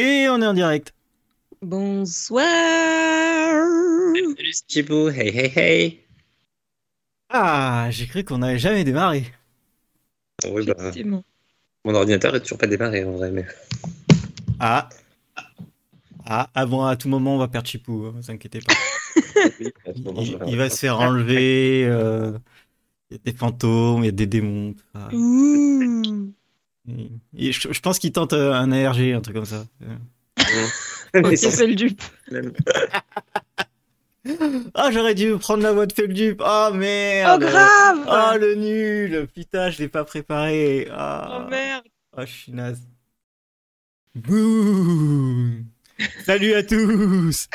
Et on est en direct. Bonsoir. Salut Chibou, hey hey hey. Ah, j'ai cru qu'on n'avait jamais démarré. Oui, bah, mon ordinateur est toujours pas démarré en vrai, mais. Ah. Ah, ah bon, à tout moment, on va perdre Chipou, hein, vous inquiétez pas. Il, va se faire enlever. euh, Il y a des fantômes, il y a des démons. Et- je, je pense qu'il tente euh, un ARG, un truc comme ça. Ok, c'est le dupe. Ah, j'aurais dû prendre la voix de Feldup. Oh Oh merde. grave. Oh le nul. Putain, je l'ai pas préparé. Ah. Oh merde. Oh, je suis naze. Boum Salut à tous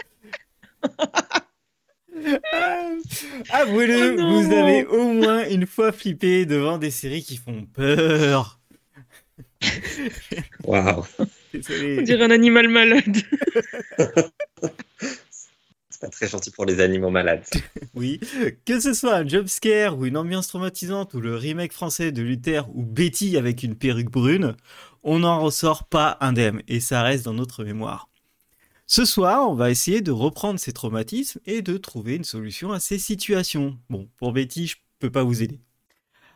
Ah, Avouez-le, Oh non. vous avez au moins une fois flippé devant des séries qui font peur. Waouh, On dirait un animal malade. c'est pas très gentil pour les animaux malades. Oui, que ce soit un jumpscare ou une ambiance traumatisante ou le remake français de Luther ou Betty avec une perruque brune, on n'en ressort pas indemne et ça reste dans notre mémoire. Ce soir, on va essayer de reprendre ces traumatismes et de trouver une solution à ces situations. Bon, pour Betty, je peux pas vous aider.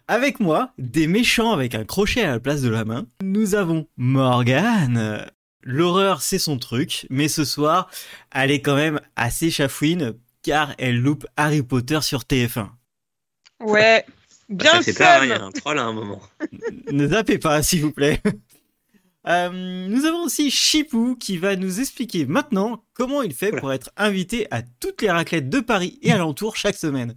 Avec moi, des méchants avec un crochet à la place de la main. Nous avons Morgane. L'horreur, c'est son truc, mais ce soir, elle est quand même assez chafouine car elle loupe Harry Potter sur TF1. Ouais. Bien ça le fait peur, hein, il y a un troll à un moment. ne zappez pas, s'il vous plaît. Euh, nous avons aussi Chipou qui va nous expliquer maintenant comment il fait pour être invité à toutes les raclettes de Paris et alentour chaque semaine.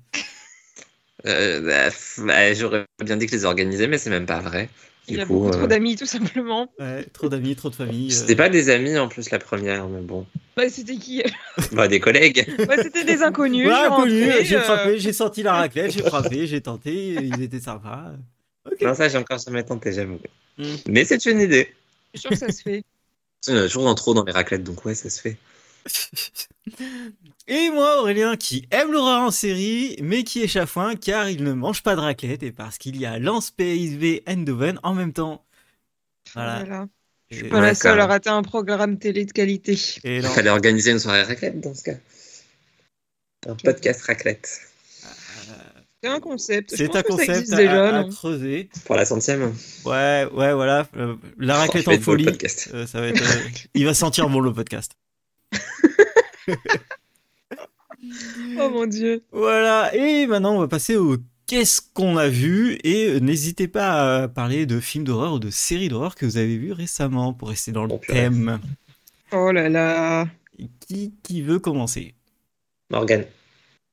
Euh, bah, bah, J'aurais bien dit que je les organisais, mais c'est même pas vrai. Il a coup, beaucoup euh, trop d'amis, tout simplement. Ouais, trop d'amis, trop de famille. euh. C'était pas des amis en plus la première, mais bon. Bah, c'était qui? Bah, des collègues. bah, C'était des inconnus. Ouais, je suis inconnu, rentrée, j'ai euh, frappé, j'ai sorti la raclette, j'ai frappé, j'ai tenté, ils étaient sympas. Non, ça, j'ai encore jamais tenté, j'avoue. Mm. Mais c'est une idée. Je suis sûre que ça se fait. Il y en a toujours en trop dans les raclettes, donc ouais, ça se fait. Et moi, Aurélien, qui aime l'horreur en série, mais qui est chafouin car il ne mange pas de raclette et parce qu'il y a Lance PSV Eindhoven en même temps. Voilà. Voilà. Je suis pas la D'accord. seule à rater un programme télé de qualité. et Il fallait organiser une soirée raclette dans ce cas. Un podcast raclette. C'est un concept. C'est un concept à, déjà, à creuser. Pour la centième. Ouais, ouais, voilà. euh, la Oh, raclette en folie. euh, ça va être, euh, il va sentir bon le podcast. Oh mon dieu. Voilà. Et maintenant, on va passer au qu'est-ce qu'on a vu. Et euh, n'hésitez pas à parler de films d'horreur ou de séries d'horreur que vous avez vues récemment pour rester dans le Oh, thème. Oh là là. Qui, qui veut commencer? Morgane.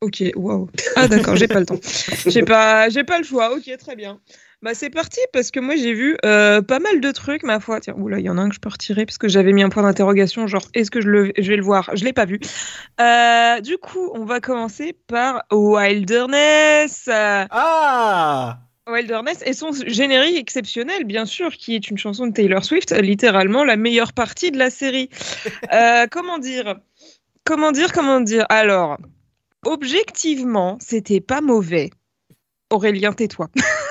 Ok, waouh. Ah d'accord, j'ai pas le temps. J'ai pas, j'ai pas le choix. Ok, très bien. Bah c'est parti parce que moi j'ai vu euh, pas mal de trucs ma foi. Tiens, oula, il y en a un que je peux retirer parce que j'avais mis un point d'interrogation genre est-ce que je le, je vais le voir? Je l'ai pas vu. Euh, du coup, on va commencer par Wilderness. Ah Wilderness et son générique exceptionnel, bien sûr, qui est une chanson de Taylor Swift, littéralement la meilleure partie de la série. Euh, comment dire? Comment dire Comment dire? Alors, objectivement, c'était pas mauvais. Aurélien, tais-toi.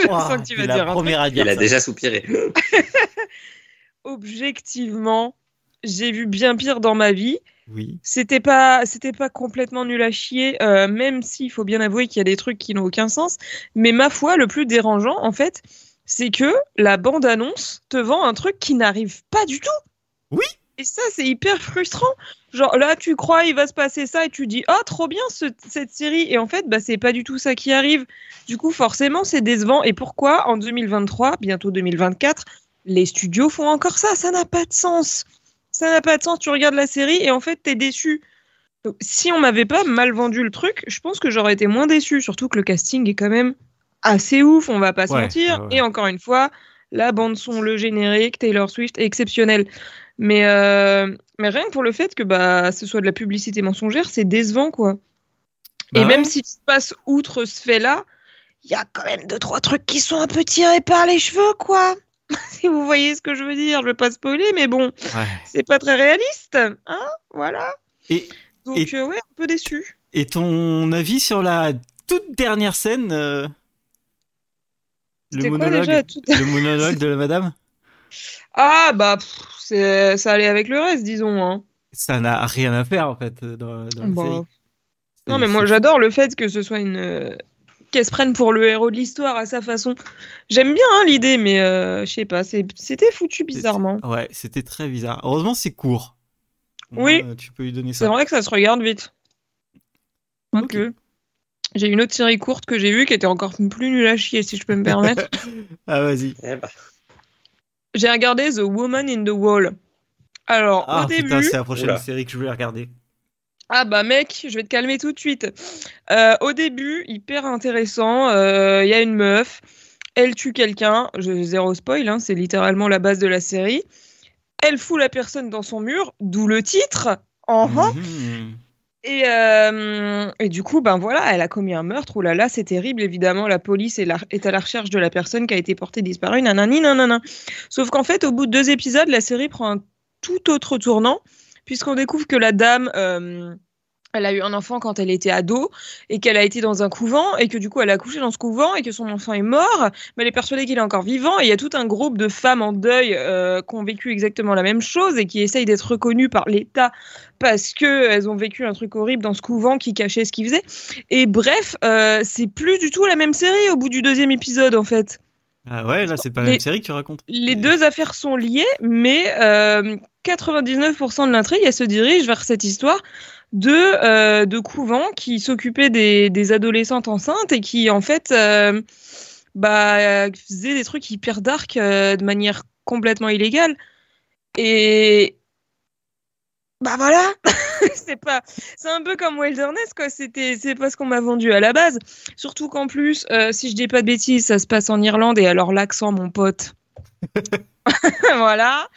Je Ouah, sens que tu vas t'es la dire un truc. première à dire Il a déjà soupiré. Objectivement, j'ai vu bien pire dans ma vie. Oui. C'était pas, c'était pas complètement nul à chier, euh, même s'il faut bien avouer qu'il y a des trucs qui n'ont aucun sens. Mais ma foi, le plus dérangeant, en fait, c'est que la bande-annonce te vend un truc qui n'arrive pas du tout. Oui. Et ça, c'est hyper frustrant. Genre là, tu crois il va se passer ça et tu dis ah trop bien ce- cette série et en fait bah c'est pas du tout ça qui arrive. Du coup forcément c'est décevant. Et pourquoi en 2023, bientôt 2024, les studios font encore ça? Ça n'a pas de sens. Ça n'a pas de sens. Tu regardes la série et en fait t'es déçu. Donc, si on m'avait pas mal vendu le truc, je pense que j'aurais été moins déçu. Surtout que le casting est quand même assez ouf. On va pas se Ouais, mentir. ouais, ouais. Et encore une fois, la bande son, le générique, Taylor Swift, exceptionnel. Mais, euh, mais rien que pour le fait que bah, ce soit de la publicité mensongère, c'est décevant, quoi. Bah Et même ouais. si tu passes outre ce fait-là, il y a quand même deux, trois trucs qui sont un peu tirés par les cheveux, quoi. si vous voyez ce que je veux dire, je vais pas spoiler, mais bon, Ouais. c'est pas très réaliste, hein Voilà. Et, Donc, Et- euh, ouais, un peu déçu. et ton avis sur la toute dernière scène euh, Le quoi monologue, déjà tout... le monologue de la madame? Ah, bah, pff, ça allait avec le reste, disons. Hein. Ça n'a rien à faire en fait dans, dans la Bah, série. Non, mais moi, C'est- j'adore le fait que ce soit une. euh, qu'elle se prenne pour le héros de l'histoire à sa façon. J'aime bien hein, l'idée, mais euh, je sais pas, c'est- c'était foutu bizarrement. Ouais, c'était très bizarre. Heureusement, c'est court. Oui. tu peux lui donner C'est ça. vrai que ça se regarde vite. Ok. Ok. J'ai une autre série courte que j'ai vue qui était encore plus nulle à chier, si je peux me permettre. Ah, vas-y. Eh bah, j'ai regardé The Woman in the Wall. Alors, Ah, au début. putain, c'est la prochaine Oula. série que je voulais regarder. Ah bah mec, je vais te calmer tout de suite. Euh, au début, hyper intéressant. euh, Il y a une meuf, elle tue quelqu'un. Je zéro spoil, hein, c'est littéralement la base de la série. Elle fout la personne dans son mur, d'où le titre. En Mhm. Et, euh, et du coup, ben voilà, elle a commis un meurtre. Oh là là, c'est terrible. Évidemment, la police est à la recherche de la personne qui a été portée disparue. Nanani, nanana. Sauf qu'en fait, au bout de deux épisodes, la série prend un tout autre tournant, puisqu'on découvre que la dame, euh, elle a eu un enfant quand elle était ado, et qu'elle a été dans un couvent, et que du coup, elle a accouché dans ce couvent, et que son enfant est mort, mais elle est persuadée qu'il est encore vivant. Et il y a tout un groupe de femmes en deuil euh, qui ont vécu exactement la même chose et qui essayent d'être reconnues par l'État parce que elles ont vécu un truc horrible dans ce couvent qui cachait ce qu'ils faisaient. Et bref, euh, c'est plus du tout la même série au bout du deuxième épisode en fait. Ah ouais, là, c'est pas la même série que tu racontes. Les deux affaires sont liées, mais euh, 99% de l'intrigue, elle se dirige vers cette histoire de, euh, de couvent qui s'occupait des, des adolescentes enceintes et qui en fait euh, bah, faisait des trucs hyper dark euh, de manière complètement illégale. Et bah voilà, c'est pas, c'est un peu comme Wilderness quoi. C'était, c'est pas ce qu'on m'a vendu à la base. Surtout qu'en plus, euh, si je dis pas de bêtises, ça se passe en Irlande et alors l'accent, mon pote. voilà.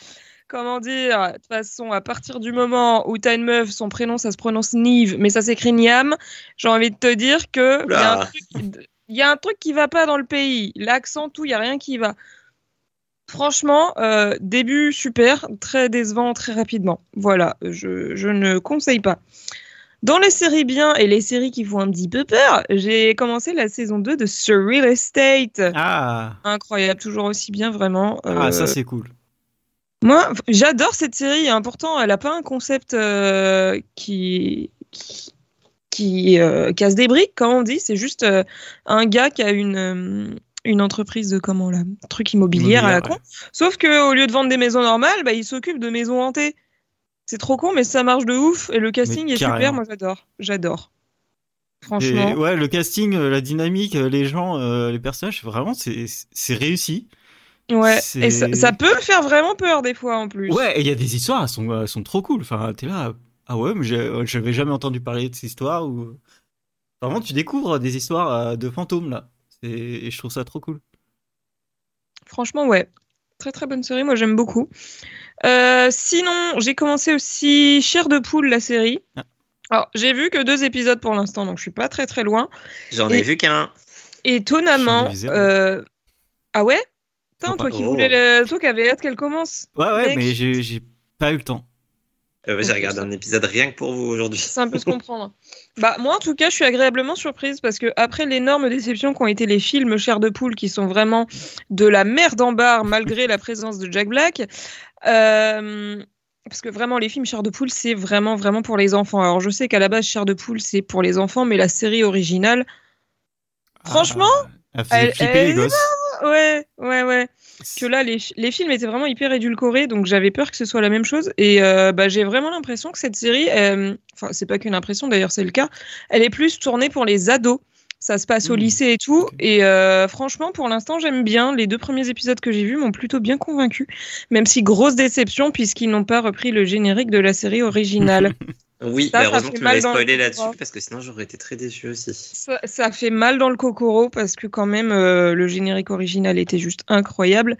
Comment dire De toute façon, à partir du moment où t'as une meuf, son prénom ça se prononce Nive, mais ça s'écrit Niam, j'ai envie de te dire que il y, a un truc qui- y a un truc qui va pas dans le pays. L'accent, tout, il y a rien qui va. Franchement, euh, début super, très décevant très rapidement. Voilà, je, je ne conseille pas. Dans les séries bien et les séries qui font un petit peu peur, j'ai commencé la saison 2 de Surreal Estate. Ah, Incroyable, toujours aussi bien, vraiment. ah Euh, ça, c'est cool. Moi, j'adore cette série. et Pourtant, elle n'a pas un concept euh, qui, qui, qui, euh, casse des briques, comme on dit. C'est juste euh, un gars qui a une, une entreprise de comment là, truc immobilière à la con. Sauf que au lieu de vendre des maisons normales, bah, il s'occupe de maisons hantées. C'est trop con, mais ça marche de ouf. Et le casting est super. Moi, j'adore. J'adore. Et Franchement. ouais, le casting, la dynamique, les gens, les personnages, vraiment, c'est réussi. Ouais. Et ça, ça peut faire vraiment peur des fois en plus. Ouais, et il y a des histoires, elles sont, elles sont trop cool. Enfin, t'es là, ah ouais, mais j'avais jamais entendu parler de cette histoire. Ou... Vraiment, tu découvres des histoires euh, de fantômes, là. Et je trouve ça trop cool. Franchement, ouais. Très très bonne série, moi j'aime beaucoup. Euh, sinon, j'ai commencé aussi Chair de poule, la série. Ah. Alors, j'ai vu que deux épisodes pour l'instant, donc je suis pas très très loin. j'en ai vu qu'un. Étonnamment. Euh, Ah ouais? Putain, toi qui oh. voulais le... toi qui avais hâte qu'elle commence. Ouais, ouais, Mec. mais j'ai j'ai pas eu le temps. Euh, J'ai regardé un épisode rien que pour vous aujourd'hui. C'est un peu se comprendre. Bah moi en tout cas, je suis agréablement surprise parce que après l'énorme déception qu'ont été les films Chair de poule qui sont vraiment de la merde en barre malgré la présence de Jack Black, euh, parce que vraiment les films Chair de poule c'est vraiment vraiment pour les enfants. Alors je sais qu'à la base Chair de poule c'est pour les enfants, mais la série originale, Franchement, Ah, elle faisait elle- flipper elle les est. ouais ouais ouais. que là, les, les films étaient vraiment hyper édulcorés, donc j'avais peur que ce soit la même chose. Et euh, bah, j'ai vraiment l'impression que cette série, enfin, c'est pas qu'une impression, d'ailleurs, c'est le cas, elle est plus tournée pour les ados. Ça se passe au Hmm, lycée et tout. Et euh, franchement, pour l'instant, j'aime bien. Les deux premiers épisodes que j'ai vus m'ont plutôt bien convaincu. Même si grosse déception, puisqu'ils n'ont pas repris le générique de la série originale. Oui, Ça, bah, heureusement que tu m'avais spoilé là-dessus parce que sinon j'aurais été très déçu aussi. ça, ça fait mal dans le cocoro parce que quand même euh, le générique original était juste incroyable.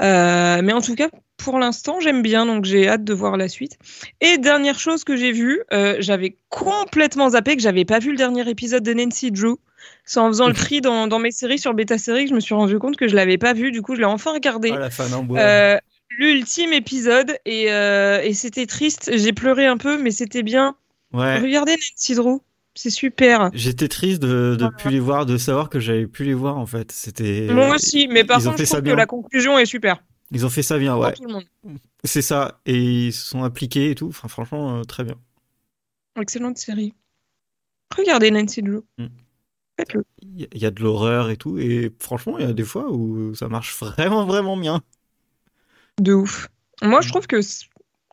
Euh, mais en tout cas, pour l'instant, j'aime bien, donc j'ai hâte de voir la suite. Et dernière chose que j'ai vue, euh, j'avais complètement zappé que j'avais pas vu le dernier épisode de Nancy Drew. C'est en faisant le tri dans, dans mes séries sur Beta Série que je me suis rendu compte que je l'avais pas vu. Du coup, je l'ai enfin regardé. Ah, la fan en bois. Euh, L'ultime épisode et, euh, et c'était triste. J'ai pleuré un peu, mais c'était bien. ouais. Regardez Nancy Drew, c'est super. J'étais triste de ne plus les voir, de savoir que j'avais pu les voir en fait. C'était. Moi aussi, mais par ils contre, je trouve que la conclusion est super. Ils ont fait ça bien, ouais. tout le monde. C'est ça. Et ils se sont appliqués et tout. Enfin, franchement, euh, très bien. Excellente série. Regardez Nancy Drew. Mm. Il y a de l'horreur et tout. Et franchement, il y a des fois où ça marche vraiment, vraiment bien. De ouf. Moi, je trouve que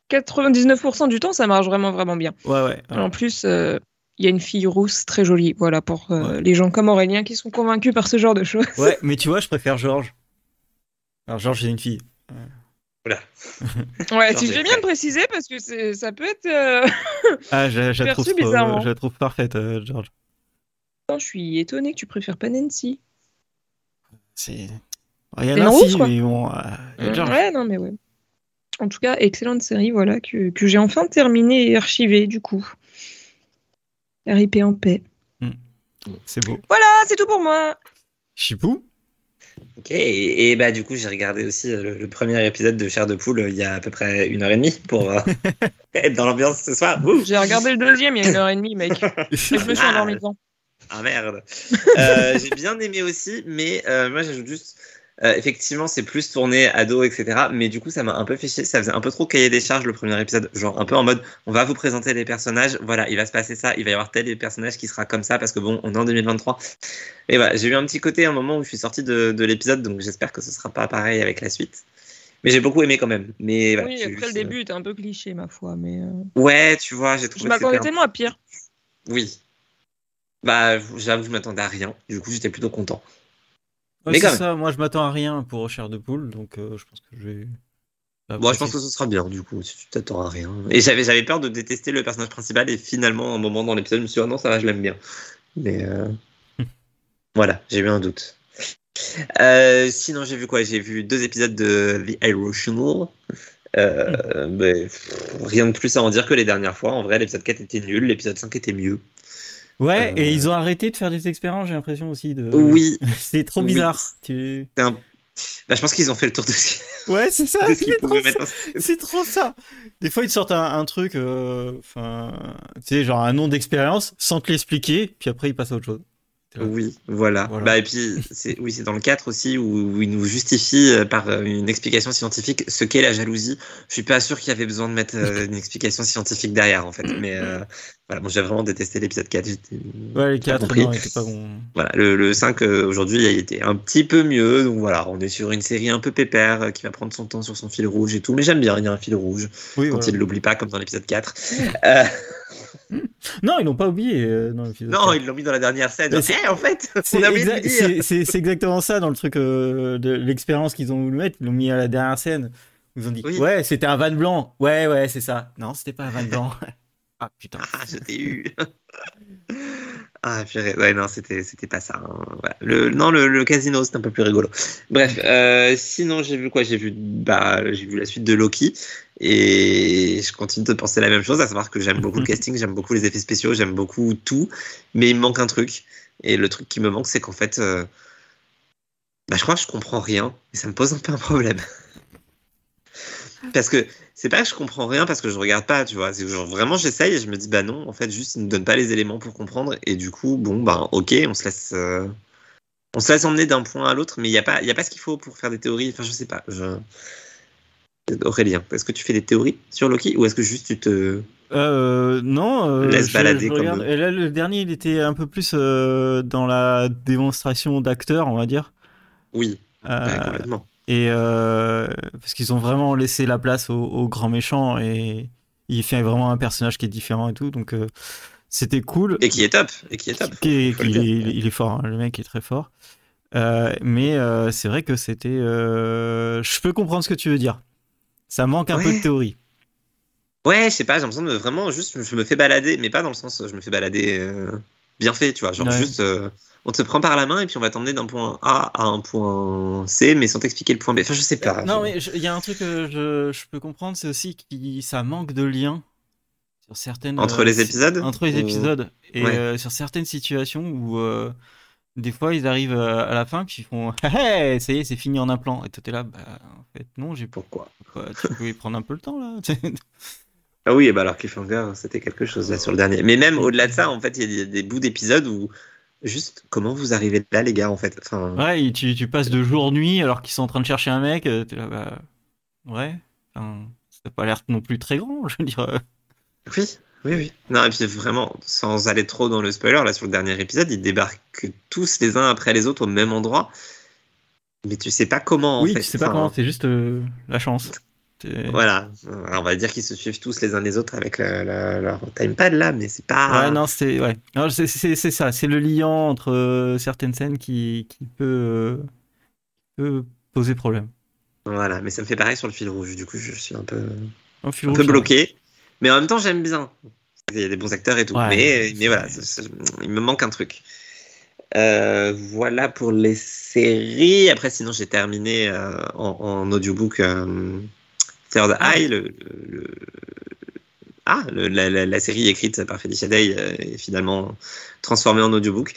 99% du temps, ça marche vraiment, vraiment bien. Ouais, ouais. En plus, euh, il y a une fille rousse très jolie. Voilà, pour euh, Ouais. les gens comme Aurélien qui sont convaincus par ce genre de choses. Ouais, mais tu vois, je préfère Georges. Alors, Georges, c'est une fille. Ouais, Genre, tu j'ai fais bien de préciser parce que c'est- ça peut être. euh, Ah, je, je la trouve, bizarrement. je la trouve parfaite, euh, Georges. Je suis étonnée que tu préfères pas Nancy. C'est. Il y a mais bon, euh, y a Georges. Ouais, non, mais ouais. En tout cas, excellente série, voilà, que, que j'ai enfin terminée et archivée, du coup. RIP en paix. C'est beau. Voilà, c'est tout pour moi. Chipou Ok, et, et bah du coup j'ai regardé aussi euh, le, le premier épisode de Chair de Poule euh, il y a à peu près une heure et demie pour euh, être dans l'ambiance ce soir. J'ai regardé le deuxième il y a une heure et demie, mec. Et je me suis Ah. endormie devant. Ah merde. Euh, j'ai bien aimé aussi, mais euh, moi j'ajoute juste, euh, effectivement c'est plus tourné ado, etc. Mais du coup ça m'a un peu fait chier, ça faisait un peu trop cahier des charges le premier épisode, genre un peu en mode on va vous présenter les personnages, voilà il va se passer ça, il va y avoir tel personnage qui sera comme ça parce que bon on est en 2023. Et voilà j'ai eu un petit côté un moment où je suis sorti de, de l'épisode donc j'espère que ce sera pas pareil avec la suite. Mais j'ai beaucoup aimé quand même. Mais voilà, Oui, après le juste, début était un peu cliché, ma foi, mais. euh, euh, Ouais, tu vois, j'ai Je trouvé que m'attendais tellement à pire. Oui. Bah, j'avoue, je m'attendais à rien. Du coup, j'étais plutôt content. Ouais, Mais c'est quand même. ça, moi je m'attends à rien pour Chair de Poule, donc euh, je pense que je vais. Bon, je pense que ce sera bien, du coup, si tu t'attends à rien. Et j'avais, j'avais peur de détester le personnage principal, et finalement, à un moment dans l'épisode, je me suis dit, oh non, ça va, je l'aime bien. Mais euh, voilà, j'ai eu un doute. Euh, sinon, j'ai vu quoi? J'ai vu deux épisodes de The Irrational. Euh, mais, pff, rien de plus à en dire que les dernières fois. En vrai, l'épisode 4 était nul, l'épisode 5 était mieux. Ouais, Euh, et ils ont arrêté de faire des expériences, j'ai l'impression aussi. De... Oui, c'est trop Oui. bizarre. Tu... un- bah, je pense qu'ils ont fait le tour de ce, Ouais, c'est ça, c'est trop, en- trop ça. Des fois, ils te sortent un, un truc, euh, enfin, tu sais, genre un nom d'expérience, sans te l'expliquer, puis après, ils passent à autre chose. Oui, voilà. Voilà. Bah, et puis, c'est, oui, c'est dans le 4 aussi où, où il nous justifie euh, par euh, une explication scientifique ce qu'est la jalousie. Je suis pas sûr qu'il y avait besoin de mettre euh, une explication scientifique derrière, en fait. Mais voilà, bon, j'ai vraiment détesté l'épisode 4. J'étais- Ouais, les T'as 4, compris. non, ils étaient pas bons. Voilà, le, le 5 euh, aujourd'hui, il était un petit peu mieux. Donc voilà, on est sur une série un peu pépère qui va prendre son temps sur son fil rouge et tout. Mais j'aime bien, il y a un fil rouge Oui, quand voilà. il l'oublie pas, comme dans l'épisode 4. Non, ils l'ont pas oublié euh, non, 4. ils l'ont mis dans la dernière scène. Mais Eh, c'est- en fait, C'est exa- c'est- c'est- c'est exactement ça dans le truc euh, de l'expérience qu'ils ont voulu mettre. Ils l'ont mis à la dernière scène. Ils ont dit Oui. Ouais, c'était un van blanc. Ouais, ouais, c'est ça. Non, c'était pas un van blanc. ah putain. Ah, je t'ai eu. Ah, purée. Ouais, non, c'était, c'était pas ça. hein. Voilà. Le, non, le, le casino, c'est un peu plus rigolo. Bref, euh, sinon, j'ai vu quoi? J'ai vu, bah, j'ai vu la suite de Loki. Et je continue de penser la même chose, à savoir que j'aime beaucoup le casting, j'aime beaucoup les effets spéciaux, j'aime beaucoup tout. Mais il me manque un truc. Et le truc qui me manque, c'est qu'en fait, euh, bah, je crois que je comprends rien. Et ça me pose un peu un problème. Parce que c'est pas que je comprends rien parce que je regarde pas, tu vois. C'est genre vraiment j'essaye et je me dis bah non, en fait juste ils nous donnent pas les éléments pour comprendre et du coup bon bah ok, on se laisse euh, on se laisse emmener d'un point à l'autre, mais il y a pas il y a pas ce qu'il faut pour faire des théories. Enfin je sais pas. Je... Aurélien, est-ce que tu fais des théories sur Loki ou est-ce que juste tu te Euh, non. euh, Laisse je- balader je comme. Et là, le dernier, il était un peu plus euh, dans la démonstration d'acteur, on va dire. oui ouais, complètement. Et euh, parce qu'ils ont vraiment laissé la place au, au grand méchant et il fait vraiment un personnage qui est différent et tout, donc euh, c'était cool. et qui est top et qui est top. Qui est- il, est, il est fort, hein, le mec est très fort. Euh, mais c'est vrai que c'était. Je peux comprendre ce que tu veux dire. Ça manque un peu de théorie. Ouais, je sais pas, j'ai l'impression de vraiment juste, je me fais balader, mais pas dans le sens, je me fais balader bien fait, tu vois. Genre Ouais. juste, euh, on te prend par la main et puis on va t'emmener d'un point A à un point C, mais sans t'expliquer le point B. Enfin, je sais pas. Non, mais il y a un truc que je, je peux comprendre, c'est aussi que ça manque de lien sur certaines. Entre euh, les épisodes Entre les Ou- épisodes. Et Ouais. euh, sur certaines situations où. des fois, ils arrivent à la fin, puis ils font Hey, ça y est, c'est fini en un plan. Et toi, t'es là, bah, en fait, non, j'ai. Pourquoi? quoi, Tu pouvais prendre un peu le temps, là. Ah oui, bah alors Cliffhanger, c'était quelque chose là sur le dernier. Mais même au-delà de ça, en fait, il y a des, bouts d'épisodes où juste, comment vous arrivez là, les gars, en fait? Enfin, ouais, et tu, tu passes de jour-nuit alors qu'ils sont en train de chercher un mec. euh, T'es là, bah, Ouais. Enfin, ça n'a pas l'air non plus très grand, je veux dire. euh. Oui, oui, oui. Non, et puis vraiment, sans aller trop dans le spoiler, là sur le dernier épisode, ils débarquent tous les uns après les autres au même endroit. Mais tu sais pas comment. en oui, fait. tu sais pas Enfin, comment, c'est juste euh, la chance. Voilà. Alors, on va dire qu'ils se suivent tous les uns les autres avec la- la- leur timepad là, mais c'est pas. Ouais, non, c'est ouais. C'est- ça, c'est le liant entre euh, certaines scènes qui, qui peut, euh, peut poser problème. Voilà, mais ça me fait pareil sur le fil rouge. Du coup, je suis un peu, Un fil un rouge, peu bloqué. Mais en même temps, j'aime bien. Il y a des bons acteurs et tout. Ouais. mais, mais voilà, il me manque un truc. Euh, voilà pour les séries. Après, sinon, j'ai terminé euh, en, en audiobook euh, Third Ah. Eye, le, le- ah, le- la, la- la série écrite par Felicia Day euh, est finalement transformée en audiobook.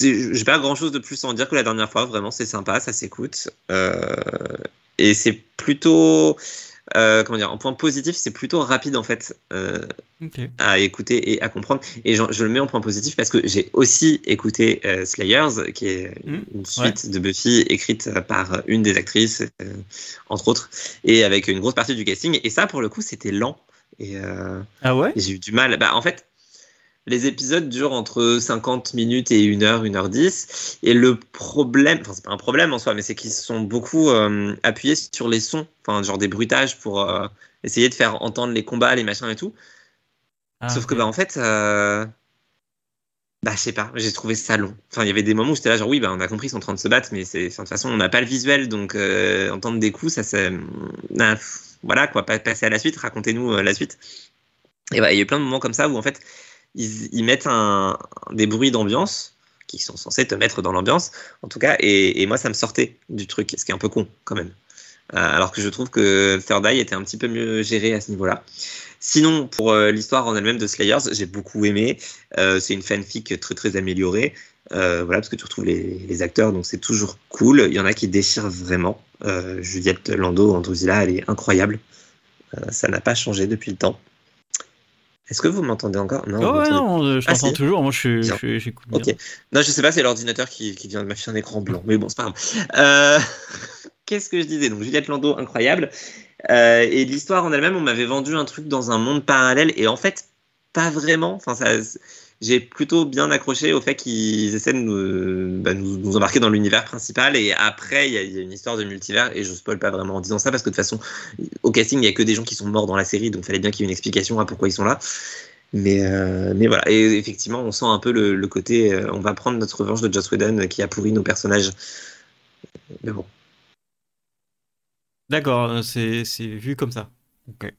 J'ai pas grand chose de plus à en dire que la dernière fois. Vraiment, c'est sympa, ça s'écoute. Euh, et c'est plutôt. Euh, comment dire, en point positif, c'est plutôt rapide en fait. Euh, à écouter et à comprendre. Et je, je le mets en point positif parce que j'ai aussi écouté euh, Slayers, qui est Mhm. une suite de Buffy écrite par une des actrices, entre autres, et avec une grosse partie du casting. Et ça, pour le coup, c'était lent. Et, Ah ouais? j'ai eu du mal. Bah, en fait, les épisodes durent entre 50 minutes et 1 heure, 1 heure 10. Et le problème, enfin, c'est pas un problème en soi, mais c'est qu'ils sont beaucoup euh, appuyés sur les sons, enfin, genre des bruitages pour euh, essayer de faire entendre les combats, les machins et tout. Ah, Sauf que bah en fait, euh... bah je sais pas, j'ai trouvé ça long. Enfin, il y avait des moments où j'étais là genre oui bah on a compris ils sont en train de se battre, mais c'est de toute façon on n'a pas le visuel donc entendre des coups ça c'est Ah, pff, voilà quoi, pas passer à la suite, racontez-nous la suite. Et bah il y a eu plein de moments comme ça où en fait ils, mettent des bruits d'ambiance qui sont censés te mettre dans l'ambiance en tout cas et, moi ça me sortait du truc, ce qui est un peu con quand même. Euh, alors que je trouve que Third Eye était un petit peu mieux géré à ce niveau-là. Sinon, pour euh, l'histoire en elle-même de Slayers, j'ai beaucoup aimé. Euh, c'est une fanfic très très améliorée. Voilà, parce que tu retrouves les, les acteurs, donc c'est toujours cool. Il y en a qui déchirent vraiment. Juliette Lando, Andruzilla, elle est incroyable. Ça n'a pas changé depuis le temps. Est-ce que vous m'entendez encore? Non, Oh, ouais, je Ah, t'entends si. toujours. Moi, je suis- j'écoute bien. Non, je sais pas, c'est l'ordinateur qui, qui vient de m'afficher un écran blanc. Mais bon, c'est pas grave. Euh, Qu'est-ce que je disais? Donc, Juliette Lando, incroyable. Euh, et l'histoire en elle-même, on m'avait vendu un truc dans un monde parallèle. Et en fait, pas vraiment. Enfin, ça, j'ai plutôt bien accroché au fait qu'ils essaient de nous, bah, embarquer dans l'univers principal. Et après, il y, a- une histoire de multivers. Et je spoil pas vraiment en disant ça parce que de toute façon, au casting, il y a que des gens qui sont morts dans la série. Donc, fallait bien qu'il y ait une explication à pourquoi ils sont là. Mais, euh, mais voilà, et effectivement, on sent un peu le, côté euh, on va prendre notre revanche de Joss Whedon qui a pourri nos personnages. Mais bon. D'accord, euh, c'est vu comme ça. Ok.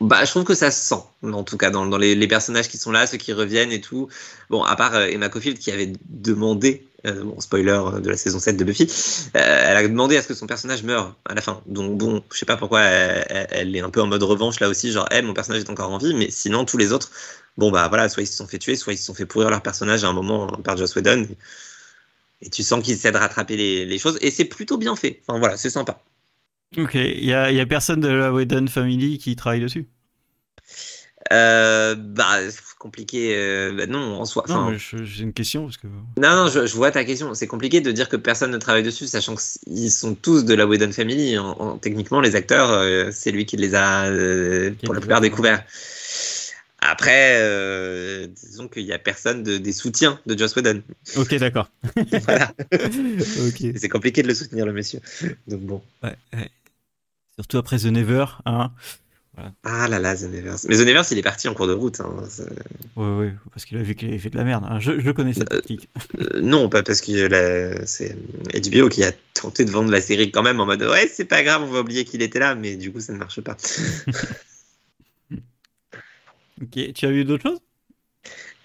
Bah, je trouve que ça se sent, en tout cas, dans, dans les, personnages qui sont là, ceux qui reviennent et tout. Bon, à part euh, Emma Caulfield qui avait demandé, euh, bon, spoiler euh, de la saison 7 de Buffy, elle a demandé à ce que son personnage meure à la fin. Donc, bon, je sais pas pourquoi elle, elle- est un peu en mode revanche là aussi, genre, hey, mon personnage est encore en vie, mais sinon, tous les autres, bon, bah voilà, soit ils se sont fait tuer, soit ils se sont fait pourrir leur personnage à un moment par Joss Whedon. Et tu sens qu'ils essaient de rattraper les, les choses, et c'est plutôt bien fait. Enfin, voilà, c'est sympa. Ok, il y a, il y a personne de la Whedon Family qui travaille dessus? Euh, bah, compliqué, euh, bah, non, en soi. Non, j'ai une question parce que. Non, non, je, je vois ta question. C'est compliqué de dire que personne ne travaille dessus, sachant qu'ils sont tous de la Whedon Family. En- en- techniquement, les acteurs, euh, c'est lui qui les a, euh, Qui pour la plupart, découverts. Après, euh, disons qu'il n'y a personne de, des soutiens de Joss Whedon. Ok, d'accord. Voilà. C'est compliqué de le soutenir, le monsieur. Donc bon. Ouais, ouais. Surtout après The Never, hein. Ah là là, The Nevers. Mais The Nevers, il est parti en cours de route. hein. C'est- Ouais, ouais, parce qu'il a vu qu'il avait fait de la merde. hein. Je, je connais cette Euh. Euh, non, pas parce que la- c'est HBO qui a tenté de vendre la série quand même en mode ouais, c'est pas grave, on va oublier qu'il était là, mais du coup, ça ne marche pas. Ok, tu as vu d'autres choses?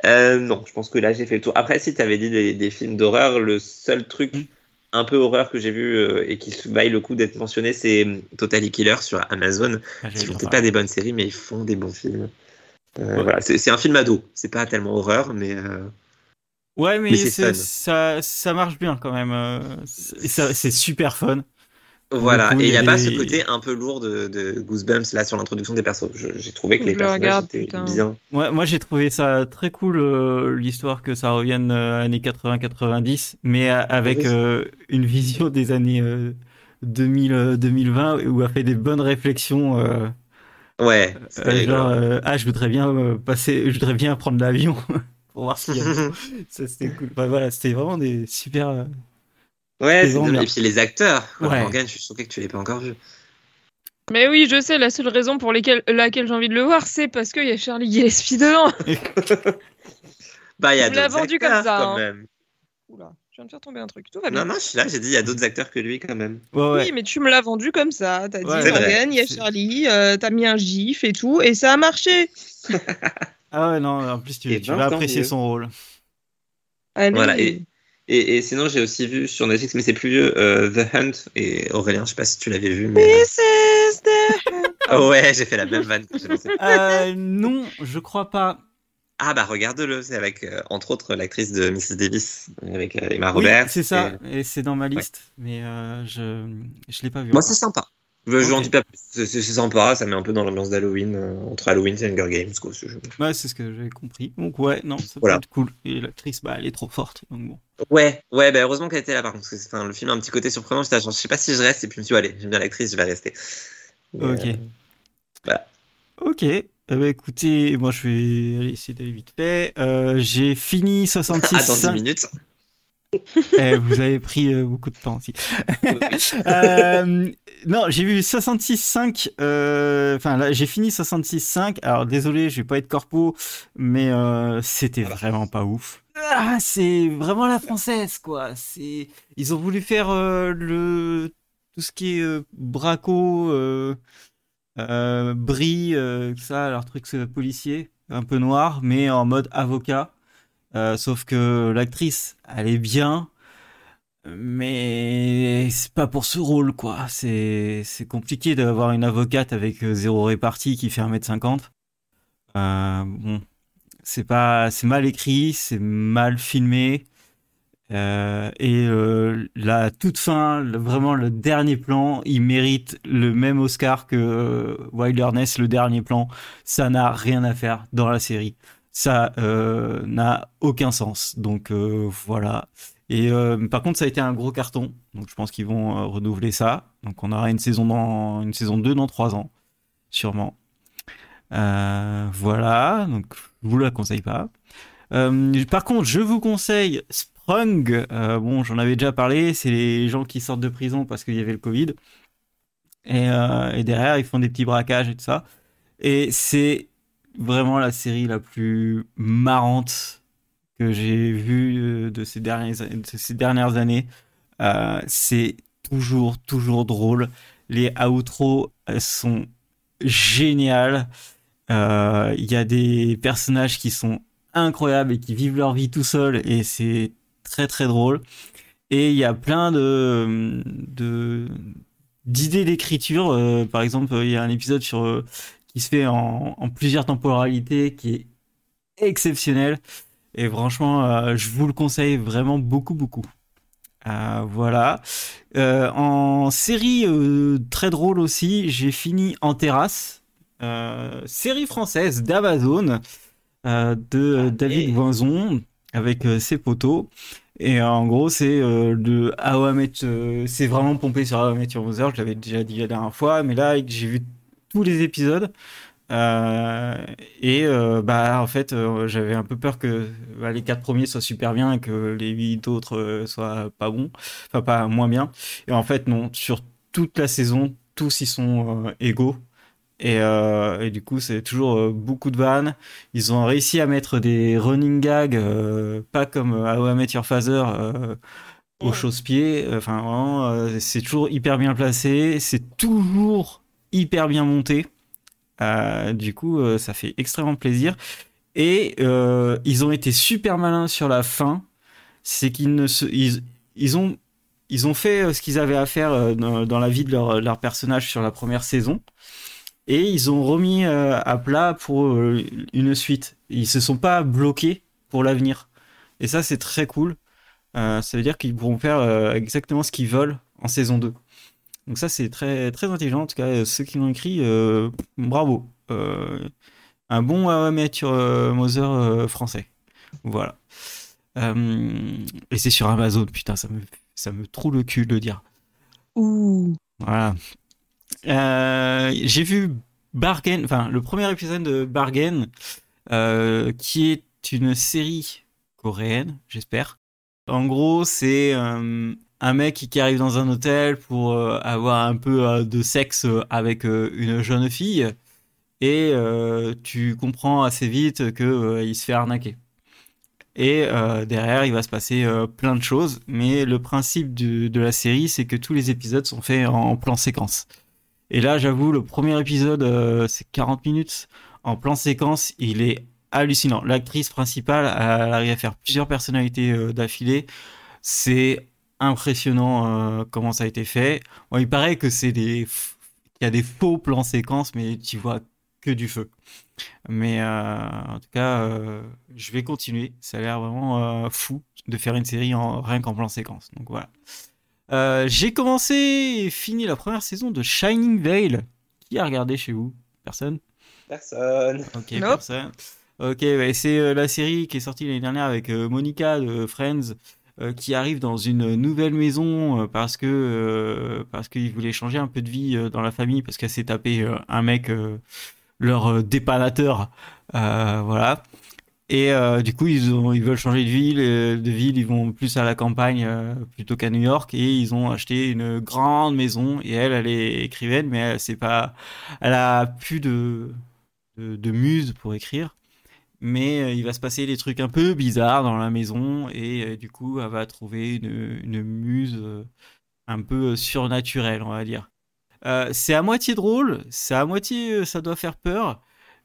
Euh, non, je pense que là j'ai fait le tour. Après, si tu avais dit des, des films d'horreur, le seul truc Mm. Un peu horreur que j'ai vu euh, et qui vaille le coup d'être mentionné, c'est euh, Totally Killer sur Amazon. Ah, Ils font peut-être pas des bonnes séries, mais ils font des bons films. Euh, Ouais. Voilà, c'est un film ado. C'est pas tellement horreur, mais euh, Ouais, mais, ça, ça marche bien quand même. c'est super fun. Voilà. coup, et il n'y a pas ce côté un peu lourd de, de Goosebumps là sur l'introduction des persos. J'ai trouvé que les le personnages regarde, étaient putain. bien. Moi, moi j'ai trouvé ça très cool, euh, l'histoire que ça revienne euh, années 80-90, mais euh, avec euh, une vision des années euh, 2000, 2020 où a fait des bonnes réflexions. ouais. genre, ah, je voudrais bien passer, je voudrais bien prendre l'avion pour voir ce qu'il y a. ça, c'était cool. voilà, c'était vraiment des super. Ouais, et puis les acteurs. Morgan, je suis choqué que tu l'aies pas encore vu. Mais oui, je sais, la seule raison pour laquelle j'ai envie de le voir, c'est parce qu'il y a Charlie Gillespie dedans. bah, il y a d'autres vendu comme ça, quand hein. même. Oula, je viens de faire tomber un truc. Tout va bien. Non, non, je suis là, j'ai dit, il y a d'autres acteurs que lui quand même. Oui, mais tu me l'as vendu comme ça. T'as dit, Morgan, il y a Charlie, euh, t'as mis un gif et tout, et ça a marché. ah ouais, non, en plus, tu, tu vas apprécier son rôle. Allez. Voilà, et, et, sinon, j'ai aussi vu sur Netflix, mais c'est plus vieux, euh, The Hunt. Et Aurélien, je sais pas si tu l'avais vu. Mais... This is the Hunt. oh ouais, j'ai fait la même vanne. euh, non, je crois pas. Ah bah regarde-le, c'est avec euh, entre autres l'actrice de Mrs Davis, avec euh, Emma Roberts. c'est ça, et, c'est dans ma liste, mais je je l'ai pas vu. Moi, c'est sympa. Je n'en dis pas plus. C'est sympa, ça met un peu dans l'ambiance d'Halloween, euh, entre Halloween et Hunger Games. Quoi, ce jeu. Ouais, c'est ce que j'avais compris. Donc, ouais, non, ça peut être cool. Et l'actrice, bah, elle est trop forte. Donc bon. Ouais, ouais, bah, heureusement qu'elle était là par contre. Parce que, le film a un petit côté surprenant. J'étais je sais pas si je reste. Et puis je me suis dit, allez, j'aime bien l'actrice, je vais rester. ok. Euh, voilà. Ok. Eh ben, écoutez, moi je vais essayer d'aller vite fait. Euh, j'ai fini 66. Ah, dans 10 minutes. Eh, vous avez pris euh, beaucoup de temps aussi. euh, non, j'ai vu 66.5. Euh, enfin, là, j'ai fini 66.5. Alors, désolé, je vais pas être corpo, mais euh, c'était vraiment pas ouf. Ah, c'est vraiment la française, quoi. C'est, ils ont voulu faire le tout ce qui est braco, bris, ça, leur truc policier, un peu noir, mais en mode avocat. Euh, sauf que l'actrice, elle est bien, mais c'est pas pour ce rôle, quoi. C'est, c'est compliqué d'avoir une avocate avec euh, zéro répartie qui fait 1m50. Euh, bon, c'est pas, c'est mal écrit, c'est mal filmé. Et la toute fin, vraiment le dernier plan, il mérite le même Oscar que Wilderness, le dernier plan. Ça n'a rien à faire dans la série ça euh, n'a aucun sens. Donc euh, voilà. Et euh, par contre, ça a été un gros carton. Donc je pense qu'ils vont renouveler ça. Donc on aura une saison dans une saison 2 dans 3 ans, sûrement. voilà. Donc je vous la conseille pas. par contre, je vous conseille Sprung. bon, j'en avais déjà parlé. C'est les gens qui sortent de prison parce qu'il y avait le Covid. Et, et derrière, ils font des petits braquages et tout ça. Et c'est vraiment la série la plus marrante que j'ai vue euh, de ces dernières, ces dernières années. Euh, c'est toujours, toujours drôle. Les outros sont géniales. Euh, il y a des personnages qui sont incroyables et qui vivent leur vie tout seuls et c'est très très drôle. Et il y a plein de, de d'idées d'écriture. par exemple, il y a un épisode sur qui se fait en, plusieurs temporalités, qui est exceptionnel. Et franchement, euh, je vous le conseille vraiment beaucoup, beaucoup. Euh, voilà. Euh, en série très drôle aussi, j'ai fini En terrasse, série française d'Amazon de David Voison avec ses potos. Et en gros, c'est de c'est vraiment pompé sur How I Met Your Je l'avais déjà dit la dernière fois, mais là, j'ai vu tous les épisodes. Euh, et euh, bah en fait euh, j'avais un peu peur que bah, les quatre premiers soient super bien et que les huit autres soient pas bons, enfin pas moins bien. Et en fait non, sur toute la saison, tous ils sont égaux. Et, et, du coup, c'est toujours beaucoup de vannes. Ils ont réussi à mettre des running gags, pas comme How I Met Your Father, au chausse-pied. Enfin, vraiment, c'est toujours hyper bien placé. C'est toujours hyper bien monté. Euh, du coup, euh, ça fait extrêmement plaisir. Et euh, ils ont été super malins sur la fin. C'est qu'ils ils, ont, ils ont fait ce qu'ils avaient à faire dans, la vie de leur, leur, personnage sur la première saison. Et ils ont remis à plat pour une suite. Ils se sont pas bloqués pour l'avenir. Et ça, c'est très cool. ça veut dire qu'ils pourront faire exactement ce qu'ils veulent en saison 2. Donc ça, c'est très, très intelligent. En tout cas, euh, ceux qui l'ont écrit, euh, bravo. Euh, un bon How Mother français. Voilà. et c'est sur Amazon, putain, ça me, ça me trouve le cul de le dire. Ouh. Voilà. Euh, j'ai vu Bargain, enfin le premier épisode de Bargain, euh, qui est une série coréenne, j'espère. En gros, c'est euh, un mec qui arrive dans un hôtel pour euh, avoir un peu euh, de sexe avec euh, une jeune fille et tu comprends assez vite que il se fait arnaquer. Et derrière, il va se passer plein de choses, mais le principe de, la série, c'est que tous les épisodes sont faits en plan séquence. Et là, j'avoue, le premier épisode, c'est 40 minutes en plan séquence, il est hallucinant. L'actrice principale, arrive à faire plusieurs personnalités d'affilée. C'est impressionnant euh, comment ça a été fait. Bon, il paraît que c'est des, qu'il y a des faux plans séquences, mais tu vois que du feu. Mais euh, en tout cas, euh, je vais continuer. Ça a l'air vraiment euh, fou de faire une série en, rien qu'en plan séquence. Donc voilà. Euh, j'ai commencé et fini la première saison de Shining Vale. Qui a regardé chez vous? Personne? Personne. Ok, Nope. personne. Ok, c'est euh, la série qui est sortie l'année dernière avec euh, Monica de Friends euh, qui arrive dans une nouvelle maison euh, parce que euh, parce qu'il voulait changer un peu de vie euh, dans la famille parce qu'elle s'est tapé euh, un mec euh, leur euh, dépanateur euh, voilà. Et euh, du coup ils ont ils veulent changer de ville euh, de ville ils vont plus à la campagne euh, plutôt qu'à New York et ils ont acheté une grande maison et elle elle est écrivaine mais elle c'est pas elle a plus de, de muse pour écrire mais euh, il va se passer des trucs un peu bizarres dans la maison et euh, du coup elle va trouver une, muse euh, un peu surnaturelle on va dire. C'est à moitié drôle c'est à moitié ça doit faire peur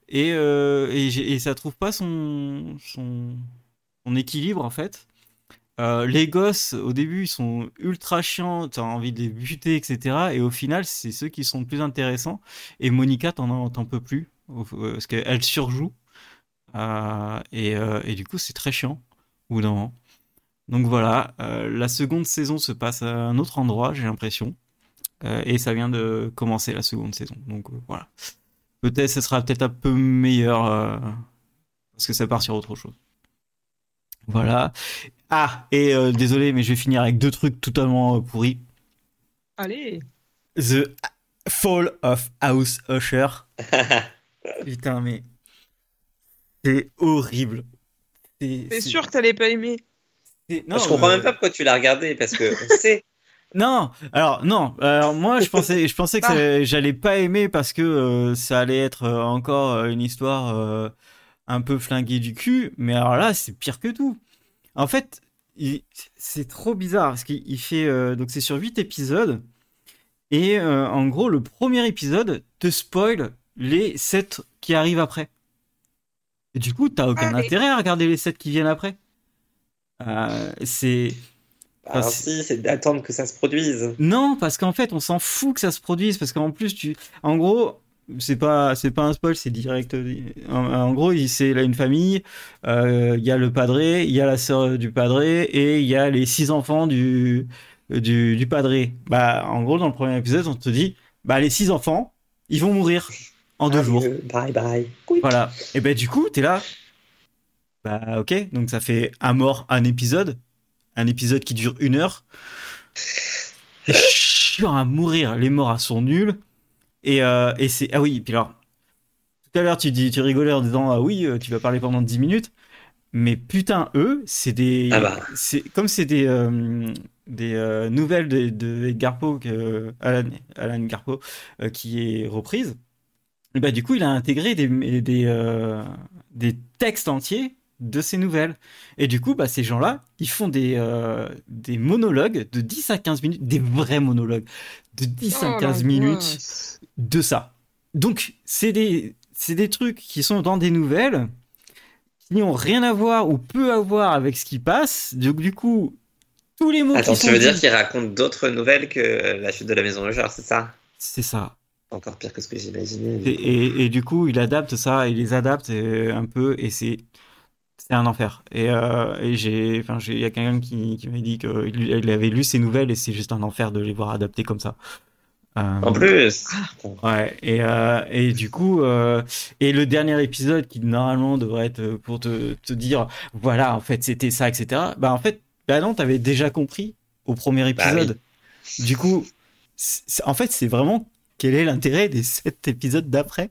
et, et, ça trouve pas son, son, équilibre en fait. Les gosses au début ils sont ultra chiants t'as envie de les buter etc et au final c'est ceux qui sont plus intéressants. Et Monica t'en t'en peux plus parce qu'elle surjoue et, euh, et du coup, c'est très chiant au bout d'un moment. Donc voilà, euh, la seconde saison se passe à un autre endroit, j'ai l'impression. Euh, et ça vient de commencer la seconde saison. Donc euh, voilà. Peut-être ce sera peut-être un peu meilleur euh, parce que ça part sur autre chose. Voilà. Ah, et euh, désolé, mais je vais finir avec deux trucs totalement euh, pourris. Allez. The Fall of House Usher. Putain, mais c'est horrible. C'est sûr que t'allais pas aimer? Non, je comprends euh, même pas pourquoi tu l'as regardé parce que on sait. Non, alors non, alors moi je pensais, je pensais que ça- j'allais pas aimer parce que euh, ça allait être euh, encore une histoire euh, un peu flinguée du cul, mais alors là c'est pire que tout. En fait, c'est trop bizarre parce qu'il il fait euh, donc c'est sur 8 épisodes et euh, en gros le premier épisode te spoil les 7 qui arrivent après. Et du coup, t'as aucun Allez. intérêt à regarder les 7 qui viennent après. Euh, c'est Alors Ah, si, c'est d'attendre que ça se produise. non, parce qu'en fait, on s'en fout que ça se produise, parce qu'en plus, tu, en gros, c'est pas, c'est pas un spoil, c'est direct. En, en gros, il- c'est là une famille. euh, Il y a le padré, il y a la sœur du padré, et il y a les six enfants du, du, du padré. Bah, en gros, dans le premier épisode, on te dit, bah, les six enfants, ils vont mourir en deux jours. Adieu, Bye bye. Quick. Voilà. Et ben du coup, t'es là. Bah ok, donc ça fait un mort, un épisode. Un épisode qui dure une heure. C'est chiant à mourir. Les morts sont nuls. Et, euh, et c'est... Ah oui, puis alors... Tout à l'heure, tu, dis, tu rigolais en disant, ah oui, euh, tu vas parler pendant 10 minutes. Mais putain, eux, c'est des... Ah bah. c'est Comme c'est des, euh, des euh, nouvelles de, de Edgar Poe, Alan, Alan Garpo, qui est reprise. Bah, du coup, il a intégré des, des, euh, des textes entiers de ces nouvelles. Et du coup, bah, ces gens-là, ils font des, euh, des monologues de 10 à 15 minutes, des vrais monologues de 10 à Oh, 15 minutes de ça. Donc, c'est des, c'est des trucs qui sont dans des nouvelles qui n'ont rien à voir ou peu à voir avec ce qui passe. Donc, du coup, tous les mots Attends, qui tu sont veux dire dits- qu'il raconte d'autres nouvelles que la chute de la maison Roger, c'est ça? C'est ça. Encore pire que ce que j'imaginais. Et, et- et du coup, il adapte ça, il les adapte un peu, et c'est c'est un enfer. Et, euh, et j'ai, enfin, il y a quelqu'un qui, qui m'a dit qu'il il avait lu ces nouvelles et c'est juste un enfer de les voir adaptées comme ça. Euh, En plus, Ouais, et, euh, et du coup, euh, et le dernier épisode qui normalement devrait être pour te, te dire, voilà, en fait, c'était ça, etc. Bah, en fait, bah non, t'avais déjà compris au premier Bah oui. épisode. Du coup, en fait, c'est vraiment quel est l'intérêt des sept épisodes d'après.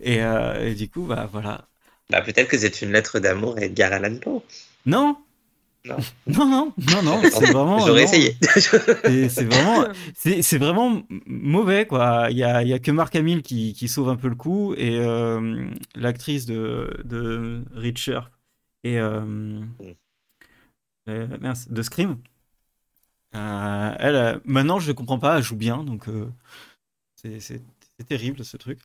Et, euh, et du coup, bah voilà. Bah, peut-être que c'est une lettre d'amour à Edgar Allan Poe. Non, Non. non, non, non, non, c'est vraiment. J'aurais essayé. C'est vraiment, c'est vraiment mauvais quoi. Il y a, y a que Marc Hamill qui, qui sauve un peu le coup et euh, l'actrice de, de Reacher et euh, euh, mince, de Scream. Euh, elle, euh, maintenant je comprends pas, elle joue bien donc euh, c'est terrible ce truc.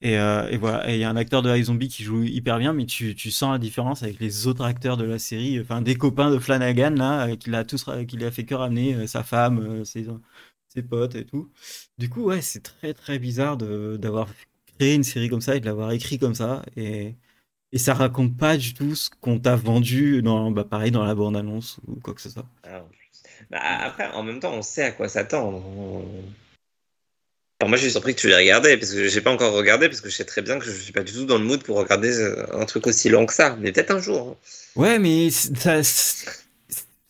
Et, euh, et voilà, et il y a un acteur de iZombie qui joue hyper bien, mais tu, tu sens la différence avec les autres acteurs de la série, enfin des copains de Flanagan là, euh, qu'il a tous, ra- qu'il a fait que ramener euh, sa femme, euh, ses, ses potes et tout. Du coup, ouais, c'est très très bizarre de d'avoir créé une série comme ça et de l'avoir écrit comme ça, et et ça raconte pas du tout ce qu'on t'a vendu dans, bah pareil dans la bande annonce ou quoi que ce soit. Ah. Bah, après, en même temps, on sait à quoi s'attendre. On- Alors, moi, je suis surpris que tu l'aies regardé, parce que j'ai pas encore regardé, parce que je sais très bien que je suis pas du tout dans le mood pour regarder euh, un truc aussi long que ça. Mais peut-être un jour. hein. Ouais, mais ça,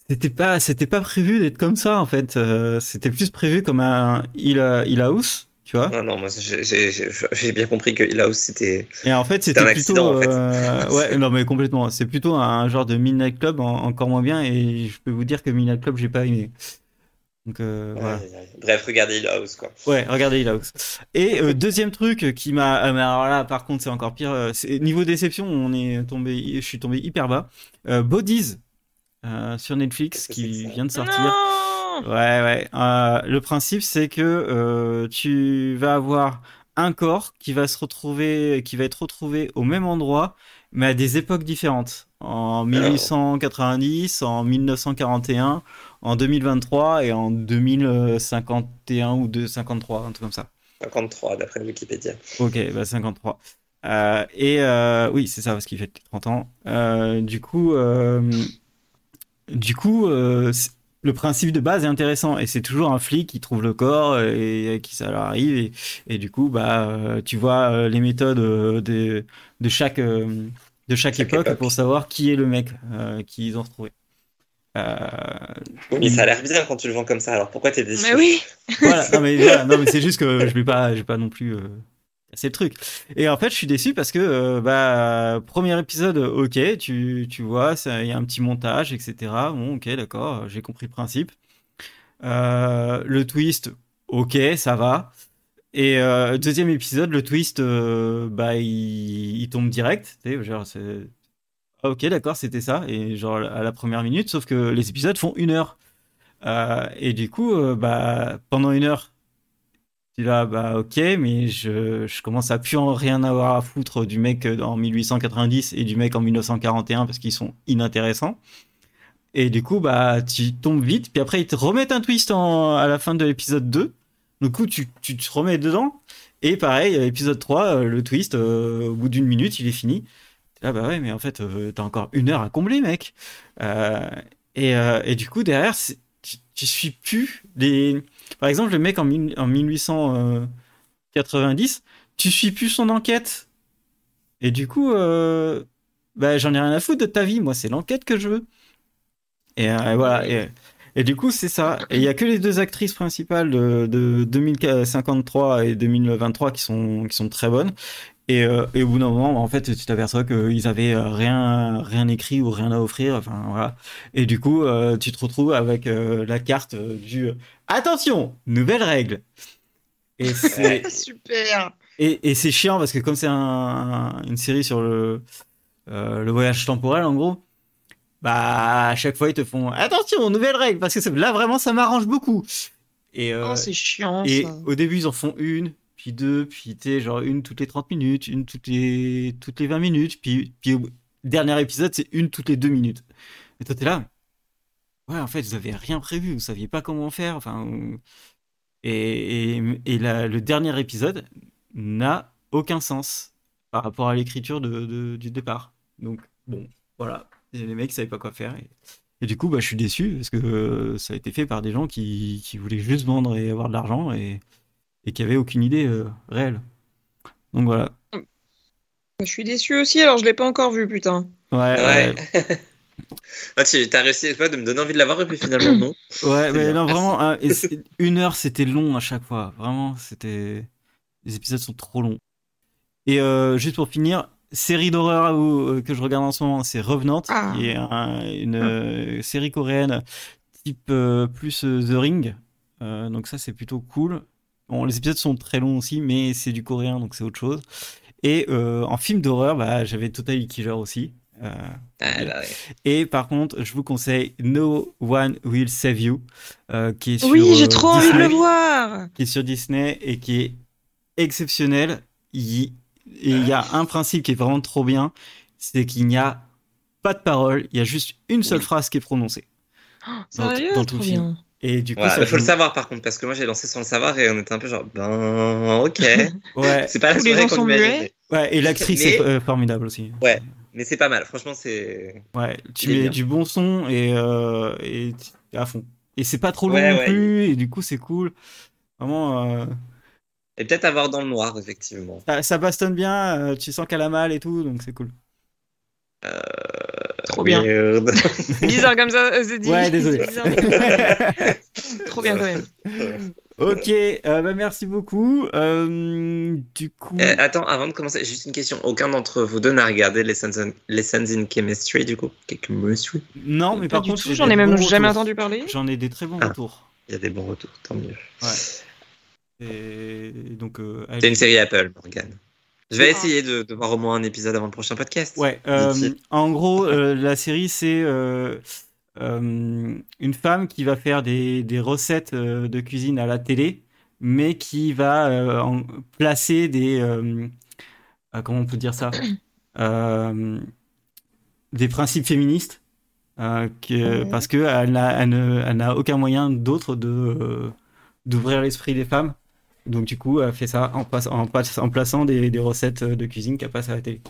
c'était pas, c'était pas prévu d'être comme ça en fait. Euh, c'était plus prévu comme un Hill, Hill House, tu vois. Non, non, moi, j'ai- bien compris que là aussi, c'était. Et en fait, C'était plutôt, accident, en fait. euh, ouais, non mais complètement. C'est plutôt un genre de Midnight Club en- encore moins bien. Et je peux vous dire que Midnight Club, j'ai pas aimé. Donc euh. Ouais. Bref, regardez Hill House, quoi. Ouais, regardez Hill House. Et euh, deuxième truc qui m'a, mais alors là, par contre, c'est encore pire. euh, c'est niveau déception, on est tombé, je suis tombé hyper bas. Euh, Bodies euh, sur Netflix qui vient de sortir. Non Ouais, ouais. Euh, le principe, c'est que euh, tu vas avoir un corps qui va se retrouver, qui va être retrouvé au même endroit, mais à des époques différentes. En 1890, en 1941, en 2023 et en 2051 ou 253, un truc comme ça. 53, d'après Wikipédia. Ok, bah 53. Euh, et euh, oui, c'est ça, parce qu'il fait 30 ans. Euh, du coup, euh, du coup euh, le principe de base est intéressant. Et c'est toujours un flic qui trouve le corps et, et qui ça leur arrive. Et, et du coup, bah, euh, tu vois euh, les méthodes euh, de, de chaque, de chaque, Chaque époque, époque. pour savoir qui est le mec euh, qu'ils ont retrouvé. Euh, Oui, mais ça a l'air bien quand tu le vends comme ça, alors pourquoi t'es déçu? Mais oui voilà, non mais, voilà, non, mais c'est juste que je vais pas, je vais pas non plus euh, casser le truc. Et en fait, je suis déçu parce que euh, bah premier épisode, ok, tu, tu vois, il y a un petit montage, etc. Bon, ok, d'accord, j'ai compris le principe. Euh, le twist, ok, ça va. Et euh, deuxième épisode, le twist, bah il, tombe direct. Genre c'est ah, ok, d'accord, c'était ça. Et genre à la première minute, sauf que les épisodes font une heure. Et du coup, bah, pendant une heure, tu là, bah, ok, mais je, je commence à plus en rien avoir à foutre du mec euh, en 1890 et du mec en 1941 parce qu'ils sont inintéressants. Et du coup, bah, tu tombes vite, puis après, ils te remettent un twist à la fin de l'épisode 2. Du coup, tu, tu te remets dedans. Et pareil, euh, épisode 3, euh, le twist, au bout d'une minute, il est fini. Là, bah ouais, mais en fait, t'as encore une heure à combler, mec. Et, et du coup, derrière, tu, tu suis plus les. Par exemple, le mec en, en 1890, tu suis plus son enquête. Et du coup, euh, bah, j'en ai rien à foutre de ta vie. Moi, c'est l'enquête que je veux. Et euh, voilà. Et, du coup, c'est ça. Il y a que les deux actrices principales de, de 2053 et 2023 qui sont, qui sont très bonnes. Et, euh, et au bout d'un moment, en fait, tu t'aperçois qu'ils avaient euh, rien, rien écrit ou rien à offrir. Enfin, voilà. Et du coup, euh, tu te retrouves avec euh, la carte euh, du attention, nouvelle règle. Et c'est Super et, et c'est chiant parce que comme c'est un- un- une série sur le euh, le voyage temporel en gros, bah à chaque fois ils te font attention, nouvelle règle parce que là vraiment ça m'arrange beaucoup. Et euh, Oh, c'est chiant, et ça. au début, ils en font une, puis deux, puis tu genre une toutes les 30 minutes, une toutes les, toutes les 20 minutes, puis, puis au dernier épisode, c'est une toutes les deux minutes. Et toi, t'es là. Ouais, en fait, vous avez rien prévu, vous saviez pas comment faire. Enfin, et, et, et la- le dernier épisode n'a aucun sens par rapport à l'écriture de, de- du départ. Donc, bon, voilà. Les mecs savaient pas quoi faire. Et, et du coup, bah, je suis déçu parce que euh, ça a été fait par des gens qui, qui voulaient juste vendre et avoir de l'argent et, et qui avaient aucune idée euh, réelle. Donc voilà. Je suis déçue aussi, alors je l'ai pas encore vu, putain. Ouais, Ouais. ouais. Ah, tu as réussi pas, de me donner envie de l'avoir et puis finalement non? Ouais, mais bien, non, vraiment, hein, une heure, c'était long à chaque fois. Vraiment, c'était. Les épisodes sont trop longs. Et euh, juste pour finir, série d'horreur euh, que je regarde en ce moment, c'est Revenant, Ah. qui est un- une euh, série coréenne type euh, plus The Ring. Euh, donc ça, c'est plutôt cool. Bon, les épisodes sont très longs aussi, mais c'est du coréen, donc c'est autre chose. Et euh, en film d'horreur, bah, j'avais Totally Killer aussi. Euh, Ah, bah, ouais. et par contre, je vous conseille No One Will Save You, euh, qui est sur Oui, j'ai trop envie de Disney, le voir. qui est sur Disney et qui est exceptionnel. Il- et il y a un principe qui est vraiment trop bien, c'est qu'il n'y a pas de parole, il y a juste une seule Oui. phrase qui est prononcée. Dans- Sérieux, dans tout trop le film. bien. Et du coup, Voilà, ça il faut le savoir par contre, parce que moi j'ai lancé sans le savoir et on était un peu genre, ben ok. Ouais, C'est pas la Tous les soirée gens qu'on sont imagine, muets. ouais, et l'actrice Mais- est euh, formidable aussi. Ouais. mais c'est pas mal. Franchement, c'est. Ouais, tu mets bien. du bon son et, euh, et à fond. Et c'est pas trop long Ouais, non ouais. plus, et du coup, c'est cool. Vraiment, euh, Et peut-être avoir dans le noir, effectivement. ça, ça bastonne bien, euh, tu sens qu'elle a mal et tout, donc c'est cool. Trop bien. Weird. Bizarre comme ça, euh, c'est dit. Ouais, désolé. Trop bien quand même. ok, euh, bah, merci beaucoup. Euh, du coup, Euh, attends, avant de commencer, juste une question. Aucun d'entre vous deux n'a regardé Lessons in, Lessons in Chemistry, du coup? Chemistry? Non, mais Pas par du contre, j'en ai même bons jamais retours. entendu parler. J'en ai des très bons Ah. retours. Il y a des bons retours, tant mieux. Et donc, euh, C'est une série Apple, Morgane. Je vais essayer de, de voir au moins un épisode avant le prochain podcast. Ouais, euh, en gros, euh, la série, c'est euh, euh, une femme qui va faire des, des recettes euh, de cuisine à la télé, mais qui va euh, en- placer des... euh, euh, comment on peut dire ça Euh, Des principes féministes, euh, que, Ouais. parce qu'elle n'a elle aucun moyen d'autre de, euh, d'ouvrir l'esprit des femmes. Donc du coup, elle fait ça en, passe- en, passe- en plaçant des, des recettes de cuisine qu'elle passe à la télé.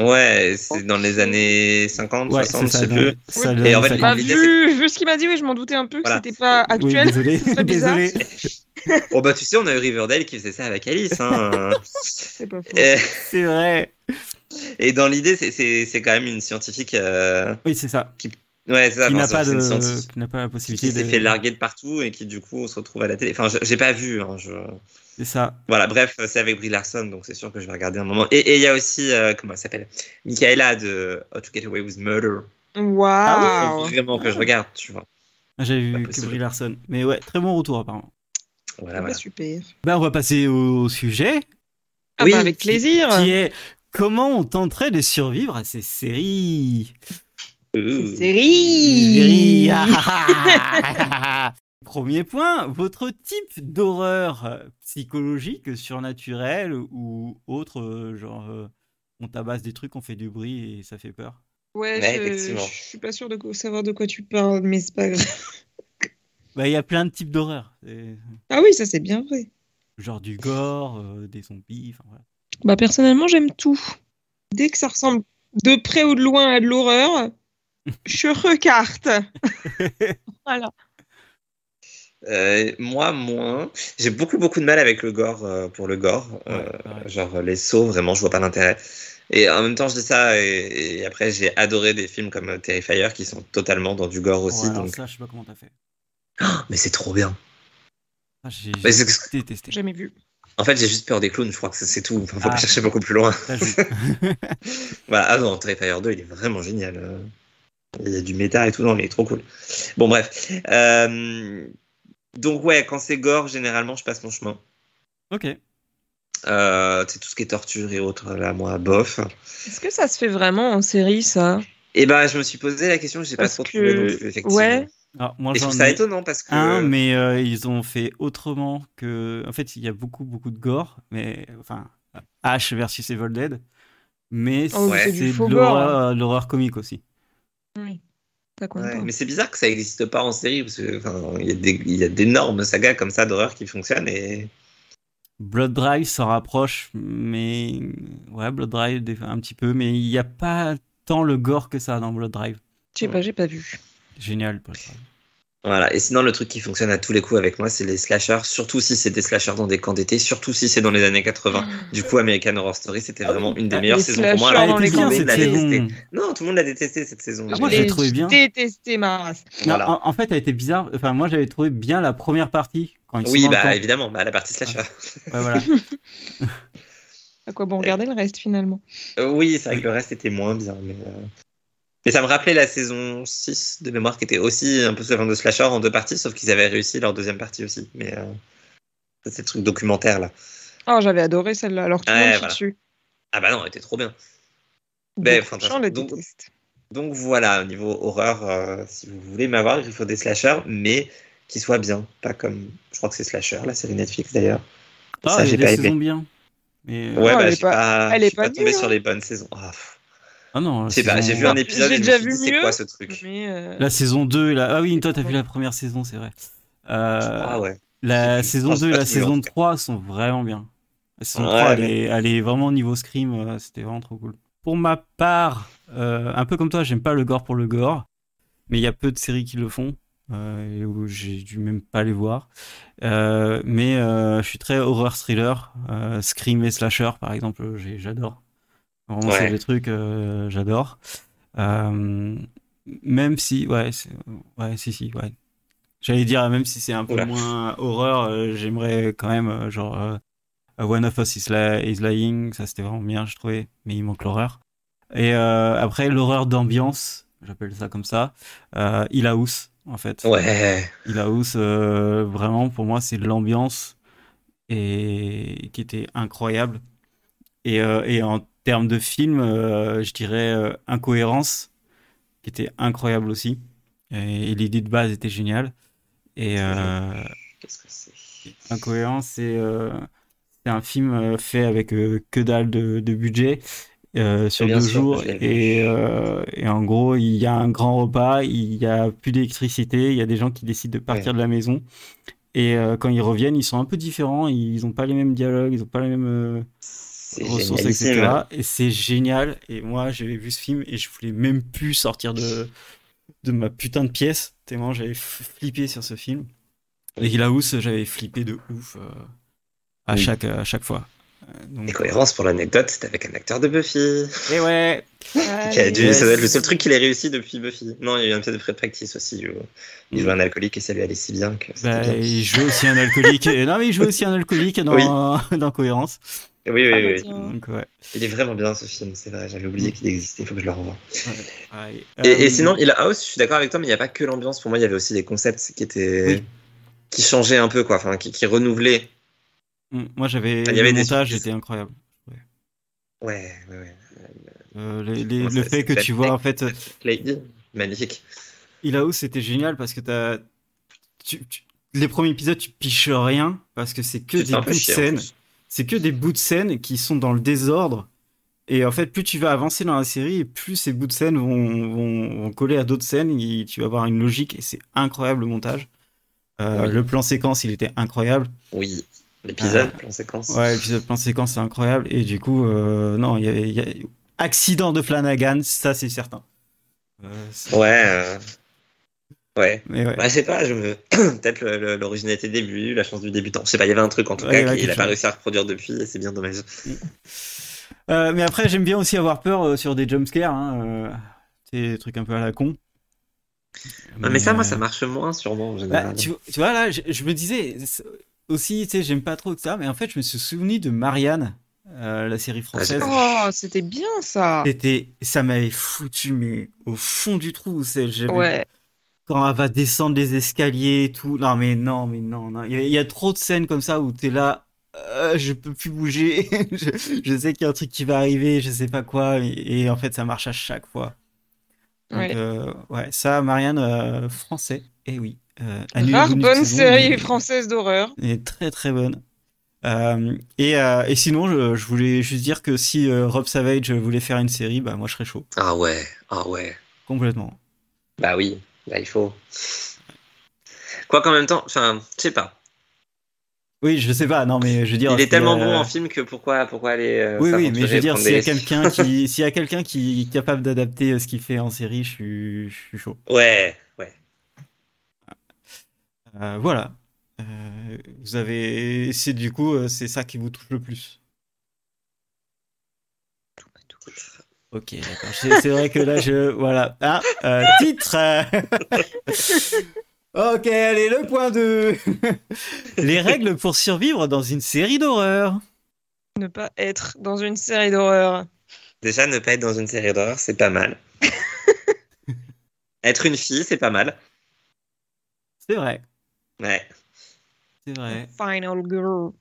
Ouais, c'est dans les années 50, Ouais, 60, c'est je ça. sais plus. ça Et en fait. Bah, vu, vu ce qu'il m'a dit, oui, je m'en doutais un peu que Voilà. c'était pas Oui, actuel. désolé, très bizarre. désolé. Oh bah tu sais, on a eu Riverdale qui faisait ça avec Alice. Hein. C'est pas faux. et, C'est vrai. et dans l'idée, c'est- c'est c'est quand même une scientifique. euh, Oui, c'est ça. Ouais, c'est ça. Qui n'a pas de, qui pas la qui possibilité s'est de. fait larguer de partout et qui du coup se retrouve à la télé. Enfin, je- j'ai pas vu. Hein, je... C'est ça. Voilà, bref, c'est avec Brie Larson, donc c'est sûr que je vais regarder un moment. Et il y a aussi, euh, comment elle s'appelle? Michaela de How to Get Away with Murder. Waouh. Faut vraiment que je regarde, tu vois. J'avais Pas vu que. Brie Larson. Mais ouais, très bon retour apparemment. Voilà, Ah bah, voilà. super. Bah, on va passer au sujet. Ah Oui, bah, avec plaisir. Qui est comment on tenterait de survivre à ces séries? Ouh. Série. Premier point, votre type d'horreur euh, psychologique, surnaturelle ou autre, euh, genre euh, on tabasse des trucs, on fait du bruit et ça fait peur? Ouais, Ouais, je, effectivement. je suis pas sûre de savoir de quoi tu parles, mais c'est pas grave. Bah, il y a plein de types d'horreur. Ah oui, ça c'est bien vrai. Genre du gore, euh, des zombies, enfin voilà. Bah personnellement, j'aime tout. Dès que ça ressemble de près ou de loin à de l'horreur, je recarte. voilà. Euh, moi, moins. J'ai beaucoup, beaucoup de mal avec le gore euh, pour le gore. Euh, Ouais, genre les sauts, vraiment, je vois pas l'intérêt. Et en même temps, je dis ça, et, et après, j'ai adoré des films comme Terrifier qui sont totalement dans du gore aussi. Ouais, alors donc... ça, je sais pas comment t'as fait. Mais c'est trop bien. Ah, j'ai détesté. Jamais vu. En fait, j'ai juste peur des clowns, je crois que c'est- tout. Enfin, faut Ah. pas chercher beaucoup plus loin. Voilà. Ah non, Terrifier 2, il est vraiment génial. Il y a du méta et tout, non, mais il est trop cool. Bon, bref. Euh, Donc, ouais, quand c'est gore, généralement, je passe mon chemin. ok. Euh, c'est tout ce qui est torture et autres, là, moi, bof. Est-ce que ça se fait vraiment en série, ça? Et ben, je me suis posé la question, j'ai pas Parce trop que- trouvé plus, effectivement. ouais. Alors, moi, Et je j'en trouve ça étonnant parce que. un, mais euh, ils ont fait autrement que. En fait, il y a beaucoup, beaucoup de gore, mais enfin, H versus Evil Dead, mais Oh, Ouais. c'est de gore. l'horreur de l'horreur comique aussi. Oui. Ouais, mais c'est bizarre que ça n'existe pas en série parce que enfin, il y a des- il y a d'énormes sagas comme ça d'horreur qui fonctionnent et Blood Drive s'en rapproche, mais ouais, Blood Drive un petit peu, mais il n'y a pas tant le gore que ça dans Blood Drive. Je sais pas, j'ai pas vu. Génial, Blood Drive. Voilà. Et sinon, le truc qui fonctionne à tous les coups avec moi, c'est les slashers. Surtout si c'est des slashers dans des camps d'été. Surtout si c'est dans les années 80. Du coup, American Horror Story, c'était Ah vraiment une des Ah, meilleures saisons pour moi. slashers Alors, tout le monde l'a détesté. Non, tout le monde l'a détesté cette saison. Ah, moi, je l'ai trouvé bien. détesté Voilà. en, en fait, elle était bizarre. Enfin, moi, j'avais trouvé bien la première partie. Quand Oui, bah évidemment, bah, la partie slasher. Ouais, voilà. À quoi bon regarder le reste finalement? Euh, oui, c'est vrai que le reste était moins bien. Mais, euh, mais ça me rappelait la saison 6 de mémoire qui était aussi un peu ce genre de slasher en deux parties, sauf qu'ils avaient réussi leur deuxième partie aussi. Mais euh, c'est le truc documentaire là. Oh, j'avais adoré celle-là, alors que tout le Ouais, monde chie voilà. dessus. Ah bah non, elle était trop bien. Ben, la donc-. Donc voilà, au niveau horreur, euh, si vous voulez m'avoir, il faut des slashers, mais qui soient bien. Pas comme. Je crois que c'est Slasher, la série Netflix d'ailleurs. Ah, ça, j'ai pas aimé. saisons bien. Mais, euh, Ouais, elle bah, est je suis pas- pas, elle est pas pas tombé nulle, sur hein. les bonnes saisons. Ah. Ah non, pas, saison- j'ai vu un J'ai épisode et me déjà vu c'est quoi ce truc? Mais euh, La saison 2, la... ah oui, toi, t'as vu la première saison, c'est vrai. Euh, Ah ouais. La saison pense 2 et la c'est saison tout cas. 3 sont vraiment bien. La saison Ouais, 3, elle, ouais. est, elle est vraiment au niveau scream, euh, c'était vraiment trop cool. Pour ma part, euh, un peu comme toi, j'aime pas le gore pour le gore, mais il y a peu de séries qui le font, euh, et où j'ai dû même pas les voir. Euh, mais euh, je suis très horror thriller, euh, scream et slasher par exemple, j'ai- j'adore. Vraiment, Ouais. c'est des trucs, euh, j'adore. Euh, même si, ouais, ouais, si, si, ouais. J'allais dire, même si c'est un peu Oula. moins horreur, euh, j'aimerais quand même, euh, genre, One of Us is, Li- is Lying, ça c'était vraiment bien, je trouvais, mais il manque l'horreur. Et après, l'horreur d'ambiance, j'appelle ça comme ça, euh, Hill House, en fait. Ouais. Hill House, vraiment, pour moi, c'est de l'ambiance et qui était incroyable. Et, euh, et en termes de film, euh, je dirais euh, Incohérence, qui était incroyable aussi. Et, et l'idée de base était géniale. Et euh, Qu'est-ce que c'est? Incohérence, c'est un film fait avec que dalle de, de budget sur deux sûr, jours. Et, et en gros, il y a un grand repas, il y a plus d'électricité, il y a des gens qui décident de partir de la maison. Et quand ils reviennent, ils sont un peu différents, ils n'ont pas les mêmes dialogues, ils n'ont pas les mêmes ressources, génialissime. etc. Et c'est génial. Et moi, j'avais vu ce film et je voulais même plus sortir de, de ma putain de pièce, tellement j'avais flippé sur ce film. Et Hill House, j'avais flippé de ouf euh, à, Oui. chaque, à chaque fois. Euh, donc, Et cohérence pour l'anecdote, c'était avec un acteur de Buffy. Et ouais, Qui a dû, Yes. ça doit être le seul truc qu'il ait réussi depuis Buffy. Non, il y a eu un épisode de Fred Practice aussi. où il jouait un alcoolique et ça lui allait si bien que bah, bien. il jouait aussi un alcoolique. Et- non, mais il jouait aussi un alcoolique dans, dans Cohérence. Oui, oui, Ah, oui. oui. tiens. Donc, ouais. Il est vraiment bien ce film, c'est vrai. J'avais oublié qu'il existait, il faut que je le revoie. Ouais. Et, Euh, et sinon, il House, je suis d'accord avec toi, mais il n'y a pas que l'ambiance. Pour moi, il y avait aussi des concepts qui étaient. Oui. qui changeaient un peu, quoi. Enfin, qui, qui renouvelaient. mm, Moi, j'avais. Il y avait le des montage était incroyable. Ouais, ouais, ouais. Euh, les- les- Comment le fait que tu vois, en fait. Lady, magnifique. Hill House, c'était génial parce que t'as. Tu, tu- Les premiers épisodes, tu piches rien parce que c'est que des bouts de chiant, en scène. plus. C'est que des bouts de scène qui sont dans le désordre. Et en fait, plus tu vas avancer dans la série, plus ces bouts de scène vont, vont, vont coller à d'autres scènes. Et tu vas avoir une logique et c'est incroyable le montage. Euh, Oui. Le plan séquence, il était incroyable. Oui. L'épisode, Euh, plan séquence. Ouais, l'épisode plan séquence, c'est incroyable. Et du coup, euh, non, il y a, y a- accident de Flanagan, ça c'est certain. Ouais. Ouais. Mais ouais. Bah, je sais pas, je me... peut-être l'originalité du début, la chance du débutant. Je sais pas, il y avait un truc en tout Ouais, cas ouais, qu'il quelque a pas réussi à reproduire depuis et c'est bien dommage. Euh, mais après, j'aime bien aussi avoir peur euh, sur des jumpscares. Hein, euh, c'est des trucs un peu à la con. Ah, mais ça, moi, ça marche moins sûrement en bah, général. tu, tu vois, là, je, je me disais c'est- aussi, tu sais, j'aime pas trop ça, mais en fait, je me suis souvenu de Marianne, euh, la série française. Oh, c'était bien ça. C'était, ça m'avait foutu, mais au fond du trou. c'est- Ouais. Quand elle va descendre les escaliers et tout. Non, mais non, mais non, non. Il y, a- il y a trop de scènes comme ça où t'es là, euh, je peux plus bouger. je, je sais qu'il y a un truc qui va arriver, je sais pas quoi. Et, et en fait, ça marche à chaque fois. Donc, Ouais. euh, ouais, ça, Marianne, euh, français. Et oui. Euh, Rare bonne série mais- française d'horreur. elle est très très bonne. Euh, et, euh, et sinon, je, je voulais juste dire que si euh, Rob Savage voulait faire une série, bah moi je serais chaud. Ah ouais, ah ouais. Complètement. Bah oui, bah il faut. Quoi qu'en même temps, enfin, je sais pas. Oui, je sais pas, non mais je veux dire. Il est tellement euh, bon en film que pourquoi, pourquoi aller. euh, Oui, oui, mais je veux dire, s'il y a quelqu'un qui, s'il y a quelqu'un qui est capable d'adapter euh, ce qu'il fait en série, je suis, je suis chaud. Ouais, ouais. Euh, voilà. Euh, vous avez. C'est du coup, c'est ça qui vous touche le plus. Ok, d'accord. C'est vrai que là, je. Voilà. Ah, euh, titre Ok, allez, le point 2. Les règles pour survivre dans une série d'horreur. Ne pas être dans une série d'horreur. Déjà, ne pas être dans une série d'horreur, c'est pas mal. Être une fille, c'est pas mal. C'est vrai. Ouais. C'est vrai. Final girl.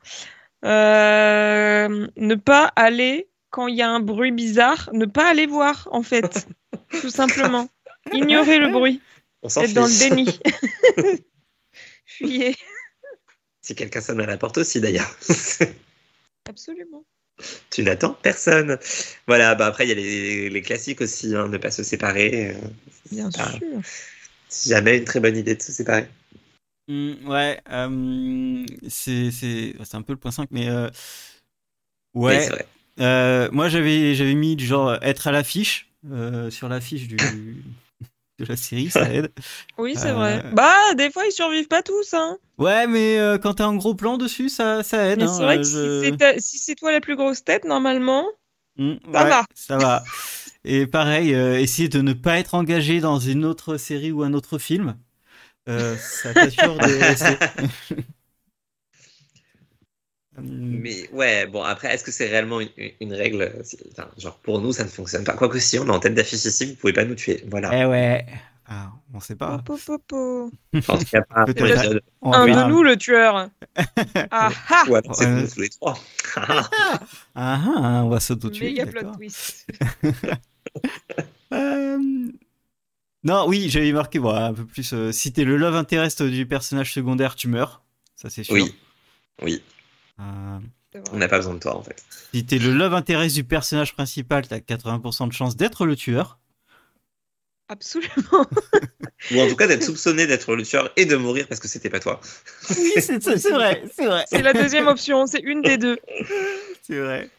Euh, ne pas aller quand il y a un bruit bizarre. Ne pas aller voir, en fait. Tout simplement. Ignorer le bruit. On s'en Être dans le fiche. déni. Fuyez. Si quelqu'un sonne à la porte aussi, d'ailleurs. Absolument. tu n'attends personne. Voilà, bah après, il y a les, les classiques aussi, hein, ne pas se séparer. euh, Bien sûr. C'est jamais une très bonne idée de se séparer. Hmm, ouais, euh, c'est c'est c'est un peu le point 5, mais euh, Oui, ouais. c'est vrai. Euh, moi, j'avais j'avais mis du genre euh, être à l'affiche euh, sur l'affiche du de la série, ça aide. Oui, c'est Euh, vrai. Bah, des fois, ils survivent pas tous, hein. Ouais, mais quand t'as un gros plan dessus, ça ça aide. Mais hein, c'est vrai que je- si c'est ta- si c'est toi la plus grosse tête, normalement, Hmm, Ça ouais, va. Ça va. Et pareil, essayer de ne pas être engagé dans une autre série ou un autre film. Ça t'assure de Mais ouais, bon, après, est-ce que c'est réellement une, une règle? Enfin, Genre, pour nous, ça ne fonctionne pas. Quoique, si on est en tête d'affiche ici, vous pouvez pas nous tuer. Voilà. Eh ouais. Ah, on sait pas. po, po, po. En tout cas, pas un verra. de nous le tueur. ah ah Ou alors, c'est Ouais. nous tous les trois. Ah, ah, on va s'auto-tuer. Méga plot d'accord. twist. Euh, Non, oui, j'avais marqué bon, un peu plus. euh, si t'es le love interest du personnage secondaire, tu meurs. Ça, c'est sûr. Oui. Oui. On n'a pas besoin de toi, en fait. si t'es le love interest du personnage principal, t'as 80% de chance d'être le tueur. Absolument. Ou en tout cas, d'être soupçonné d'être le tueur et de mourir parce que c'était pas toi. Oui, c'est c'est vrai, c'est vrai. C'est la deuxième option, c'est une des deux. C'est vrai.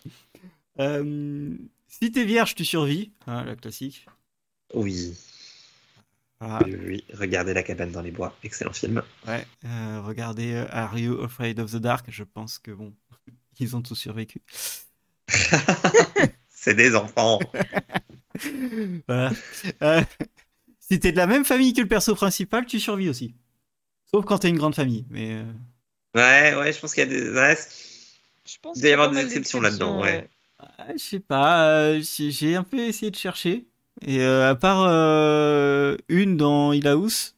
Euh, si t'es vierge, tu survis. Hein, la classique. Oui. Voilà. Oui. Regardez La cabane dans les bois. Excellent film. Ouais. Euh, regardez euh, Are You Afraid of the Dark? Je pense que bon, ils ont tous survécu. C'est des enfants. Voilà. Euh, si t'es de la même famille que le perso principal, tu survis aussi. Sauf quand t'es une grande famille. Mais euh, Ouais, ouais, je pense qu'il y a des. ouais, Je pense Il doit y avoir des exceptions là-dedans, ouais. ah, je sais pas. euh, j'ai j'ai un peu essayé de chercher. Et euh, à part euh, une dans Hill House.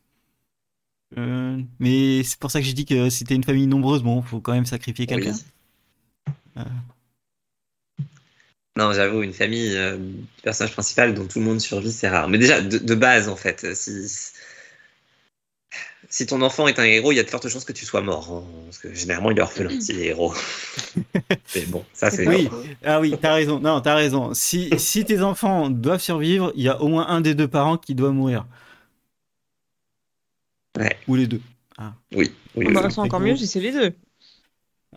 euh, mais c'est pour ça que j'ai dit que t'es une famille nombreuse, bon, faut quand même sacrifier quelqu'un. Oui. Non, j'avoue, une famille euh, du personnage principal dont tout le monde survit, c'est rare. Mais déjà, de, de base, en fait, si, si ton enfant est un héros, il y a de fortes chances que tu sois mort. hein, parce que généralement, il est orphelin s'il est héros. Mais bon, ça, c'est. Oui, ah oui, t'as raison. Non, t'as raison. Si, si tes enfants doivent survivre, il y a au moins un des deux parents qui doit mourir. Ouais. Ou les deux. Oui, oui, Bah, oui. c'est encore mieux si c'est les deux.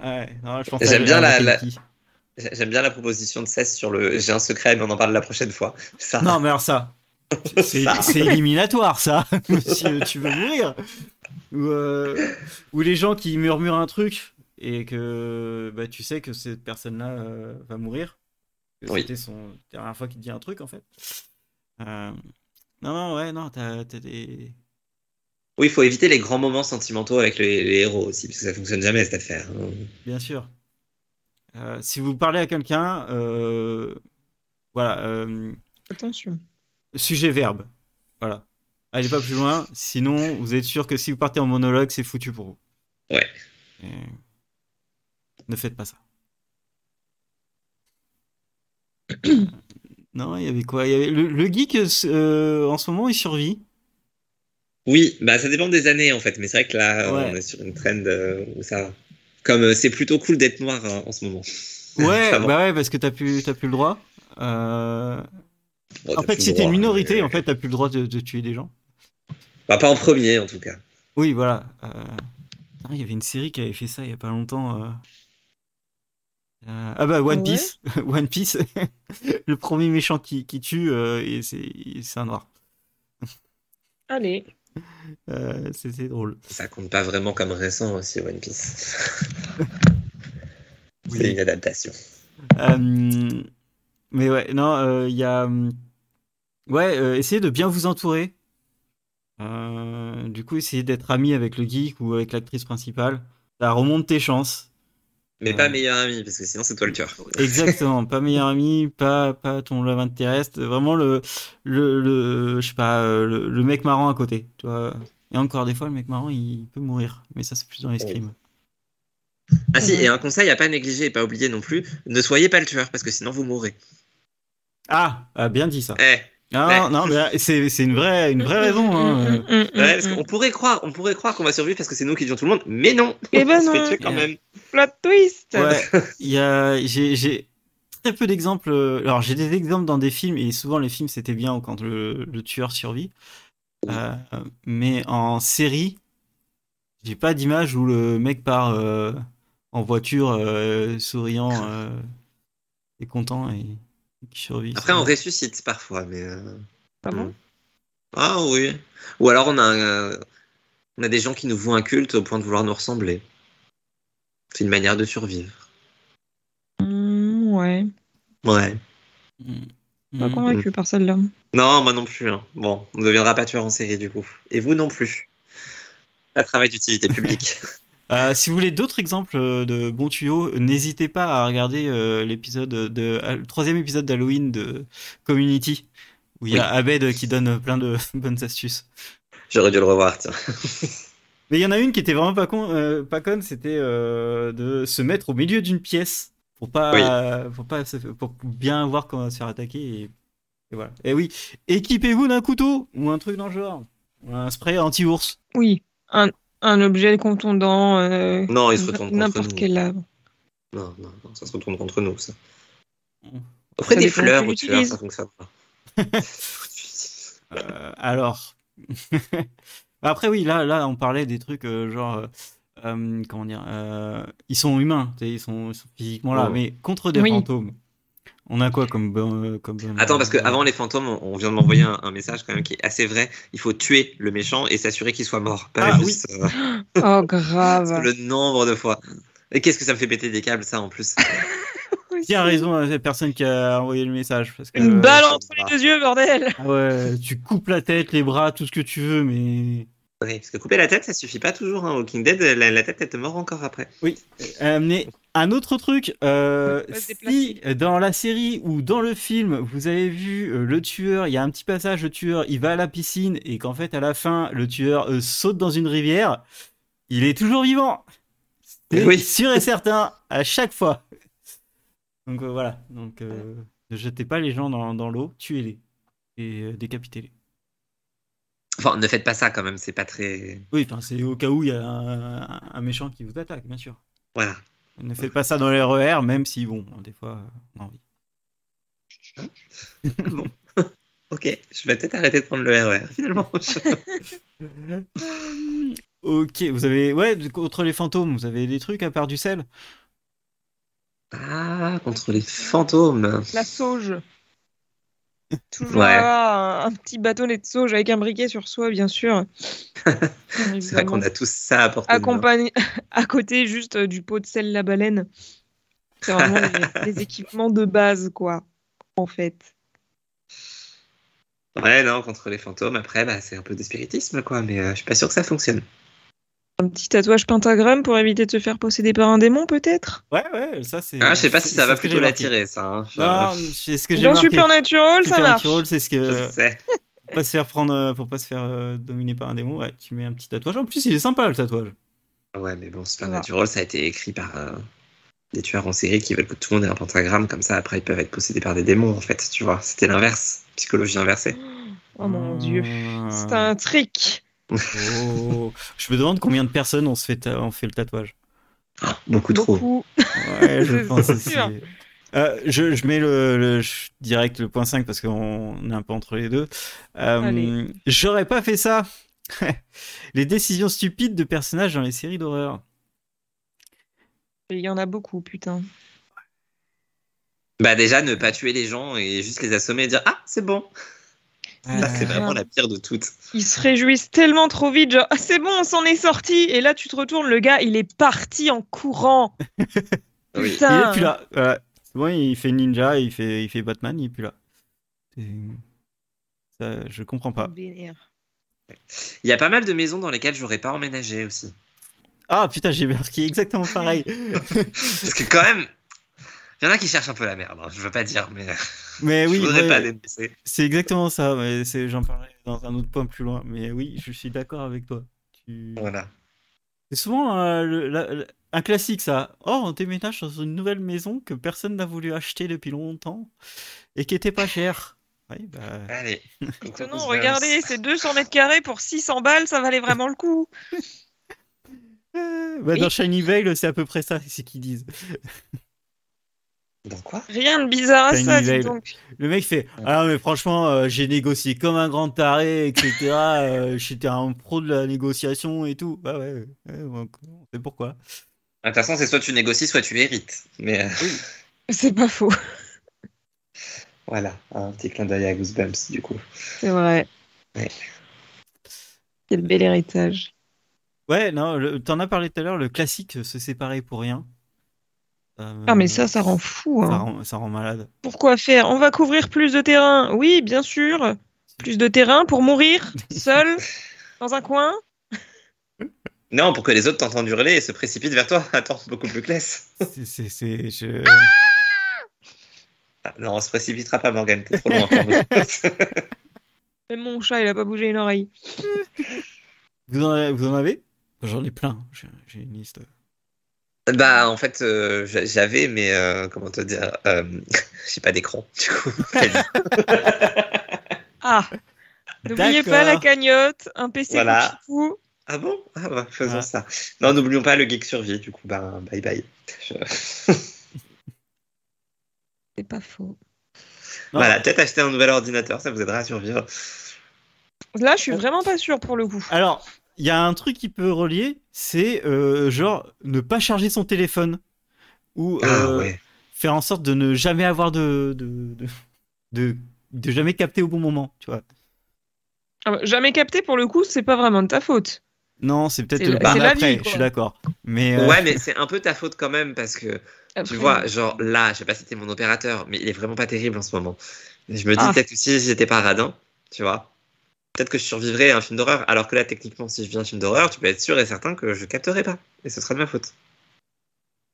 Ouais, non, je pense J'aime bien la- la-. J'aime bien la proposition de Cess sur le j'ai un secret, mais on en parle la prochaine fois. Ça, Non, mais alors ça, c'est éliminatoire, ça. si euh, tu veux mourir. Ou, euh, ou les gens qui murmurent un truc et que bah, tu sais que cette personne-là euh, va mourir. Oui. C'était son la dernière fois qu'il dit un truc, en fait. Euh, Non, non, ouais, non, t'as des. Oui, il faut éviter les grands moments sentimentaux avec les, les héros aussi, parce que ça fonctionne jamais cette affaire. hein. Bien sûr. Euh, si vous parlez à quelqu'un, euh, voilà, euh, Attention. Sujet verbe, voilà. Allez pas plus loin, sinon vous êtes sûr que si vous partez en monologue, c'est foutu pour vous. Ouais. Et Ne faites pas ça. non, il y avait quoi? Il y avait le, le geek euh, en ce moment, il survit. Oui, bah ça dépend des années en fait, mais c'est vrai que là, Ouais. on est sur une trend euh, où ça. Comme euh, c'est plutôt cool d'être noir hein, en ce moment. Ouais, bah ouais, parce que t'as plus, t'as plus le droit. Euh, Bon, en fait, si t'es une minorité, mais- en fait, t'as plus le droit de, de tuer des gens. Bah, pas en premier en tout cas. Oui, voilà. Euh, Il y avait une série qui avait fait ça il y a pas longtemps. euh. Euh, Ah bah One Ouais. Piece, One Piece, le premier méchant qui, qui tue, euh, et c'est un noir. Allez. Euh, C'était drôle. Ça compte pas vraiment comme récent aussi, One Piece. Oui. C'est une adaptation. Euh, mais ouais, non, il y a. hum, Ouais, euh, essayez de bien vous entourer. Euh, du coup, essayez d'être ami avec le geek ou avec l'actrice principale. Ça remonte tes chances. Mais pas meilleur ami, parce que sinon c'est toi le tueur. Exactement, pas meilleur ami, pas, pas ton love interest, vraiment le, le, le je sais pas, euh, le, le mec marrant à côté, tu vois. Et encore des fois, le mec marrant, il peut mourir, mais ça c'est plus dans les scrims. Ah si, et un conseil à pas négliger et pas oublier non plus, ne soyez pas le tueur, parce que sinon vous mourrez. Ah, ah, bien dit ça. Eh, Non, Ouais. non, non, mais c'est c'est une vraie, une vraie raison. Hein. Mm, mm, mm, ouais, parce mm. qu'on pourrait croire, on pourrait croire qu'on va survivre parce que c'est nous qui tuons tout le monde, mais non Eh ben se fait non. tuer quand Yeah. même. Plot twist. Ouais, il y a, j'ai, j'ai très peu d'exemples. euh, Alors, j'ai des exemples dans des films, et souvent les films c'était bien quand le, le tueur survit. Euh, mais en série, j'ai pas d'image où le mec part euh, en voiture, euh, souriant euh, et content et, et qui survit. Après, on ressuscite parfois, mais... euh, Ah bon Ah oui. Ou alors on a, euh, on a des gens qui nous vouent un culte au point de vouloir nous ressembler. C'est une manière de survivre. Mm, Ouais, Ouais. Mm. pas convaincu par celle-là. Non, moi non plus. hein. Bon, on ne deviendra pas tueur en série du coup. Et vous non plus. Un travail d'utilité publique. Euh, si vous voulez d'autres exemples euh, de bons tuyaux, n'hésitez pas à regarder euh, l'épisode de euh, le troisième épisode d'Halloween de Community où il y a Abed qui donne plein de bonnes astuces. J'aurais dû le revoir, tiens. Mais il y en a une qui était vraiment pas con, euh, pas conne, c'était euh, de se mettre au milieu d'une pièce pour pas, pour pas, pour bien voir comment se faire attaquer. Et, et voilà. Et oui, équipez-vous d'un couteau ou un truc dans le genre, Ou un spray anti-ours. Oui, un, un objet contondant. euh, Non, il se retourne contre N'importe nous. quel arbre. Non, non, non, ça se retourne contre nous, ça. Ça des fleurs tu l'utilises. ça fonctionne pas. Euh, alors, après oui, là, là, on parlait des trucs euh, genre, comment dire, euh, ils sont humains, tu sais, ils sont, ils sont physiquement là, Oh. mais contre des Oui. fantômes, on a quoi comme, bon- comme Attends, parce que avant les fantômes, on on vient de m'envoyer un, un message quand même qui est assez vrai. Il faut tuer le méchant et s'assurer qu'il soit mort. Pas Ah, juste, euh, Oh, grave. le nombre de fois. Et qu'est-ce que ça me fait péter des câbles, ça, en plus? Qui a raison, euh, cette personne qui a envoyé le message parce que, Une euh, balle entre les deux yeux, bordel ah ouais, tu coupes la tête, les bras, tout ce que tu veux, mais Oui, parce que couper la tête, ça suffit pas toujours. Hein. Walking Dead, la, la tête, elle te mord encore après. oui. Euh, mais un autre truc, euh, si dans la série ou dans le film vous avez vu euh, le tueur, il y a un petit passage, le tueur, il va à la piscine et qu'en fait à la fin le tueur euh, saute dans une rivière, il est toujours vivant. C'est Oui. sûr et certain à chaque fois. Donc euh, voilà, donc euh, ne jetez pas les gens dans, dans l'eau, tuez-les et euh, décapitez-les. Enfin, ne faites pas ça quand même, c'est pas très. Oui, enfin c'est au cas où il y a un, un méchant qui vous attaque, bien sûr. Voilà. Ne faites pas ça dans les RER, même si bon, des fois on a envie. Ok, je vais peut-être arrêter de prendre le RER finalement. Ok, vous avez ouais contre les fantômes, vous avez des trucs à part du sel? Ah, contre les fantômes. La sauge. Toujours Ouais. avoir un, un petit bâtonnet de sauge avec un briquet sur soi, bien sûr. C'est vrai qu'on a tous ça à main. Accompagné à côté juste euh, du pot de sel la baleine. C'est vraiment les, les équipements de base, quoi, en fait. Ouais, non, contre les fantômes, après, bah, c'est un peu de spiritisme, quoi, mais euh, je suis pas sûr que ça fonctionne. Un petit tatouage pentagramme pour éviter de se faire posséder par un démon, peut-être? Ouais, ouais, ça c'est. Ah, je sais pas si ça va plutôt l'attirer, ça. hein. Je- Non, c'est ce que j'ai Dans marqué. Supernatural, ça marche. Supernatural, c'est ce que je sais. pour pas se faire prendre, euh, pour pas se faire euh, dominer par un démon. Ouais, tu mets un petit tatouage. En plus, il est sympa le tatouage. Ouais, mais bon, Supernatural, ça a été écrit par euh, des tueurs en série qui veulent que tout le monde ait un pentagramme, comme ça, après, ils peuvent être possédés par des démons, en fait, tu vois. C'était l'inverse, psychologie inversée. Oh mon dieu. Ah. C'est un trick. Oh. Je me demande combien de personnes ont, se fait, ta- ont fait le tatouage. Beaucoup trop. Beaucoup. Ouais, je C'est pense aussi. sûr. Euh, je, je mets le, le- je- direct le point 5 parce qu'on est un peu entre les deux. Euh. J'aurais pas fait ça. les décisions stupides de personnages dans les séries d'horreur. Il y en a beaucoup, putain. Bah, déjà, ne pas tuer les gens et juste les assommer et dire Ah, c'est bon. Ça, c'est vraiment la pire de toutes. Ils se réjouissent tellement trop vite, genre Ah, c'est bon, on s'en est sorti. Et là, tu te retournes, le gars, il est parti en courant. Oui. Il Putain. est plus là. Voilà. C'est bon, il fait ninja, il fait, il fait Batman, il est plus là. Ça, je comprends pas. Il y a pas mal de maisons dans lesquelles j'aurais pas emménagé aussi. Ah putain, j'ai marqué exactement pareil. Parce que quand même, il y en a qui cherchent un peu la merde. hein, Je veux pas dire, mais Mais je oui, voudrais ouais, pas les c'est exactement ça. mais c'est- J'en parlerai dans un autre point plus loin. Mais oui, je suis d'accord avec toi. Tu- Voilà. C'est souvent euh, le- la- la- un classique ça. Oh, on déménage dans une nouvelle maison que personne n'a voulu acheter depuis longtemps et qui était pas chère. Oui, bah, Allez. Étonnant, regardez, c'est 200 mètres carrés pour 600 balles, ça valait vraiment le coup. euh, bah, Oui. Dans Shiny Veil, c'est à peu près ça, c'est ce qu'ils disent. Dans quoi? Rien de bizarre à ça, dis donc. Le mec fait Ah mais franchement, euh, j'ai négocié comme un grand taré, etc. euh, J'étais un pro de la négociation et tout. Bah ouais, ouais, on on sait pourquoi. De toute façon, c'est soit tu négocies, soit tu hérites. Mais euh, C'est pas faux, voilà, un petit clin d'œil à Goosebumps, du coup. c'est vrai. Ouais. Quel bel héritage. Ouais, non, t'en as parlé tout à l'heure, le classique, se séparer pour rien. Euh, Ah, mais ça, ça rend fou. ça Hein. rend, ça rend malade. Pourquoi faire? On va couvrir plus de terrain. Oui, bien sûr. Plus de terrain pour mourir, seul, dans un coin. Non, pour que les autres t'entendent hurler et se précipitent vers toi. Attends, beaucoup plus classe. C'est- C'est. c'est- je- Ah, non, on se précipitera pas, Morgane, t'es trop loin. encore. Même mon chat, il a pas bougé une oreille. Vous en avez, vous en avez? J'en ai plein, j'ai j'ai une liste. Bah, en fait, euh, j'a- j'avais, mais euh, comment te dire, euh, j'ai pas d'écran, du coup. Ah N'oubliez pas la cagnotte, un PC Voilà. fou. ah bon? Ah bah, faisons Ah. ça. Non, n'oublions pas le geek survie, du coup, bah, bye bye. Je- C'est pas faux. Non. Voilà, peut-être acheter un nouvel ordinateur, ça vous aidera à survivre. Là, je suis vraiment pas sûre pour le coup. Alors, il y a un truc qui peut relier, c'est euh, genre ne pas charger son téléphone. Ou Ah euh, ouais. faire en sorte de ne jamais avoir de. de, de, de, de jamais capter au bon moment, tu vois. Ah bah, jamais capté pour le coup, c'est pas vraiment de ta faute. Non, c'est peut-être le la après, vie, je suis d'accord. Mais euh, Ouais, mais c'est un peu ta faute quand même parce que Après, tu vois, genre là, je sais pas si c'était mon opérateur, mais il est vraiment pas terrible en ce moment. Je me dis Ah. peut-être que si j'étais pas radin, tu vois, peut-être que je survivrais à un film d'horreur. Alors que là, techniquement, si je vis un film d'horreur, tu peux être sûr et certain que je capterai pas. Et ce sera de ma faute.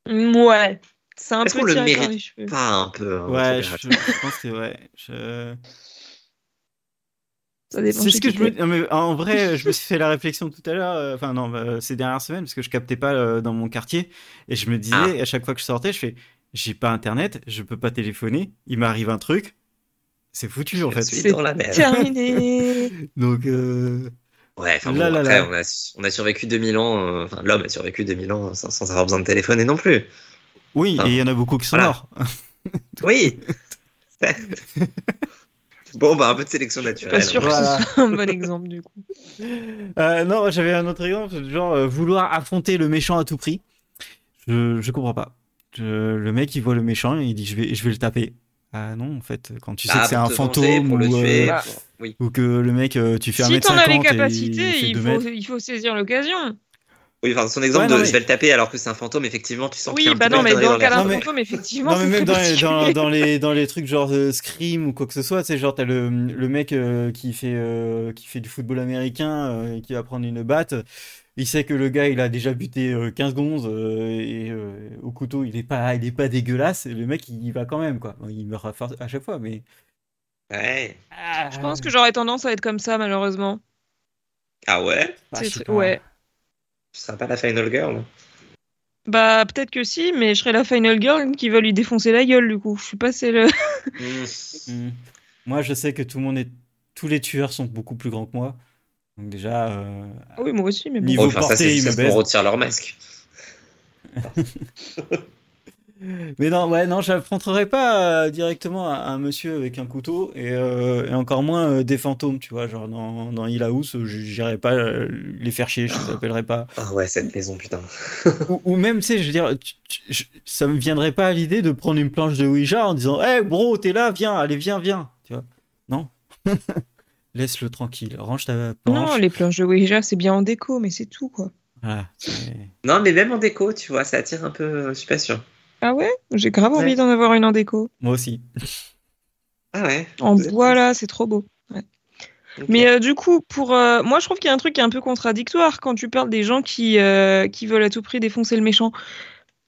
Ouais. C'est un Est-ce peu qu'on le mérite. Pas un peu. hein, ouais, je, pense que ouais. Je... Ça dépend C'est ce que je me. non, mais en vrai, je me suis fait la réflexion tout à l'heure, euh, enfin non, bah, ces dernières semaines, parce que je captais pas euh, dans mon quartier, et je me disais, Ah. à chaque fois que je sortais, je fais, j'ai pas internet, je peux pas téléphoner, il m'arrive un truc, c'est foutu en Je fait. suis C'est dans la merde. Terminé. Donc, euh, Ouais, enfin bon, Là, après, là. On, a, on a survécu 2000 ans, euh, enfin l'homme a survécu 2000 ans sans, sans avoir besoin de téléphoner non plus. oui, Ah. et il y en a beaucoup qui sont Voilà. morts. Oui Bon, bah un peu de sélection Pas naturelle. sûr Voilà. que ce soit un bon exemple du coup. Euh, non, j'avais un autre exemple, genre euh, vouloir affronter le méchant à tout prix. Je, je comprends pas. Je- le mec, il voit le méchant et il dit, je vais, je vais le taper. Ah non, en fait, quand tu sais Bah, que c'est un fantôme pour le ou, tuer. euh, Bah, Oui. ou que le mec, euh, tu fais Si 1m50 t'en as les et il capacités, il 2 faut, mètres. il faut saisir l'occasion. Oui, enfin, son exemple Ouais, non, de mais- je vais le taper alors que c'est un fantôme, effectivement, tu sens qu'il y a Oui, un bah non, mais dans le cas d'un Non, mais- fantôme, effectivement, Non, mais même dans les, dans, les, dans les trucs genre euh, Scream ou quoi que ce soit, c'est genre t'as le, le mec euh, qui, fait, euh, qui fait du football américain euh, et qui va prendre une batte. Il sait que le gars il a déjà buté euh, 15 gonzes euh, et euh, au couteau il est pas, il est pas dégueulasse. Et le mec il va quand même quoi. Bon, Il meurt à chaque fois, mais. Ouais. Je pense que j'aurais tendance à être comme ça, malheureusement. Ah ouais? Ah, pas. Ouais. Tu seras pas la final girl Bah, peut-être que si, mais je serais la final girl qui va lui défoncer la gueule, du coup. Je suis pas c'est le. Hmm. Moi je sais que tout le monde est, tous les tueurs sont beaucoup plus grands que moi. Donc déjà. euh, Ah oui, moi aussi, mais bon. Niveau Bon, enfin, ça, portée, c'est il me retire leur masque. Mais non, ouais, non, j'affronterais pas euh, directement un, un monsieur avec un couteau et, euh, et encore moins euh, des fantômes, tu vois. Genre dans, dans Hill House, j'irais pas euh, les faire chier, je les appellerais pas. Ah ouais, cette maison, putain. Ou, ou même, tu sais, je veux dire, tu- tu- je- ça me viendrait pas à l'idée de prendre une planche de Ouija en disant, hé bro, t'es là, viens, allez, viens, viens, tu vois. Non. Laisse-le tranquille. Range ta planche. Non, les planches de Ouija, c'est bien en déco, mais c'est tout, quoi. Voilà, c'est- Non, mais même en déco, tu vois, ça attire un peu. Je suis pas sûr. Ah ouais? J'ai grave envie Ouais. d'en avoir une en déco. Moi aussi. Ah ouais. En bois, là, c'est trop beau. Mais euh, du coup, pour euh, moi, je trouve qu'il y a un truc qui est un peu contradictoire quand tu parles des gens qui, euh, qui veulent à tout prix défoncer le méchant.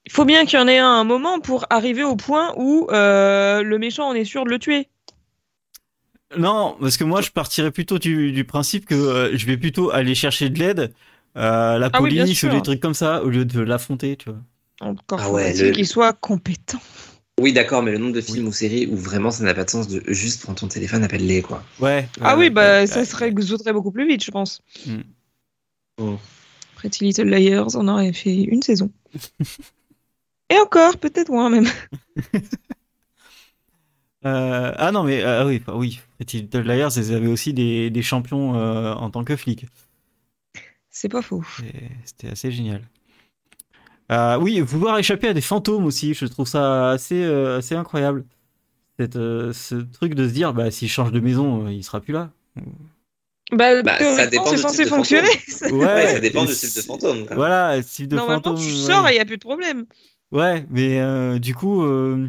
Il faut bien qu'il y en ait un, un moment pour arriver au point où euh, le méchant, on est sûr de le tuer. Non, parce que moi, je partirais plutôt du, du principe que euh, je vais plutôt aller chercher de l'aide, euh, la Ah oui, police ou des trucs comme ça, au lieu de l'affronter, tu vois. Encore Ah ouais, faut-il le- qu'il soit compétent. Oui, d'accord, mais le nombre de films ou séries où vraiment ça n'a pas de sens de juste prendre ton téléphone, appelle-les, quoi. Ouais. ah ouais, oui, bah ouais, ça ouais. se résoudrait beaucoup plus vite, je pense. Mm. Mm. Pretty Little Liars, on aurait fait une saison. Et encore, peut-être moins même. Euh, ah non, mais ah oui, bah oui. Pretty Little Liars, ils avaient aussi des, des champions euh, en tant que flics. C'est pas faux. C'était assez génial. Euh, oui, vouloir échapper à des fantômes aussi, je trouve ça assez, euh, assez incroyable. Cette, euh, ce truc de se dire, bah, s'il change de maison, euh, il sera plus là. Bah, Bah, ça dépend c'est censé fonctionner. Ouais, Ouais, ça dépend du type de si- fantôme. quoi. Voilà, type de Normalement, fantôme. tu ouais. sors et il n'y a plus de problème. Ouais, mais euh, du coup, euh,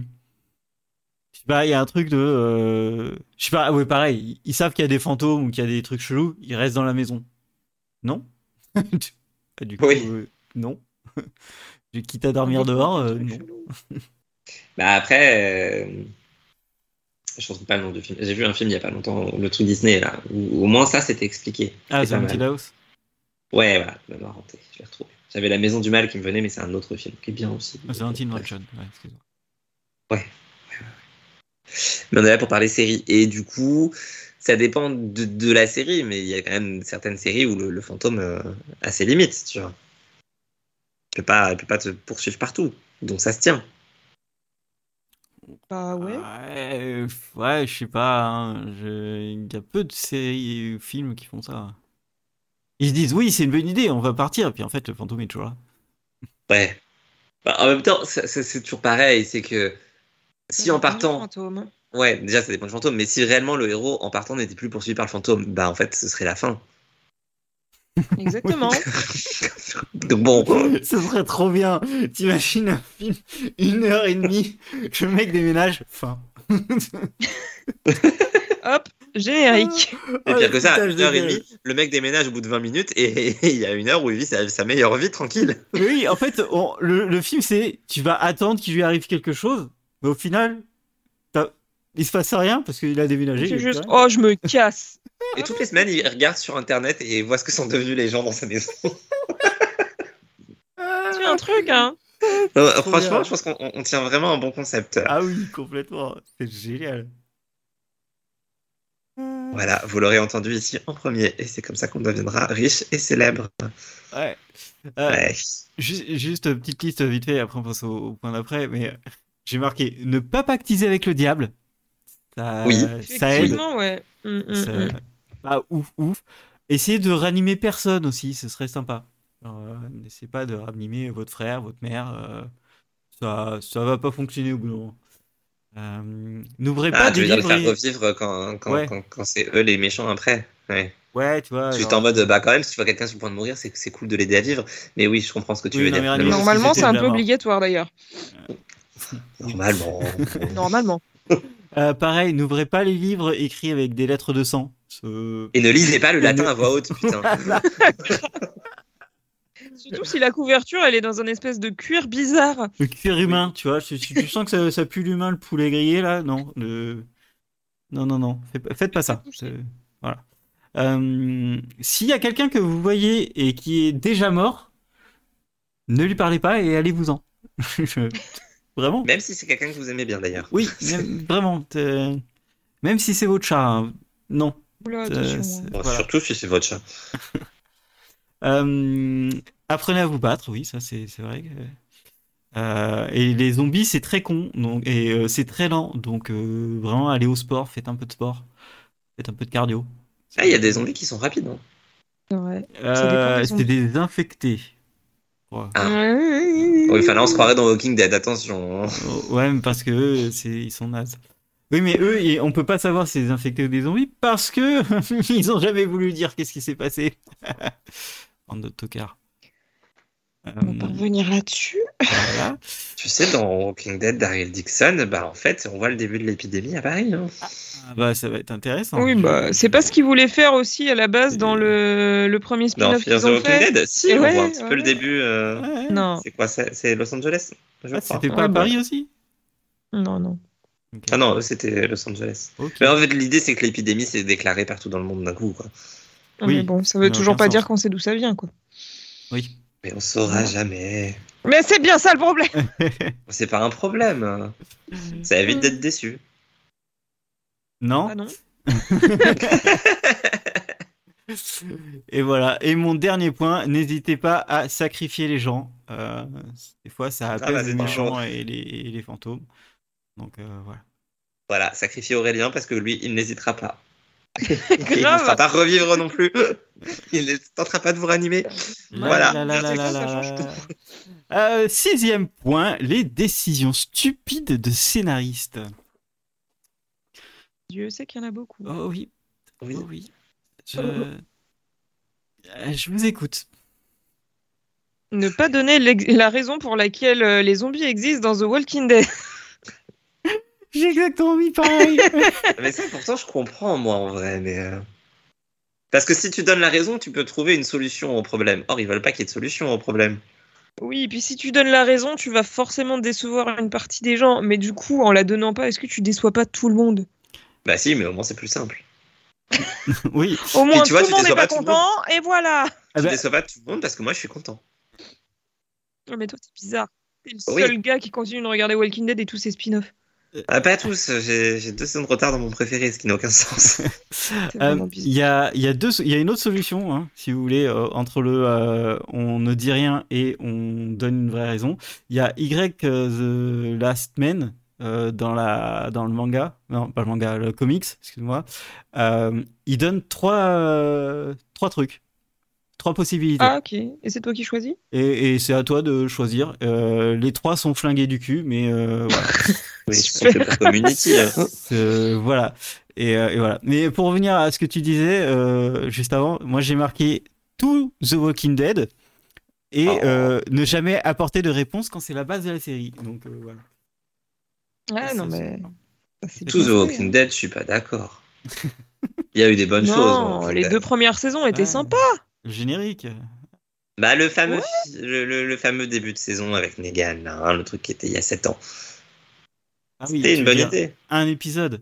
je sais pas, il y a un truc de, euh, je sais pas, ouais, pareil, ils- savent qu'il y a des fantômes ou qu'il y a des trucs chelous, ils restent dans la maison. Non? Du coup, Oui. euh, non. Quitte à dormir dehors, euh, non. Bah après, euh, je ne pas le nom du film. J'ai vu un film il y a pas longtemps, le truc Disney, là, où au moins ça c'était expliqué. Ah, C'est The Haunted. House Ouais, voilà, je l'ai renté, je l'ai retrouvé. J'avais La Maison du Mal qui me venait, mais c'est un autre film qui est bien aussi. The Haunted. Mansion, ouais, excuse-moi. Mais on est là pour parler série. Et du coup, ça dépend de, de la série, mais il y a quand même certaines séries où le, le fantôme euh, a ses limites, tu vois. Peut pas, peut pas te poursuivre partout. Donc ça se tient. Bah ouais. Ouais, ouais, je sais pas, hein, je- il y a peu de séries ou films qui font ça. Ils se disent, oui, c'est une bonne idée, on va partir, puis en fait, le fantôme est toujours là. Ouais. Bah, en même temps, c'est toujours pareil, c'est que si en partant, Fantôme. ouais, déjà ça dépend du fantôme, mais si réellement le héros en partant n'était plus poursuivi par le fantôme, bah en fait ce serait la fin. Exactement. Bon, Ce serait trop bien. T'imagines un film, une heure et demie, le mec déménage, fin. Hop, générique. et pire que ça, putain, une heure et demie, le mec déménage au bout de 20 minutes et il y a une heure où il vit sa, sa meilleure vie tranquille. Oui, en fait, on- le, le film, c'est tu vas attendre qu'il lui arrive quelque chose, mais au final, il se passe rien parce qu'il a déménagé. C'est est juste, oh, je me casse. Et toutes les semaines, il regarde sur internet et voit ce que sont devenus les gens dans sa maison. C'est un truc, hein. Non, franchement, bien. je pense qu'on on tient vraiment un bon concept. Ah oui, complètement. C'est génial. Voilà, vous l'aurez entendu ici en premier et c'est comme ça qu'on deviendra riche et célèbre. Ouais. Euh, Ouais. ju- juste une petite liste vite fait, après on passe au, au point d'après, mais j'ai marqué ne pas pactiser avec le diable. Ça, Oui. ça aide. Effectivement, ouais. Mm, mm, Ça- mm. Pas ouf, ouf. Essayez de ranimer personne aussi, ce serait sympa. Euh, N'essayez pas de ranimer votre frère, votre mère. euh, ça, ça va pas fonctionner au bout d'un moment. Euh, N'ouvrez pas Ah, tu des veux dire le faire revivre quand, quand, Ouais. quand, quand c'est eux les méchants après. Ouais. Ouais, tu vois. Juste genre- en mode, bah quand même, si tu vois quelqu'un sur le point de mourir, c'est cool de l'aider à vivre. Mais oui, je comprends ce que tu Oui, veux non, dire. mais Normalement, c'est un peu obligatoire d'ailleurs. Normalement. Normalement. Euh, pareil, n'ouvrez pas les livres écrits avec des lettres de sang. Ce- Et ne lisez pas le latin à voix haute, putain. Surtout si la couverture, elle est dans un espèce de cuir bizarre. Le cuir humain, tu vois. Si tu sens que ça, ça pue l'humain, le poulet grillé, là, non. le- Non, non, non. Faites, pas- ça. Voilà. Euh, S'il y a quelqu'un que vous voyez et qui est déjà mort, ne lui parlez pas et allez-vous-en. Je- Vraiment Même si c'est quelqu'un que vous aimez bien d'ailleurs. Oui, même- vraiment. Même si c'est votre chat, hein. non. Oula, Euh, hein. Bon, voilà. Surtout si c'est votre chat. Euh, apprenez à vous battre, oui, ça c'est vrai. que- Euh, et les zombies, c'est très con, donc, et euh, c'est très lent, donc euh, vraiment allez au sport, faites un peu de sport, faites un peu de cardio. Ah, il y a des zombies qui sont rapides. hein. C'est vrai. Euh, des C'était des infectés. Ouais. Ah. Ouais. Oui, enfin là, on se croirait dans Walking Dead. Attention. Oh, ouais, mais parce que eux, c'est ils sont nazes. Oui, mais eux, ils- on peut pas savoir si c'est des infectés ou des zombies parce que ils ont jamais voulu dire qu'est-ce qui s'est passé. En autocar. Euh, On va pas revenir là-dessus. voilà. Tu sais, dans Walking Dead d'Ariel Dixon, bah en fait, on voit le début de l'épidémie à Paris. hein. Ah bah, ça va être intéressant. Oui, bah, c'est pas ce qu'ils voulaient faire aussi à la base dans le, le premier Dans spin-off Fear qu'ils the Walking fait. Dead, si, Et on ouais, voit un petit peu le début. euh, Ouais, ouais. Non, C'est quoi ça C'est Los Angeles Ah, c'était pas Ah, à bah. Paris aussi? Non, non. Ah non, eux, c'était Los Angeles. Mais en fait, l'idée, c'est que l'épidémie s'est déclarée partout dans le monde d'un coup. Quoi. Oui, Mais bon, ça veut toujours pas sens. dire qu'on sait d'où ça vient, quoi. Oui. Mais on saura Ouais. jamais. Mais c'est bien ça le problème. C'est pas un problème. Ça évite d'être déçu. Non Ah non. Et voilà. Et mon dernier point, n'hésitez pas à sacrifier les gens. Euh, des fois, ça bah, apaise les c'est méchants toujours. et les, et les fantômes. Donc euh, voilà. Voilà, sacrifier Aurélien parce que lui, il n'hésitera pas. il ne Grave. fera pas revivre non plus. Il ne tentera pas de vous ranimer. Voilà. Euh, sixième point, les décisions stupides de scénaristes. Dieu sait qu'il y en a beaucoup. Oh oui, Oui. oh oui. Je, Euh, je vous écoute. Ne pas donner la raison pour laquelle euh, les zombies existent dans The Walking Dead. J'ai exactement mis pareil. Mais ça, pourtant, je comprends, moi, en vrai. Mais euh, Parce que si tu donnes la raison, tu peux trouver une solution au problème. Or, ils veulent pas qu'il y ait de solution au problème. Oui, et puis si tu donnes la raison, tu vas forcément décevoir une partie des gens. Mais du coup, en la donnant pas, est-ce que tu déçois pas tout le monde? Bah si, mais au moins, c'est plus simple. oui. Au moins, tu vois, tout tu le monde n'est pas content, et voilà Ah Tu bah, déçois pas tout le monde parce que moi, je suis content. Oh, Mais toi, c'est bizarre. T'es le Oui. seul gars qui continue de regarder Walking Dead et tous ses spin-offs. Ah, pas tous, j'ai deux saisons de retard dans mon préféré, ce qui n'a aucun sens. Euh, Il bizarre. y, a, il y, a deux, il y a une autre solution, hein, si vous voulez, euh, entre le euh, on ne dit rien et on donne une vraie raison. Il y a Y euh, The Last Man euh, dans, la, dans le manga, non, pas le manga, le comics, excuse-moi. Euh, il donne trois, euh, trois trucs, trois possibilités. Ah, ok. Et c'est toi qui choisis? Et, et c'est à toi de choisir. Euh, les trois sont flingués du cul, mais euh, voilà. Oui, Super. c'est pour community. hein. Euh, voilà. Et, euh, et voilà. Mais pour revenir à ce que tu disais euh, juste avant, moi j'ai marqué tout The Walking Dead et Oh. euh, ne jamais apporter de réponse quand c'est la base de la série. Donc euh, voilà. Ah, Ça, non, mais. Tout The Walking hein. Dead, je suis pas d'accord. Il y a eu des bonnes choses. Non, Walking les Dead. deux premières saisons étaient Ouais. sympas. Le générique. Bah, le fameux, le, le- le fameux début de saison avec Negan, là, hein, le truc qui était il y a 7 ans. Ah oui, C'était une bonne idée. Un épisode.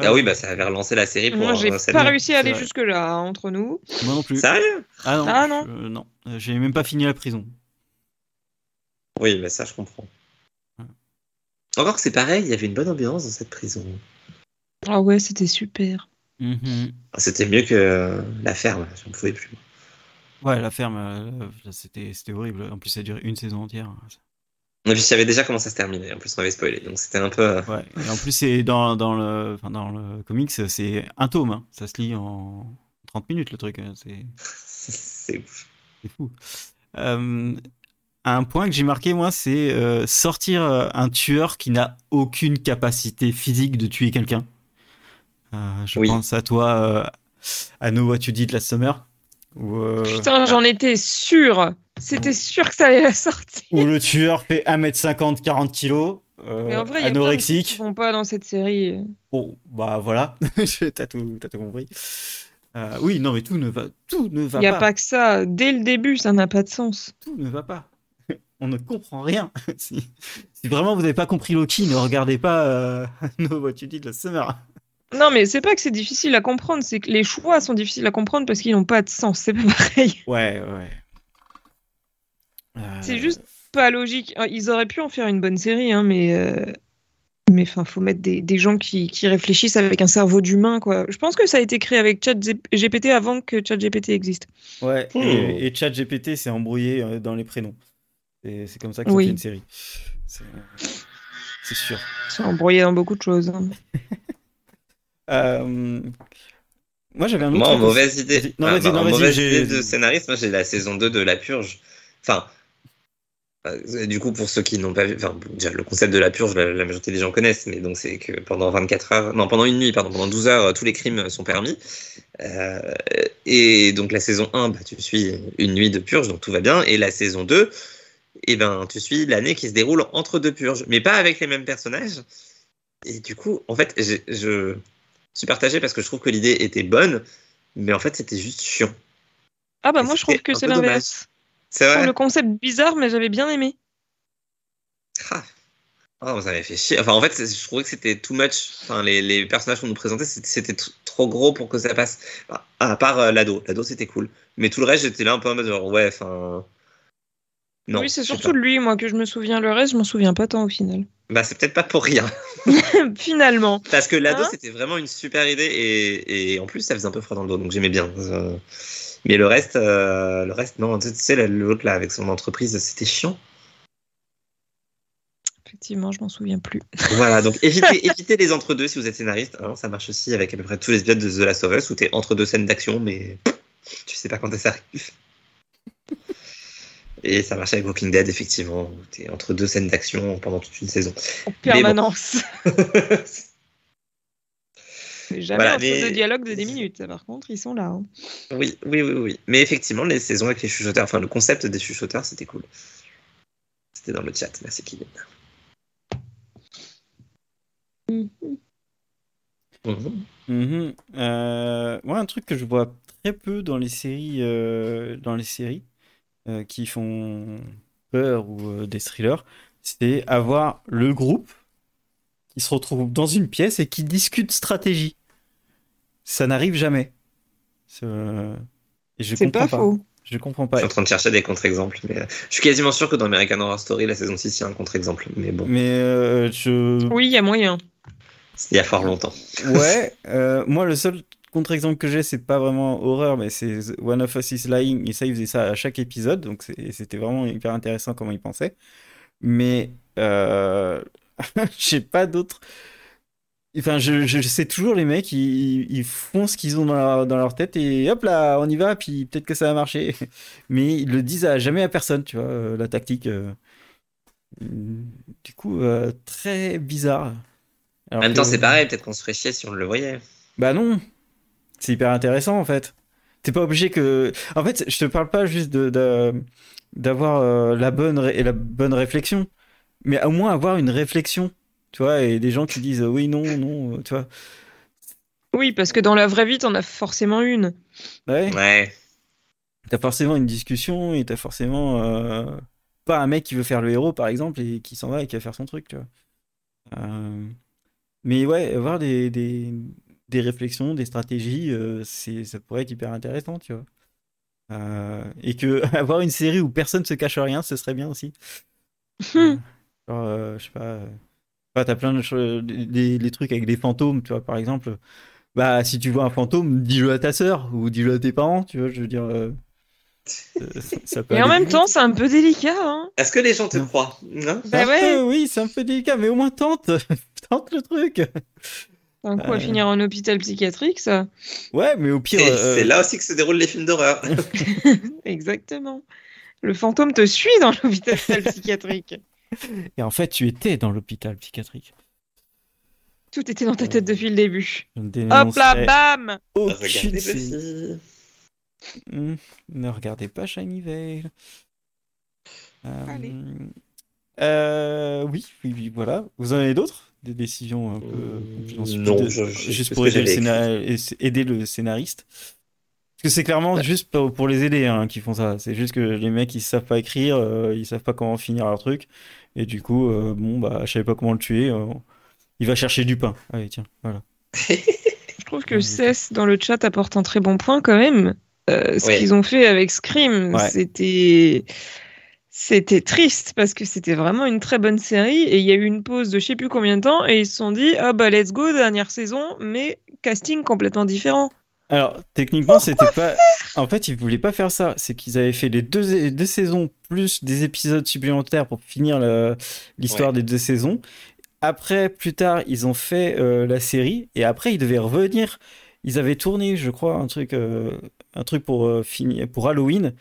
Ah oui, bah ça avait relancé la série pour. Moi, j'ai euh, pas année. réussi à aller jusque-là, hein, entre nous. Moi non plus. Sérieux? Ah non. Ah non. je- non. Euh, J'ai même pas fini la prison. Oui, mais ça, je comprends. Ouais. Encore que c'est pareil, il y avait une bonne ambiance dans cette prison. Ah ouais, c'était super. Mhm. C'était mieux que la ferme, j'en pouvais plus. Ouais, la ferme, euh, c'était horrible. En plus, ça a duré une saison entière. Et puis, je savais déjà comment ça se terminait. En plus, on avait spoilé, donc c'était un peu. euh, Ouais. Et en plus, c'est dans, dans, le, enfin, dans le comics, c'est un tome. hein. Ça se lit en 30 minutes, le truc. hein. C'est ouf. c'est fou. Euh, un point que j'ai marqué, moi, c'est euh, sortir un tueur qui n'a aucune capacité physique de tuer quelqu'un. Euh, je Oui. pense à toi, euh, à Know What You Did Last Summer. Où, euh, Putain, j'en étais sûre. C'était sûr que ça allait la sortir. où le tueur fait 1m50, 40 kilos, euh, Mais en vrai, anorexique. font pas dans cette série. Bon, bah voilà, t'as tout, t'as tout compris. Euh, oui, non, mais tout ne va, tout ne va Il n'y a pas. pas que ça. Dès le début, ça n'a pas de sens. Tout ne va pas. On ne comprend rien. si, si vraiment vous n'avez pas compris Loki, ne regardez pas euh, No What You Did Last Summer. Non, mais c'est pas que c'est difficile à comprendre, c'est que les choix sont difficiles à comprendre parce qu'ils n'ont pas de sens. C'est pas pareil. Ouais, ouais. Euh, C'est juste pas logique. Euh, Ils auraient pu en faire une bonne série, hein, mais. euh, Mais enfin, faut mettre des, des gens qui, qui réfléchissent avec un cerveau d'humain, quoi. Je pense que ça a été créé avec ChatGPT avant que ChatGPT existe. Ouais, et, et ChatGPT s'est embrouillé euh, dans les prénoms. Et c'est comme ça que ça Oui. fait une série. C'est c'est sûr. C'est embrouillé dans beaucoup de choses. hein. Euh, Moi, j'avais un autre. Moi, en truc aussi. mauvaise idée. Non, Ah, en mauvaise idée de scénariste, moi j'ai la saison 2 de La Purge. Enfin, Euh, Du coup, pour ceux qui n'ont pas vu, enfin, bon, déjà, le concept de la purge, la, la majorité des gens connaissent, mais donc c'est que pendant 24 heures, non, pendant une nuit, pardon, pendant 12 heures, tous les crimes sont permis. Euh, et donc la saison 1, bah, tu suis une nuit de purge, donc tout va bien. Et la saison 2, eh ben, tu suis l'année qui se déroule entre deux purges, mais pas avec les mêmes personnages. Et du coup, en fait, je suis partagé parce que je trouve que l'idée était bonne, mais en fait, c'était juste chiant. Ah bah Et moi je trouve que c'est l'inverse. C'est vrai. le concept bizarre, mais j'avais bien aimé. Ah. Oh, ça m'avait fait chier. Enfin, en fait, je trouvais que c'était too much. Enfin, les, les personnages qu'on nous présentait, c'était- trop gros pour que ça passe. À part euh, l'ado. L'ado, c'était cool. Mais tout le reste, j'étais là un peu en mode genre, ouais, enfin. Non. oui, c'est surtout de lui, moi, que je me souviens. Le reste, je m'en souviens pas tant au final. Bah, c'est peut-être pas pour rien. Finalement. Parce que l'ado, Hein c'était vraiment une super idée. Et, et en plus, ça faisait un peu froid dans le dos. Donc, j'aimais bien. Euh, Mais le reste, euh, le reste, non. Tu sais, l'autre là, avec son entreprise, c'était chiant. Effectivement, je m'en souviens plus. Voilà, donc évitez, évitez les entre-deux si vous êtes scénariste. hein. ça marche aussi avec à peu près tous les épisodes de The Last of Us où t'es entre deux scènes d'action, mais tu sais pas quand ça arrive. Et ça marche avec Walking Dead, effectivement, t'es entre deux scènes d'action pendant toute une saison. En Mais bon. permanence. C'est jamais Voilà, entre mais- deux dialogues de 10 minutes. Par contre, ils sont là. hein. oui, oui, oui, oui. Mais effectivement, les saisons avec les chuchoteurs, enfin le concept des chuchoteurs, c'était cool. C'était dans le chat, merci Kylian. Euh, moi, un truc que je vois très peu dans les séries, euh, dans les séries euh, qui font peur ou euh, des thrillers, c'est avoir le groupe qui se retrouve dans une pièce et qui discute stratégie. Ça n'arrive jamais. C'est euh, je comprends pas faux. Je comprends Je pas. suis en train de chercher des contre-exemples, mais euh, je suis quasiment sûr que dans American Horror Story, la saison 6, il y a un contre-exemple. Mais bon, Mais euh, je Oui, il y a moyen. il y a fort longtemps. Ouais, euh, moi le seul contre-exemple que j'ai, c'est pas vraiment horreur, mais c'est One of Us is Lying, et ça, il faisait ça à chaque épisode, donc c'était vraiment hyper intéressant comment il pensait. Mais euh, j'ai pas d'autres. Enfin, je, je sais toujours les mecs, ils, ils font ce qu'ils ont dans leur, dans leur tête et hop là, on y va, puis peut-être que ça va marcher. Mais ils le disent à, jamais à personne, tu vois, euh, la tactique. euh. Du coup, euh, très bizarre. En même temps, que- c'est pareil, peut-être qu'on se ferait chier si on le voyait. bah non, c'est hyper intéressant en fait. T'es pas obligé que. En fait, je te parle pas juste de, de- d'avoir euh, la bonne ré- et la bonne réflexion, mais au moins avoir une réflexion, tu vois, et des gens qui disent euh, oui, non, non, euh, tu vois. Oui, parce que dans la vraie vie, t'en as forcément une. Ouais. Ouais. T'as forcément une discussion et t'as forcément euh, pas un mec qui veut faire le héros par exemple et qui s'en va et qui va faire son truc, tu vois. Euh, Mais ouais, avoir des, des, des réflexions, des stratégies, euh, c'est, ça pourrait être hyper intéressant, tu vois. Euh, et que avoir une série où personne se cache rien, ce serait bien aussi. Euh, genre, euh, je sais pas. euh, enfin, t'as plein de choses, les, les trucs avec des fantômes, tu vois, par exemple. Bah, si tu vois un fantôme, dis-le à ta sœur ou dis-le à tes parents, tu vois, je veux dire. ça peut Et en même vite. temps, c'est un peu délicat. Hein Est-ce que les gens te Non. croient? Non Bah ouais. peu, oui, c'est un peu délicat, mais au moins tente, tente le truc. Un coup à Euh. finir en hôpital psychiatrique, ça. Ouais, mais au pire, euh, C'est là aussi que se déroulent les films d'horreur. Exactement. Le fantôme te suit dans l'hôpital psychiatrique. et en fait, tu étais dans l'hôpital psychiatrique. Tout était dans ta tête depuis le début. Hop là, bam Regardez. Hmm, Ne regardez pas Shiny Veil. Euh, Allez. euh, oui, oui, oui, voilà. Vous en avez d'autres? Des décisions un peu Euh, non, de- je- je- juste pour aider le, j'avais scénar- aider le scénariste. Parce que c'est clairement juste pour, les aider hein, qu'ils font ça. C'est juste que les mecs ils savent pas écrire, euh, ils savent pas comment finir leur truc, et du coup, euh, bon bah, je savais pas comment le tuer. euh, il va chercher du pain. Allez, tiens, voilà. Je trouve que Cess dans le chat apporte un très bon point quand même. Euh, ce qu'ils ont fait avec Scream, Ouais. c'était c'était triste parce que c'était vraiment une très bonne série et il y a eu une pause de je sais plus combien de temps et ils se sont dit ah bah let's go dernière saison mais casting complètement différent. Alors, techniquement, c'était pas. En fait, ils voulaient pas faire ça. C'est qu'ils avaient fait les deux, deux saisons plus des épisodes supplémentaires pour finir le- l'histoire des deux saisons. Après, plus tard, ils ont fait euh, la série et après, ils devaient revenir. Ils avaient tourné, je crois, un truc, euh, un truc pour euh, finir, pour Halloween,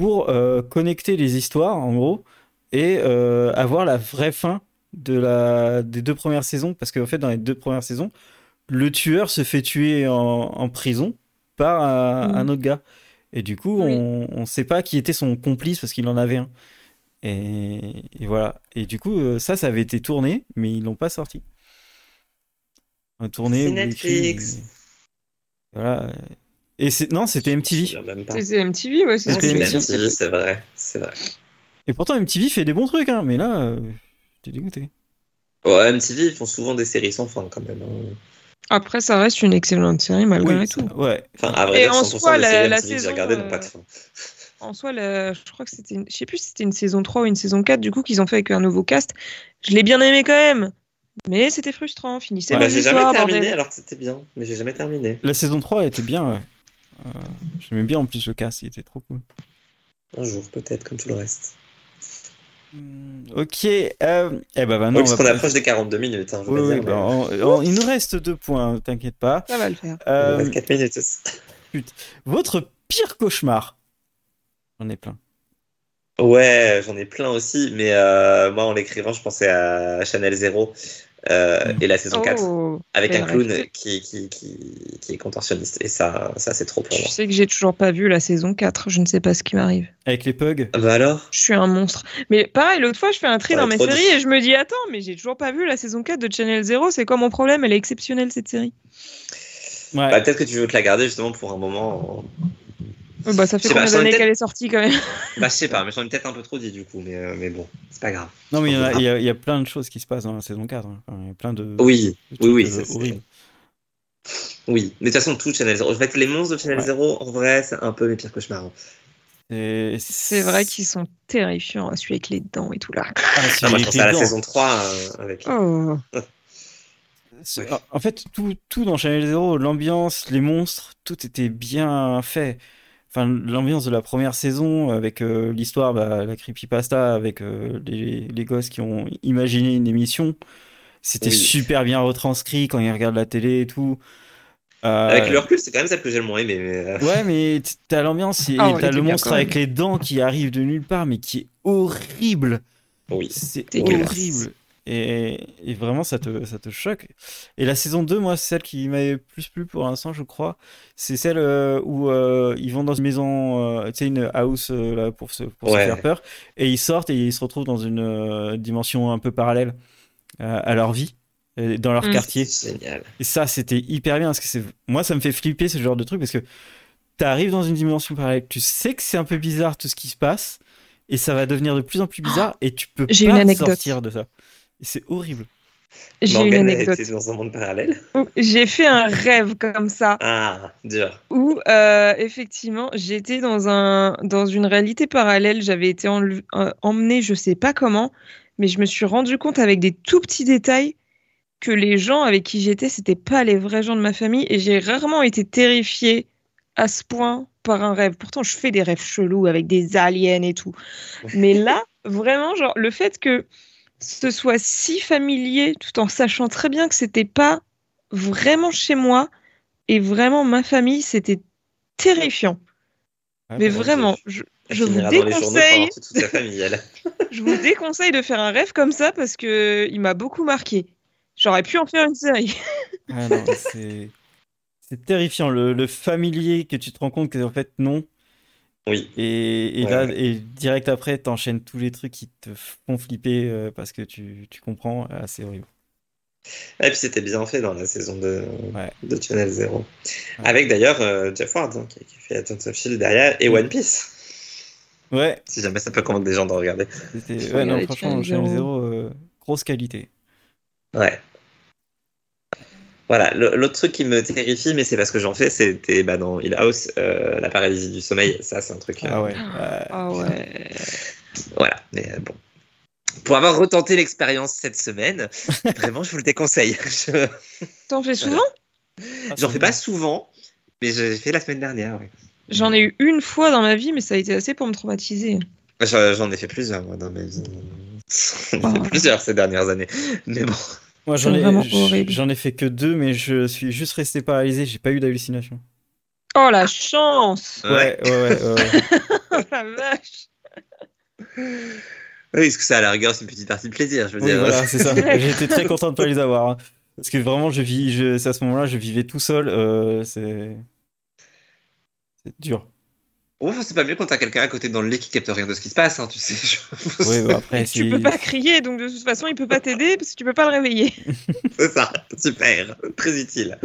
pour euh, connecter les histoires, en gros, et euh, avoir la vraie fin de la, des deux premières saisons. Parce qu'en fait, dans les deux premières saisons, le tueur se fait tuer en, en prison par un, Mhm. un autre gars. Et du coup, Oui. on ne sait pas qui était son complice parce qu'il en avait un. Et, et voilà. Et du coup, euh, ça, ça avait été tourné, mais ils l'ont pas sorti. Euh, Tourné C'est Netflix. Voilà. Et c'est non, c'était MTV. c'est MTV, ouais, c'est ce C'était que c'est vrai. C'est vrai. Et pourtant, MTV fait des bons trucs, hein. Mais là, euh, j'étais dégoûté. Ouais, MTV, ils font souvent des séries sans fin quand même. hein. Après, ça reste une excellente série malgré Oui, tout. ouais. Enfin, à vrai Et dire, en 100% soi, la- la saison, regardées n'ont euh, pas de fin. En soi, la- je crois que c'était, une... je sais plus si c'était une saison 3 ou une saison 4 du coup qu'ils ont fait avec un nouveau cast. Je l'ai bien aimé quand même, mais c'était frustrant. Finissez Bah, vos j'ai jamais terminé bordel. alors que c'était bien, mais j'ai jamais terminé. La saison 3 était bien. ouais. Euh, J'aimais bien en plus le cast, il était trop cool. Un jour, peut-être, comme tout le reste. Hmm, Ok. Euh, eh ben, non, on parce qu'on pas- approche des 42 minutes. Hein, je Oui, veux oui, dire, mais- on- on- il nous reste deux points, t'inquiète pas. Ça va le faire. Il Euh, nous reste 4 minutes aussi. votre pire cauchemar? J'en ai plein. Ouais, j'en ai plein aussi, mais euh, moi en l'écrivant, je pensais à Chanel Zero euh, et la saison 4 Oh, avec un clown qui, qui, qui, qui est contorsionniste. Et ça, ça c'est trop pour moi. sais que j'ai toujours pas vu la saison 4, je ne sais pas ce qui m'arrive. Avec les pugs? Ah Bah alors? Je suis un monstre. Mais pareil, l'autre fois, je fais un tri Ouais, dans mes séries dit. et je me dis Attends, mais j'ai toujours pas vu la saison 4 de Channel Zero, c'est quoi mon problème? Elle est exceptionnelle cette série. Ouais. bah, Peut-être que tu veux te la garder justement pour un moment. Euh, Bah, ça fait Je combien d'années qu'elle est sortie quand même? Bah je sais pas, mais j'en ai peut-être un peu trop dit du coup, mais, euh, mais bon, c'est pas grave. Non, mais il y, a- il y a, il y a plein de choses qui se passent dans la saison 4. hein. Il y a plein de. Oui, de oui, oui, euh, c'est- oui. Mais de toute façon, tout Channel Zero. En fait, les monstres de Channel Ouais. Zero, en vrai, c'est un peu mes pires cauchemars. hein. Et C'est vrai qu'ils sont terrifiants, celui avec les dents et tout là. Ah, c'est Ah, moi, je pensais à la dents. saison 3 euh, avec. Oh. Ouais. En fait, tout, tout dans Channel Zero, l'ambiance, les monstres, tout était bien fait. Enfin, l'ambiance de la première saison avec euh, l'histoire, bah, la creepypasta, avec euh, les, les gosses qui ont imaginé une émission, c'était Oui. super bien retranscrit quand ils regardent la télé et tout. Euh, Avec le recul, c'est quand même celle que j'ai le moins aimé. Mais, Ouais, mais t'as l'ambiance et Ah, ouais, t'as il le monstre avec les dents qui arrive de nulle part, mais qui est horrible. Oui. C'est horrible. Et, et vraiment, ça te, ça te choque. Et la saison 2, moi, c'est celle qui m'avait plus plu pour l'instant, je crois. C'est celle euh, où euh, ils vont dans une maison, euh, tu sais, une house euh, là, pour, se, pour Ouais. se faire peur. Et ils sortent et ils se retrouvent dans une euh, dimension un peu parallèle euh, à leur vie, dans leur Mm. quartier. C'est génial. Et ça, c'était hyper bien parce que c'est, moi, ça me fait flipper ce genre de truc parce que t'arrives dans une dimension parallèle, tu sais que c'est un peu bizarre tout ce qui se passe et ça va devenir de plus en plus bizarre et tu peux pas sortir de ça. C'est horrible. J'ai une anecdote. dans un monde parallèle. J'ai fait un rêve comme ça Ah, dur. où euh, effectivement j'étais dans un dans une réalité parallèle. J'avais été enle- euh, emmenée, je sais pas comment, mais je me suis rendu compte avec des tout petits détails que les gens avec qui j'étais, c'était pas les vrais gens de ma famille et j'ai rarement été terrifiée à ce point par un rêve. Pourtant, je fais des rêves chelous avec des aliens et tout. Mais là, vraiment, genre, le fait que ce soit si familier, tout en sachant très bien que c'était pas vraiment chez moi et vraiment ma famille, c'était terrifiant. Ouais, Mais bah, vraiment, je, je vous déconseille, je vous déconseille de faire un rêve comme ça parce que il m'a beaucoup marqué. J'aurais pu en faire une série. Ah c'est terrifiant le, le familier que tu te rends compte que en fait non. Oui. Et, et Ouais, là, ouais. et direct après, t'enchaînes tous les trucs qui te font flipper euh, parce que tu, tu comprends. Ah, c'est horrible. Et puis c'était bien fait dans la saison de, Ouais. de Channel Zero. Ouais. Avec d'ailleurs euh, Jeff Ward hein, qui, qui fait Agents of Shield derrière et Mm. One Piece. Ouais, Si jamais ça peut convaincre des gens de regarder. ouais, non, franchement, Channel. Zero, euh, grosse qualité. Ouais. Voilà, l'autre truc qui me terrifie, mais c'est parce que j'en fais, c'était bah, dans Hill House, euh, la paralysie du sommeil. Ça, c'est un truc. euh, Ah ouais. euh, Ah ouais. Voilà, mais euh, bon. Pour avoir retenté l'expérience cette semaine, vraiment, je vous le déconseille. Je- T'en fais souvent? Ah, J'en fais pas souvent, mais j'ai fait la semaine dernière. ouais. J'en ai eu une fois dans ma vie, mais ça a été assez pour me traumatiser. J'en ai fait plusieurs, moi, dans ma vie. J'en ai fait Oh. plusieurs ces dernières années. Mais bon. Moi, j'en C'est ai, vraiment j- horrible. j'en ai fait que deux, mais je suis juste resté paralysé. J'ai pas eu d'hallucination. Oh la chance Ouais, ouais, ouais. ouais, ouais. Oh la vache Oui, parce que ça, à la rigueur, c'est une petite partie de plaisir. Je veux Oui, dire. voilà, c'est ça. J'étais très content de pas les avoir. hein. Parce que vraiment, je vis, je, c'est à ce moment-là, je vivais tout seul. euh, c'est, c'est dur. Oh, c'est pas mieux quand t'as quelqu'un à côté dans le lit qui capte rien de ce qui se passe, hein, tu sais. je- Oui, bah, après, Tu peux pas crier, donc de toute façon, il peut pas t'aider parce que tu peux pas le réveiller. c'est ça, super, très utile.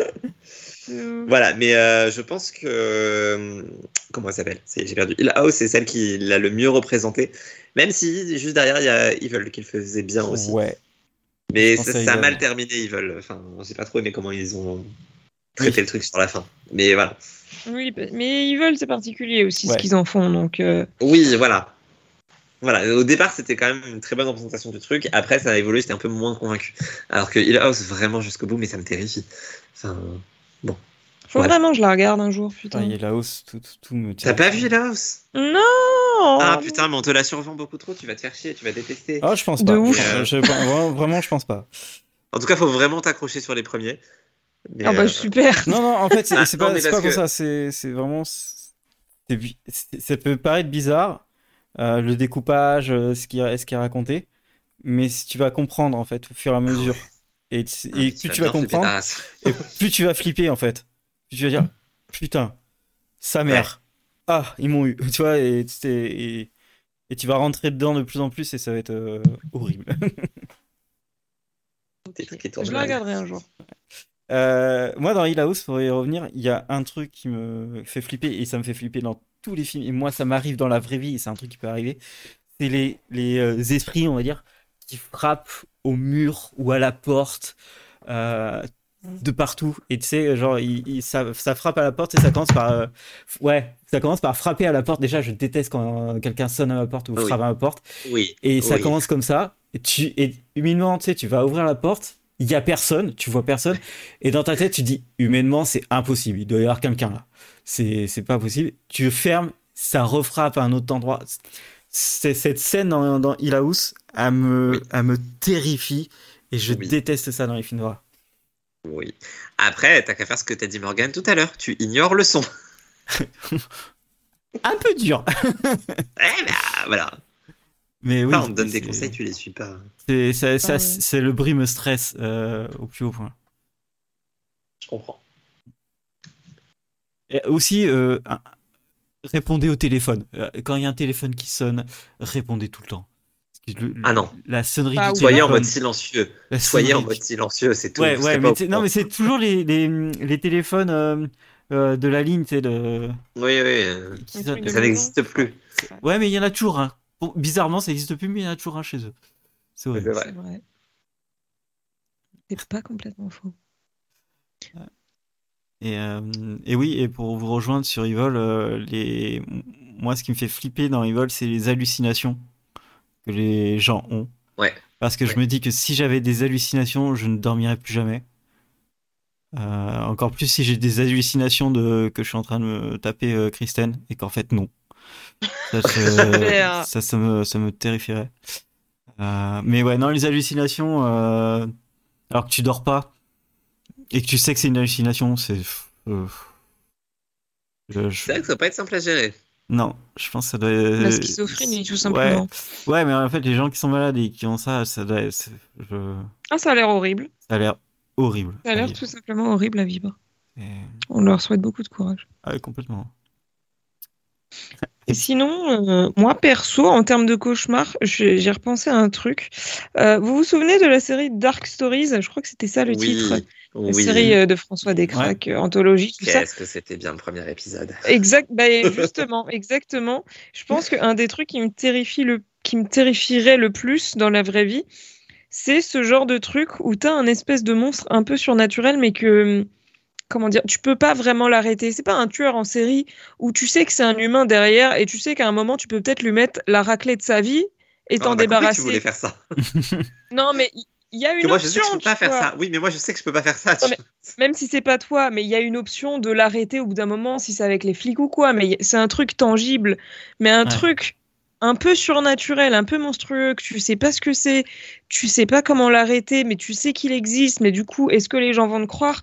Euh, Voilà, mais euh, je pense que. Comment elle s'appelle? J'ai perdu. Hill House, c'est celle qui l'a le mieux représentée. Même si, juste derrière, il y a Evil qui le faisait bien aussi. Ouais. mais ça, a mal terminé, Evil. Enfin, j'ai pas trop aimé comment ils ont traité le truc sur la fin. Mais voilà. Oui, bah- mais ils veulent, c'est particulier aussi Ouais. ce qu'ils en font. Donc, euh, Oui, voilà. Voilà, au départ, c'était quand même une très bonne représentation du truc. Après, ça a évolué, j'étais un peu moins convaincu. Alors que Hill House, vraiment jusqu'au bout, mais ça me terrifie. Enfin, faut Ouais. vraiment que je la regarde un jour, putain. La hausse, tout, tout, tout me t'as pas vu Hill House? Non Ah putain, mais on te la survend beaucoup trop, tu vas te faire chier, tu vas détester. Ah, je pense De pas. ouf. Je- je- vraiment, vraiment, je pense pas. En tout cas, faut vraiment t'accrocher sur les premiers. Mais, Ah bah euh, super Non, non, en fait, c'est Ah, pas, pas pour que- ça. C'est c'est vraiment. Ça peut paraître bizarre, euh, le découpage, euh, ce qui, ce qui est raconté, mais si tu vas comprendre, en fait, au fur et à mesure. Et, ah, et plus tu vas comprendre, et plus tu vas flipper, en fait. Plus tu vas dire, putain, sa mère. Ah, ils m'ont eu. Tu vois, et, et, et tu vas rentrer dedans de plus en plus et ça va être euh, horrible. Je la regarderai un jour. Euh, moi, dans Hill House, pour y revenir, il y a un truc qui me fait flipper, et ça me fait flipper dans tous les films, et moi, ça m'arrive dans la vraie vie, et c'est un truc qui peut arriver. C'est les, les euh, esprits, on va dire, qui frappent au mur ou à la porte, euh, de partout. Et tu sais, genre, il- il- ça, ça frappe à la porte, et ça commence par. ouais, ça commence par frapper à la porte. Déjà, je déteste quand quelqu'un sonne à ma porte ou Oui. frappe à ma porte. Oui. Et ça commence comme ça. Et tu, et tu sais, tu vas ouvrir la porte, il y a personne, tu vois personne. Et dans ta tête, tu dis, humainement, c'est impossible. Il doit y avoir quelqu'un là. C'est, c'est pas possible. Tu fermes, ça refrappe à un autre endroit. C'est cette scène dans, dans Hill House, elle me, Oui. elle me terrifie. Et je Oui. déteste ça dans les films d'horreur. Oui. Après, t'as qu'à faire ce que t'as dit Morgan tout à l'heure. Tu ignores le son. Un peu dur. Eh ben, voilà. Mais oui. Enfin, on te donne des c'est- conseils, tu les suis pas. C'est, ça- ça- Ah ouais. c'est le bruit me stresse euh, au plus haut point. Je comprends. Et aussi, euh, répondez au téléphone. Euh, Quand il y a un téléphone qui sonne, répondez tout le temps. Le- Ah non. La sonnerie Bah du. Soyez en mode silencieux. la Soyez en mode silencieux, c'est tout. Ouais, mais non, mais c'est toujours les, les, les téléphones euh, euh, de la ligne, tu sais, de... Oui, oui. euh, Ça n'existe plus. Ouais, mais il y en a toujours un. Bon, bizarrement, ça n'existe plus, mais il y en a toujours un chez eux. C'est vrai. C'est vrai. C'est pas complètement faux. Et, euh, et oui, et pour vous rejoindre sur Evil, euh, les... moi, ce qui me fait flipper dans Evil, c'est les hallucinations que les gens ont. Ouais. Parce que je me dis que si j'avais des hallucinations, je ne dormirais plus jamais. Euh, encore plus si j'ai des hallucinations de que je suis en train de me taper euh, Kristen et qu'en fait non. Ça, je- ça, ça me, ça me terrifierait. Euh, mais ouais, non, les hallucinations, euh, alors que tu dors pas et que tu sais que c'est une hallucination, c'est. euh, je- C'est vrai que ça va pas être simple à gérer. non, je pense que ça doit. La schizophrénie, tout simplement. Ouais, ouais, mais en fait, les gens qui sont malades et qui ont ça, ça doit. je- Ah, ça a l'air horrible. Ça a l'air horrible. Ça a l'air tout simplement horrible à vivre. Et- On leur souhaite beaucoup de courage. Ah ouais, complètement. Et sinon, euh, moi perso, en termes de cauchemar, j'ai repensé à un truc. Euh, vous vous souvenez de la série Dark Stories? Je crois que c'était ça le titre. La série euh, de François Descraques, anthologie, tout ça. Qu'est-ce que c'était bien le premier épisode? Exact, bah, justement, exactement. Je pense qu'un des trucs qui me terrifie le, qui me terrifierait le plus dans la vraie vie, c'est ce genre de truc où t'as un espèce de monstre un peu surnaturel, mais que, comment dire, tu peux pas vraiment l'arrêter. C'est pas un tueur en série où tu sais que c'est un humain derrière et tu sais qu'à un moment tu peux peut-être lui mettre la raclée de sa vie et t'en a compris que Tu débarrasser. voulais faire ça. Non, mais il y a une Que moi, je sais option. que je peux pas faire vois. ça. Oui, mais moi, je sais que je peux pas faire ça. tu Non, mais- Même si c'est pas toi, mais il y a une option de l'arrêter au bout d'un moment, si c'est avec les flics ou quoi. Mais c'est un truc tangible, mais un Ouais. truc un peu surnaturel, un peu monstrueux, que tu sais pas ce que c'est, tu sais pas comment l'arrêter, mais tu sais qu'il existe. Mais du coup, est-ce que les gens vont te croire?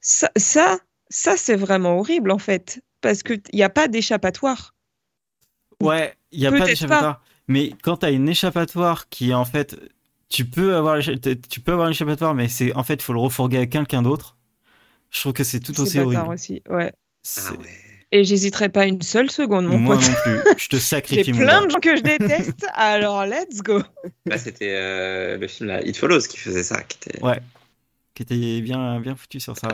Ça, ça, ça c'est vraiment horrible en fait, parce que il n'y a pas d'échappatoire. Ouais, il y a pas d'échappatoire. Mais quand t'as une échappatoire qui est en fait, tu peux avoir, tu peux avoir une échappatoire, mais c'est en fait, il faut le refourguer à quelqu'un d'autre. Je trouve que c'est tout aussi horrible. aussi, ouais. Ah ouais. Et j'hésiterai pas une seule seconde, mon Moi pote. non plus. Je te J'ai sacrifie mon plein gars. de gens que je déteste, alors let's go. Bah, c'était euh, le film là, It Follows qui faisait ça. Qui était... Ouais. Qui était bien, bien foutu sur ça.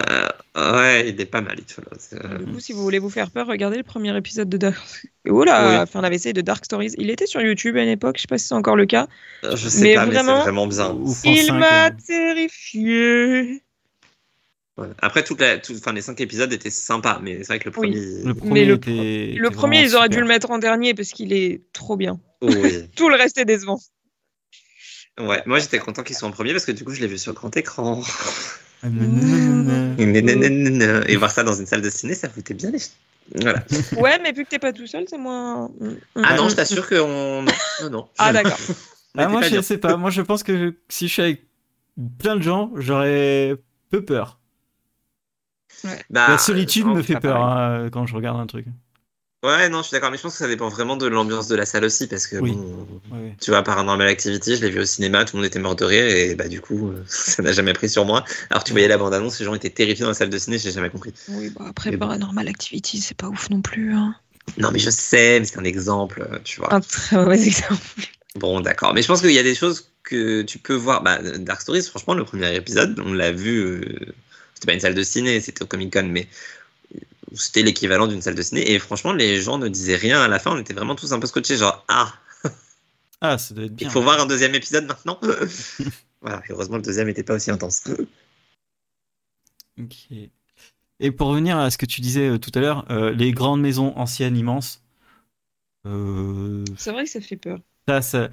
Euh, ouais, il est pas mal, It Follows. Euh, Du coup, si vous voulez vous faire peur, regardez le premier épisode de Dark. Oula, Oui. enfin l'AVC de Dark Stories. Il était sur YouTube à une époque, je sais pas si c'est encore le cas. je sais Mais pas, mais vraiment- c'est vraiment France Il 5, m'a euh, terrifié. Ouais. Après, toute la, tout- les cinq épisodes étaient sympas, mais c'est vrai que le Oui. premier. Le premier, le- était, Le était premier, ils auraient dû le mettre en dernier parce qu'il est trop bien. Oui. Tout le reste est décevant. Ouais, moi j'étais content qu'ils soient en premier parce que du coup je l'ai vu sur grand écran. Et voir ça dans une salle de ciné, ça foutait bien les. Voilà. Ouais, mais vu que t'es pas tout seul, c'est moins. Ah non, je t'assure non, non. Ah d'accord. Ah, moi, je sais pas. Moi, je pense que si je suis avec plein de gens, j'aurais peu peur. Bah, La solitude me fait peur hein, quand je regarde un truc. Ouais, non, je suis d'accord, mais je pense que ça dépend vraiment de l'ambiance de la salle aussi parce que Oui. bon, Ouais. tu vois, Paranormal Activity, je l'ai vu au cinéma, tout le monde était mort de rire et bah du coup, euh, ça n'a jamais pris sur moi. Alors tu voyais la bande-annonce, les gens étaient terrifiés dans la salle de ciné, j'ai jamais compris. Oui, bah après, Mais bon. Paranormal Activity, c'est pas ouf non plus. Hein. Non, mais je sais, mais c'est un exemple, euh, tu vois. Un très mauvais exemple. Bon, d'accord. Mais je pense qu'il y a des choses que tu peux voir. Bah, Dark Stories, franchement, le premier épisode, on l'a vu. euh, C'était pas une salle de ciné, c'était au Comic Con, mais c'était l'équivalent d'une salle de ciné. Et franchement, les gens ne disaient rien à la fin. On était vraiment tous un peu scotchés, genre ah, Ah, ça doit être il bien. faut voir un deuxième épisode maintenant. voilà. Heureusement, le deuxième n'était pas aussi intense. Ok. Et pour revenir à ce que tu disais euh, tout à l'heure, euh, les grandes maisons anciennes immenses, euh, C'est vrai que ça fait peur. ça, ça-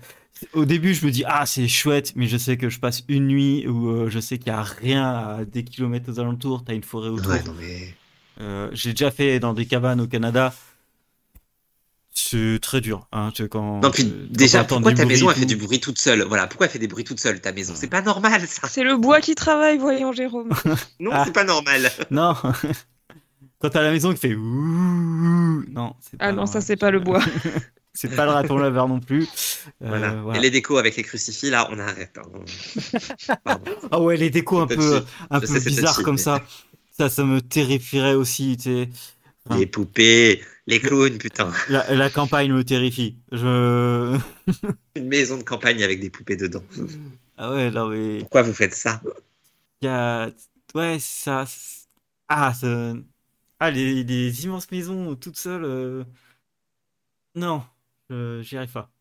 au début, je me dis ah c'est chouette, mais je sais que je passe une nuit où euh, je sais qu'il y a rien à des kilomètres aux alentours, t'as une forêt autour. Ouais, non, mais. Euh, J'ai déjà fait dans des cabanes au Canada. C'est très dur. Hein, tu- quand, Non, puis euh, quand déjà, pourquoi ta maison fait du bruit toute seule? Voilà, pourquoi elle fait des bruits toute seule, ta maison? C'est pas normal, ça. C'est le bois qui travaille, voyons Jérôme. Non, Ah. c'est pas normal. Non. Quand t'as la maison qui fait ouh, non, c'est Ah pas non, ça c'est pas le bois. C'est pas le raton laveur non plus. Euh, Voilà. voilà. Et les décos avec les crucifix, là, on arrête. hein. Ah ouais, les décos un peu, un peu bizarres comme mais- ça. Ça, ça me terrifierait aussi. Tu sais. Hein. Les poupées, les clowns, putain. La, la campagne me terrifie. Je. Une maison de campagne avec des poupées dedans. Ah ouais, non mais Pourquoi vous faites ça? Il y a, ouais, ça. Ah, ça... ah les, les immenses maisons toutes seules. euh, Non, j'y arrive pas.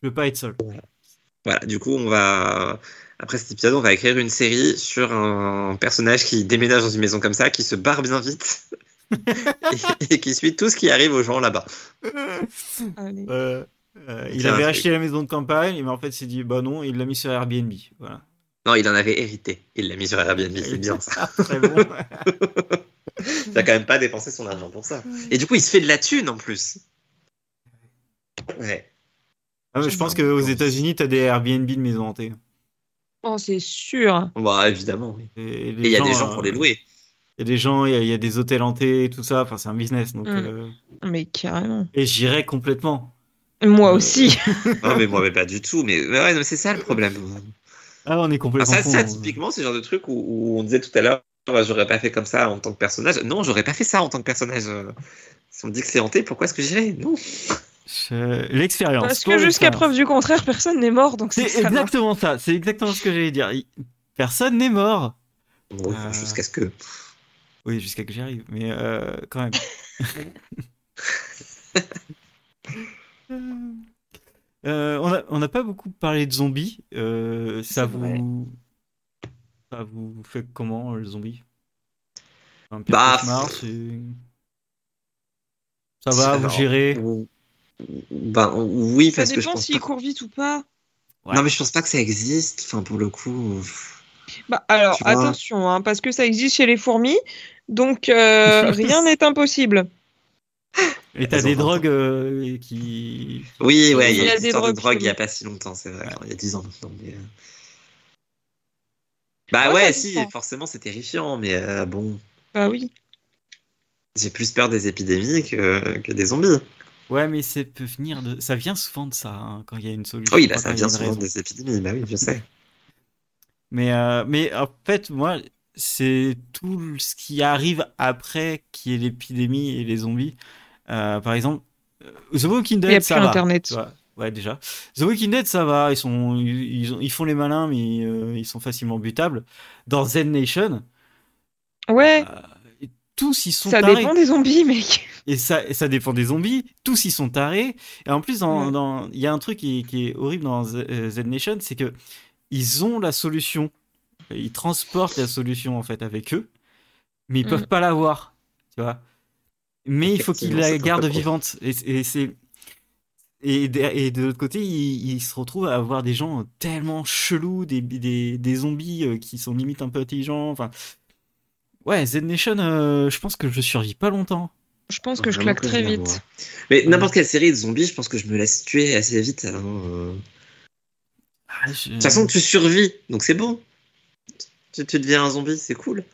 Je veux pas être seul. Voilà, du coup, on va. Après cet épisode, on va écrire une série sur un personnage qui déménage dans une maison comme ça, qui se barre bien vite et, et qui suit tout ce qui arrive aux gens là-bas. Euh, euh, il avait truc. acheté la maison de campagne, mais en fait, il s'est dit, bah non, il l'a mis sur Airbnb. Voilà. Non, il en avait hérité. Il l'a mis sur Airbnb, c'est bien ça. Très bon. Il a quand même pas dépensé son argent pour ça. Et du coup, il se fait de la thune en plus. Ouais. Ah, je pense qu'aux États-Unis, t'as des Airbnb de maisons hantées. Oh, c'est sûr. Bah, évidemment. oui. Et Et il y a des gens euh, pour les louer. Il y a des gens, il y a, il y a des hôtels hantés, tout ça. Enfin, c'est un business. Donc, Mm. euh, Mais carrément. Et j'irais complètement. Moi Euh, aussi. Non, mais moi, mais pas du tout. Mais, mais ouais, c'est ça le problème. Ah, on est Ah, complètement ça, fous, ça, hein. typiquement, c'est le genre de truc où, où on disait tout à l'heure, bah, j'aurais pas fait comme ça en tant que personnage. Non, j'aurais pas fait ça en tant que personnage. Euh, Si on me dit que c'est hanté, pourquoi est-ce que j'irais? Non. Je- L'expérience. Parce que jusqu'à preuve du contraire, personne n'est mort, donc c'est exactement ça. C'est exactement ce que j'allais dire. Personne n'est mort. Bon, Euh. Jusqu'à ce que. Oui, jusqu'à que j'y arrive. Mais euh, quand même. Euh, on n'a on n'a pas beaucoup parlé de zombies. Euh, ça vrai. vous. Ça vous fait comment, le zombie? Un pire Bah, cauchemar, Ça va, vous gérez? Ben oui, Ça parce que je dépend pense s'il pas... court vite ou pas. Ouais. Non, mais je pense pas que ça existe. Enfin, pour le coup. Bah, alors, attention, hein, parce que ça existe chez les fourmis, donc euh, rien n'est impossible. Et t'as des drogues euh, qui. Oui, ouais, il y Il y a des histoire de drogues drogue il y a pas si longtemps, c'est vrai. Il y a 10 ans maintenant. Mais... euh. Bah Ouais, si, forcément, c'est terrifiant, mais euh, bon. Bah oui. J'ai plus peur des épidémies que, que des zombies. Ouais, mais ça peut venir de. Ça vient souvent de ça, hein, quand il y a une solution. Oui, là, ça quand il y a vient souvent raison. des épidémies. Bah oui, je sais. Mais, euh, mais en fait, moi, c'est tout ce qui arrive après qui est l'épidémie et les zombies. Euh, par exemple, euh, The Walking Il n'y a Dead, plus ça va. Internet. tu vois. Ouais, déjà. The Walking Dead, ça va. Ils, sont, ils, ils ont- ils font les malins, mais euh, ils sont facilement butables. Dans Z Nation, Ouais, euh, tous ils sont ça tarés. dépend des zombies, mec. Et ça, et ça dépend des zombies. Tous ils sont tarés. Et en plus, dans- Ouais. dans- il y a un truc qui, qui est horrible dans Z, euh, Z Nation, c'est que ils ont la solution. Ils transportent la solution en fait avec eux, mais ils Mm. peuvent pas l'avoir. Tu vois. Mais il faut qu'ils la gardent vivante. Et, et c'est et de, et de l'autre côté, ils, ils se retrouvent à avoir des gens tellement chelous, des, des, des zombies euh, qui sont limite un peu intelligents. Enfin, ouais, Z Nation, euh, je pense que je survis pas longtemps. Je pense que je Vraiment claque que très je vite. vois. Mais n'importe quelle série de zombies, je pense que je me laisse tuer assez vite. hein, euh. Ah, je- De toute façon, tu survis, donc c'est bon. Tu, tu deviens un zombie, c'est cool.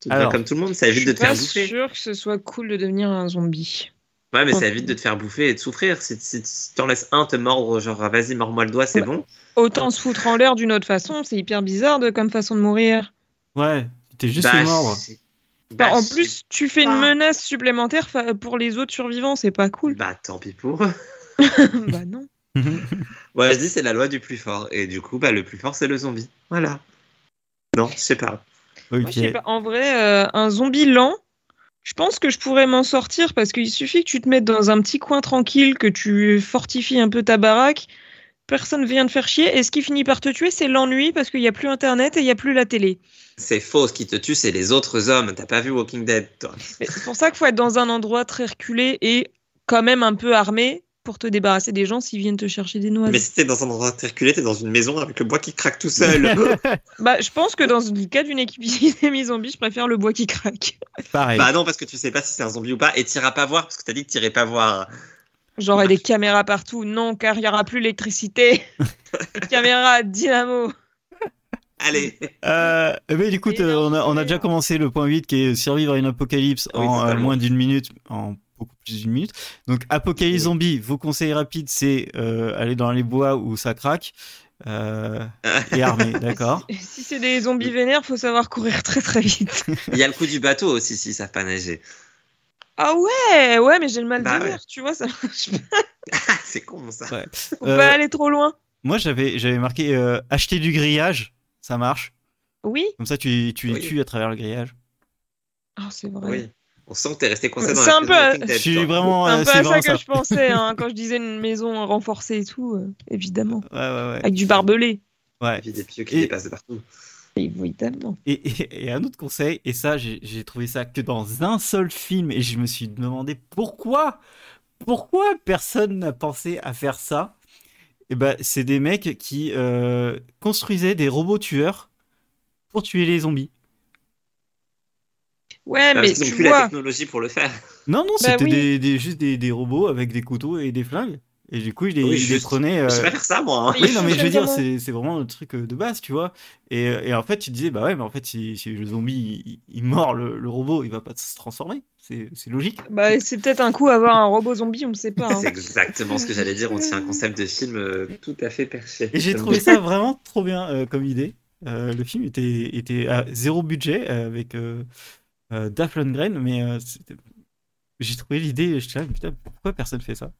Tu deviens Alors, comme tout le monde, ça Je évite suis de te faire pas bouffer. sûr que ce soit cool de devenir un zombie. Ouais, mais ça évite de te faire bouffer et de souffrir. Si, si, si t'en laisses un te mordre, genre vas-y, mords-moi le doigt, c'est Bah, bon. Autant se foutre en l'air d'une autre façon, c'est hyper bizarre de comme façon de mourir. Ouais, t'es juste Bah, Enfin, bah, en plus, tu fais une menace supplémentaire pour les autres survivants, c'est pas cool. Bah, tant pis pour. eux. bah non. Ouais, je dis c'est la loi du plus fort. Et du coup, bah, le plus fort, c'est le zombie. Voilà. Non, je sais pas. Moi, ok. je sais pas. En vrai, euh, un zombie lent, je pense que je pourrais m'en sortir parce qu'il suffit que tu te mettes dans un petit coin tranquille, que tu fortifies un peu ta baraque, personne vient te faire chier, et ce qui finit par te tuer, c'est l'ennui parce qu'il n'y a plus Internet et il n'y a plus la télé. C'est faux. Ce qui te tue, c'est les autres hommes. T'as pas vu Walking Dead, toi. Mais C'est pour ça qu'il faut être dans un endroit très reculé et quand même un peu armé pour te débarrasser des gens s'ils viennent te chercher des noix. Mais si t'es dans un endroit circulé, t'es dans une maison avec le bois qui craque tout seul. Bah, je pense que dans le cas d'une équipe épidémie-zombie, je préfère le bois qui craque. Pareil. bah non, parce que tu sais pas si c'est un zombie ou pas. Et t'iras pas voir parce que t'as dit que t'irais pas voir. J'aurai des caméras partout. Non, car il n'y aura plus l'électricité. Caméras dynamo. Allez. Euh, mais du coup, euh, on, a, on a c'est- déjà commencé le point 8 qui est survivre à une apocalypse Oui, en euh, moins d'une minute, en beaucoup plus d'une minute. Donc, apocalypse zombie, vos conseils rapides, c'est euh, aller dans les bois où ça craque euh, et armé, d'accord Si c'est des zombies vénères, faut savoir courir très très vite. Il y a le coup du bateau aussi s'ils savent pas nager. Ah ouais, ouais, mais j'ai le mal Bah de ouais. mer, tu vois, ça marche pas. Ah, c'est con ça. Ouais. Faut Euh, pas aller trop loin. Moi, j'avais j'avais marqué euh, acheter du grillage, ça marche. Oui, Comme ça, tu, tu les Oui. tues à travers le grillage. Ah, c'est vrai. Oui. On sent que t'es resté coincé dans C'est la un peu- Je suis vraiment. C'est un euh, peu à vraiment ça que ça. je pensais hein, quand je disais une maison renforcée et tout, euh, évidemment. Ouais, ouais, ouais. Avec du barbelé. ouais. Et puis des pieux qui Et- dépassent de partout. Évidemment. Et, et- et un autre conseil, et ça, j'ai trouvé ça que dans un seul film, et je me suis demandé pourquoi, pourquoi personne n'a pensé à faire ça. Et ben, c'est des mecs qui euh, construisaient des robots tueurs pour tuer les zombies. Ouais, mais parce qu'ils tu ont plus la technologie pour le faire. Non, non, Bah c'était oui. des, des- juste des, des robots avec des couteaux et des flingues. Et du coup, ils les, Oui, euh, Je sais pas faire ça, moi. hein. Il Oui, non, mais je veux dire, c'est c'est vraiment le truc euh, de base, tu vois. Et, euh, et en fait, tu te disais, bah ouais, mais en fait, si, si le zombie il, il mord le, le robot, il va pas se transformer. C'est c'est logique. bah, c'est peut-être un coup avoir un robot zombie, on ne sait pas. hein. C'est exactement ce que j'allais dire. On tient un concept de film euh, tout à fait perché. Et j'ai trouvé ça vraiment trop bien euh, comme idée. Euh, le film était, était à zéro budget euh, avec euh, euh, Dolph Lundgren, mais euh, c'était- j'ai trouvé l'idée, je me putain, pourquoi personne fait ça?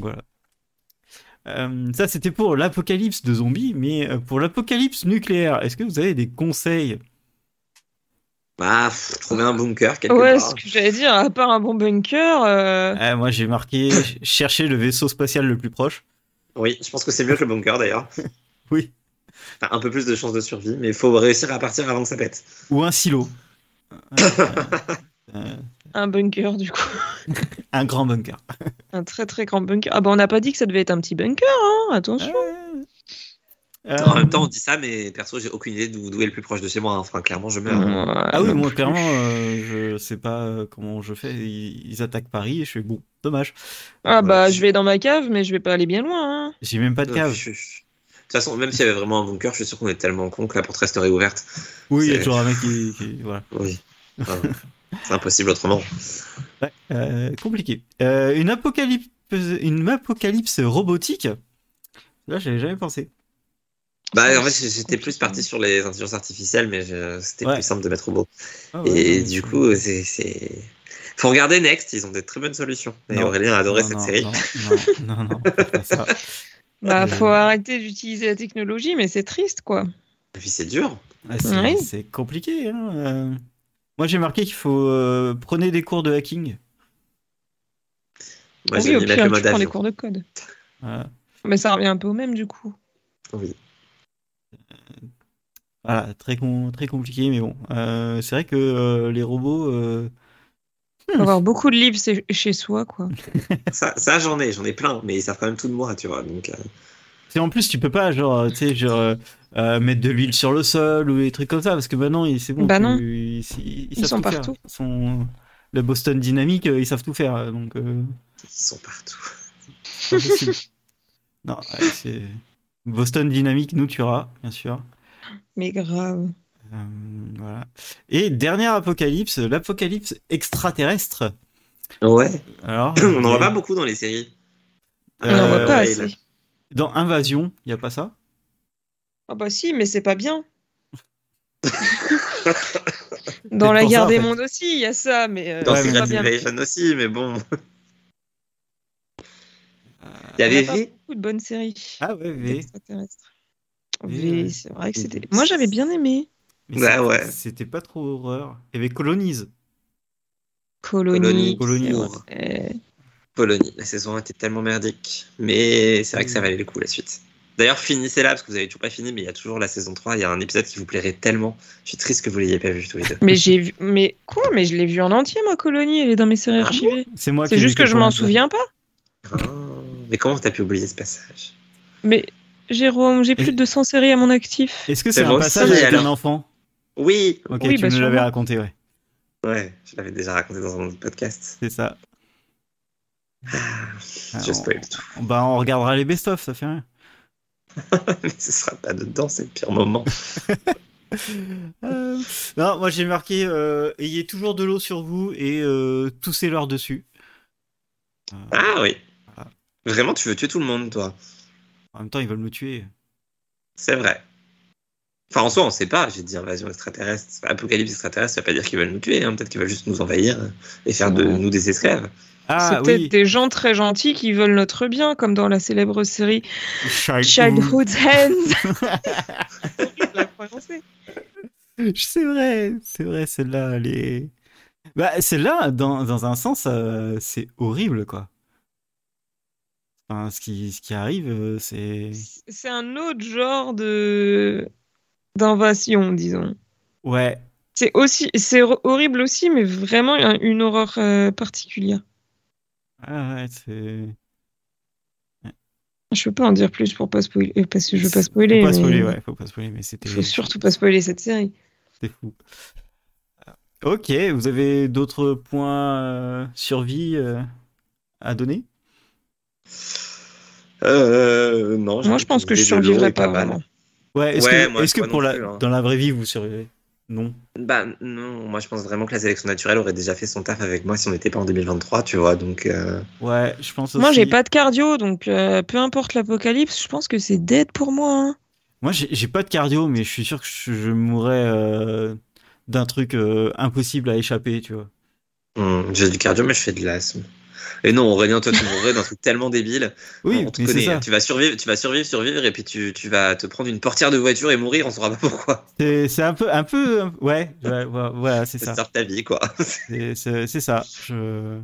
Voilà. Euh, ça, c'était pour l'apocalypse de zombies, mais euh, pour l'apocalypse nucléaire, est-ce que vous avez des conseils? Bah, trouver un bunker quelque Ouais, part. ce que j'allais dire, à part un bon bunker, euh, Ah, Moi, j'ai marqué chercher le vaisseau spatial le plus proche. Oui, je pense que c'est mieux que le bunker d'ailleurs. Oui. Enfin, un peu plus de chances de survie, mais il faut réussir à partir avant que ça pète. Ou un silo. Euh, euh, un bunker du coup. un grand bunker. Un très très grand bunker. Ah bah on n'a pas dit que ça devait être un petit bunker, hein attention. Euh, En même temps, on dit ça, mais perso, j'ai aucune idée d'où est le plus proche de chez moi. hein. Enfin, clairement, je meurs. Ah oui, moi clairement, euh, je sais pas euh, comment je fais. Ils, ils attaquent Paris et je fais bon, dommage. Ah bah Ouais. je vais dans ma cave, mais je vais pas aller bien loin. Hein. J'ai même pas de Euh, cave. je- je- De toute façon, même s'il y avait vraiment un bunker, je suis sûr qu'on est tellement con que la porte resterait ouverte. Oui, il y a toujours un mec qui, qui- voilà. Oui. Enfin, c'est impossible autrement. Ouais, euh, compliqué. Euh, une apocalypse, une apocalypse robotique. Là, j'avais jamais pensé. Bah, en fait, j'étais plus parti sur les intelligences artificielles, mais c'était Ouais. plus simple de mettre robot. Ah ouais, Et ouais, du coup, c'est. Faut regarder Next, ils ont des très bonnes solutions. Et Non. Aurélien a adoré Non, cette non, série. Non, non, non, pas ça. Bah, Euh, faut arrêter d'utiliser la technologie, mais c'est triste, quoi. Et puis c'est dur. Ah, c'est Oui. c'est compliqué. Hein. Moi, j'ai marqué qu'il faut euh, prenez des cours de hacking. Moi, oui, au pire, tu prends des cours de code. Voilà. Mais ça revient un peu au même, du coup. Oui. Voilà, très, com- très compliqué, mais bon. Euh, c'est vrai que euh, les robots. euh, Faut avoir beaucoup de livres chez soi, quoi. Ça, ça j'en ai, j'en ai plein, mais ils savent quand même tout de moi, tu vois. Donc, euh, C'est en plus, tu peux pas, genre, tu sais, genre, euh, euh, mettre de l'huile sur le sol ou des trucs comme ça, parce que maintenant, ils- c'est bon. Bah tu- non. Ils, ils- ils Ils savent sont partout. Ils sont- Le Boston Dynamics, euh, ils savent tout faire, euh, donc. euh, ils sont partout. non, ouais, c'est. Boston Dynamics nous tuera, bien sûr. Mais grave. Euh, voilà. Et dernière apocalypse, l'apocalypse extraterrestre. Ouais. Alors, On n'en voit euh, pas beaucoup dans les séries. On n'en voit Euh, pas ouais, assez. Dans Invasion, il y a pas ça? Ah bah si, mais c'est pas bien. Dans la guerre ça, en des fait. mondes aussi, il y a ça, mais euh, Dans Ouais, Secret. Invasion aussi, mais bon. Il y Il y avait V? beaucoup de bonnes séries Ah ouais, V. V, c'est vrai que c'était. Moi, j'avais bien aimé. Mais Bah c'était- ouais. C'était pas trop horreur. Il y avait Colonize. Colonie. Colonie. c'est Polonie. La saison 1 était tellement merdique. Mais c'est vrai que ça valait le coup, la suite. D'ailleurs, finissez-la, parce que vous avez toujours pas fini, mais il y a toujours la saison 3. Il y a un épisode qui vous plairait tellement. Je suis triste que vous l'ayez pas vu tous les deux. Mais j'ai vu. Mais quoi? Mais je l'ai vu en entier, moi, Colonie. Elle est dans mes séries Ah archivées. C'est moi c'est juste que je m'en souviens pas. Ah, mais comment t'as pu oublier ce passage? Mais Jérôme, j'ai plus de 200 séries à mon actif. Est-ce que C'est un passage avec un enfant? Oui Ok, Oui, tu bah, me l'avais raconté, ouais. Ouais, je l'avais déjà raconté dans un autre podcast. C'est ça. Spoil tout. Bah, on regardera les best-of, ça fait rien. mais ce sera pas dedans, c'est le pire moment. Euh, Non, moi j'ai marqué euh, ayez toujours de l'eau sur vous et euh, toussez-leur dessus. Euh, Ah oui. Voilà. Vraiment, tu veux tuer tout le monde, toi. en même temps, ils veulent me tuer. C'est vrai. Enfin, en soi, on sait pas. J'ai dit invasion extraterrestre. Apocalypse extraterrestre, ça veut pas dire qu'ils veulent nous tuer. hein. Peut-être qu'ils veulent juste nous envahir et faire de nous des esclaves. Ah c'est peut-être oui, des gens très gentils qui veulent notre bien, comme dans la célèbre série Childhood. Childhood Hands. C'est vrai, c'est vrai, celle-là, elle est. Bah, celle-là, dans, dans un sens, euh, c'est horrible, quoi. Enfin, ce qui, ce qui arrive, euh, c'est. C'est un autre genre de d'invasion, disons. Ouais, C'est aussi, c'est hor- horrible aussi, mais vraiment un- une horreur euh, particulière. Ah ouais, c'est. Je peux pas en dire plus pour pas spoiler, euh, parce que je veux pas spoiler. Faut pas mais spoiler, ouais, faut pas spoiler, mais c'était. Faut surtout pas spoiler cette série. C'était fou. Ok, vous avez d'autres points euh, survie euh, à donner? Euh, non. Moi, je pense que je survivrai pas mal. vraiment. Ouais, est-ce Ouais, que, moi, est-ce que moi pour la, plus, hein. dans la vraie vie, vous survivez? Non. Bah non, moi je pense vraiment que la sélection naturelle aurait déjà fait son taf avec moi si on n'était pas en 2023, tu vois. Donc euh, Ouais, je pense aussi. Moi, j'ai pas de cardio, donc euh, peu importe l'apocalypse, je pense que c'est dead pour moi. hein. Moi, j'ai pas de cardio, mais je suis sûr que je, je mourrais euh, d'un truc euh, impossible à échapper, tu vois. hum, j'ai du cardio, mais je fais de l'asthme. Et non, Aurélien, toi tu mourrais d'un truc tellement débile. Oui, on te mais c'est connaît. ça. Tu vas survivre, tu vas survivre, survivre, et puis tu, tu vas te prendre une portière de voiture et mourir, on saura pas pourquoi. C'est c'est un peu, un peu, un- ouais, ouais, ouais, voilà, c'est C'est ça. ça de ta vie, quoi. C'est c'est- c'est ça. Je,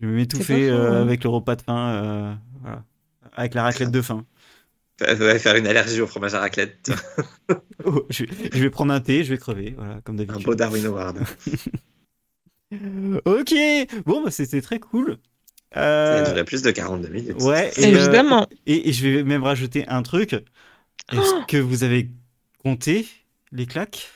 je vais C'est m'étouffer euh, hein. avec le repas de faim, euh, voilà. avec la raclette de faim. Ouais, faire une allergie au fromage à raclette. Oh, je, vais- je vais prendre un thé, je vais crever, voilà, comme Un d'habitude. beau Darwin Award. Ok, bon, bah, c'était très cool. Ça Euh, a duré plus de 42 minutes. ouais, et, euh, Évidemment. et, et je vais même rajouter un truc. Est-ce Oh que vous avez compté les claques?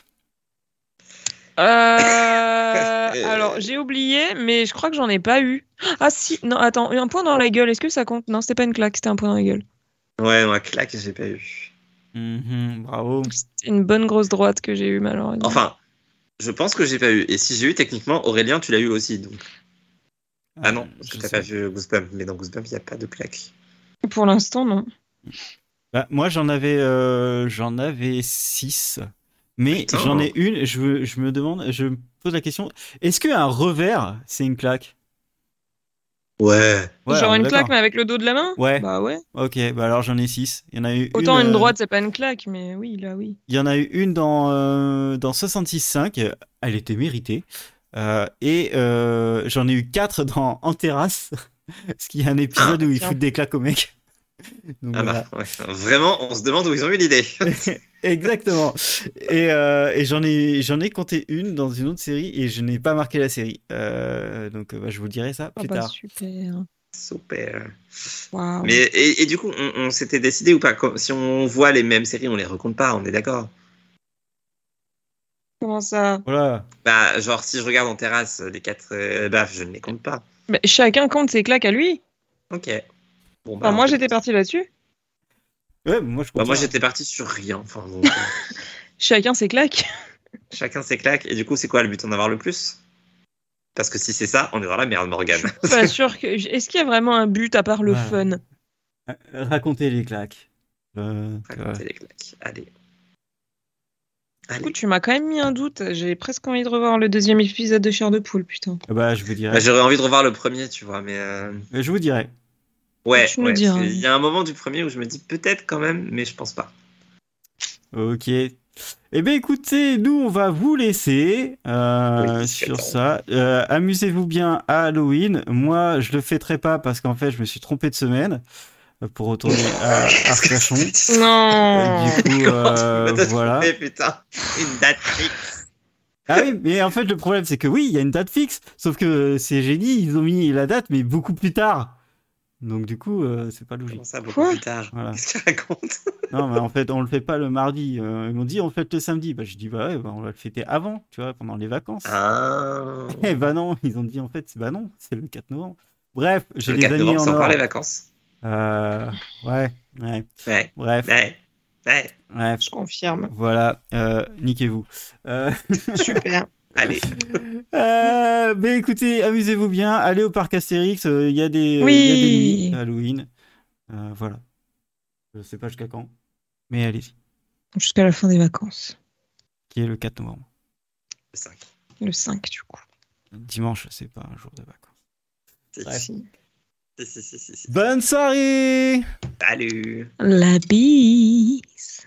Euh, alors, j'ai oublié, mais je crois que j'en ai pas eu. Ah si, non, attends, un point dans la gueule, est-ce que ça compte? Non, c'était pas une claque, c'était un point dans la gueule. Ouais, moi, claque, j'ai pas eu. Mhm, Bravo. C'était une bonne grosse droite que j'ai eue, malheureusement. Enfin, je pense que j'ai pas eu. Et si j'ai eu, techniquement, Aurélien, tu l'as eu aussi. Donc. Ah non, Euh, parce je que t'as pas vu Goosebumps, mais dans Goosebumps, il n'y a pas de claque. Pour l'instant, non. Bah, moi, j'en avais, euh, j'en avais six. Mais Putain. j'en ai une, je me demande, je me pose la question, est-ce qu'un revers, c'est une claque? Ouais. Ouais, Genre une claque, mais avec le dos de la main? Ouais. Bah ouais. Ok, bah alors j'en ai six. Il y en a eu Autant une, euh, droite, c'est pas une claque, mais oui, là, oui. Il y en a eu une dans, euh, dans 66.5, elle était méritée. Euh, et euh, j'en ai eu quatre dans En terrasse, parce qu'il y a un épisode Ah, où ils foutent des claques au mec. Donc, Ah voilà. bah, ouais. Vraiment, on se demande où ils ont eu l'idée. Exactement. Et, euh, et j'en ai, j'en ai compté une dans une autre série et je n'ai pas marqué la série. Euh, donc euh, bah, je vous dirai ça plus bah tard. super. Super. Waouh. Mais et, et du coup, on, on s'était décidé ou pas? Comme- Si on voit les mêmes séries, on les recompte pas, on est d'accord? Comment ça? Voilà. Bah, genre, si je regarde en terrasse les quatre euh, baffes, je ne les compte pas. Bah, Chacun compte ses claques à lui. Ok. Bon, Enfin, moi, j'étais partie là-dessus. Ouais, moi je Bah, moi, j'étais parti sur rien. Enfin, donc, Chacun ses claques. chacun ses claques. Et du coup, c'est quoi le but En avoir le plus? Parce que si c'est ça, on est dans la merde, Morgane. Pas sûr que. Est-ce qu'il y a vraiment un but à part le Ouais. fun? Euh, Racontez les claques. Euh, Racontez les claques. Allez. Allez. Écoute, tu m'as quand même mis un doute. J'ai presque envie de revoir le deuxième épisode de Chair de Poule, putain. euh, bah je vous dirai. Bah, J'aurais envie de revoir le premier, tu vois, mais. euh, Euh, Je vous dirai. Ouais, qu'il y a un moment du premier où je me dis peut-être quand même, mais je pense pas. Ok. Eh bien, écoutez, nous, on va vous laisser euh, Oui, sur ça. Euh, Amusez-vous bien à Halloween. Moi, je le fêterai pas parce qu'en fait, je me suis trompé de semaine euh, pour retourner à Arcachon. Non Du coup, euh, voilà. putain, une date fixe. Ah oui, mais en fait, le problème, c'est que oui, il y a une date fixe. Sauf que c'est génie, ils ont mis la date, mais beaucoup plus tard. Donc, du coup, euh, c'est pas logique. Comment ça, beaucoup Quoi plus tard? Voilà. Qu'est-ce qu'il raconte Non, mais en fait, on le fait pas le mardi. Euh, ils m'ont dit, on le fête le samedi. Bah, je dis, bah ouais, bah, on va le fêter avant, tu vois, pendant les vacances. Ah. Eh bah non, ils ont dit en fait, bah non, c'est le 4 novembre. Bref, j'ai des 4 amis novembre, en encore or. les vacances. Euh, ouais, ouais, Ouais, bref, ouais, ouais. bref, Je confirme. voilà, euh, niquez-vous. Euh, Super. Allez. euh, mais écoutez, amusez-vous bien, allez au parc Astérix, euh, il y a des, euh, Oui. il y a des nuits Halloween. Euh, voilà. Je sais pas jusqu'à quand, mais allez-y, Jusqu'à la fin des vacances. qui est le 4 novembre. Le 5. Le 5, du coup. Dimanche, c'est pas un jour de vacances. Si, si, si, si, si, si. Bonne soirée Salut. La bise.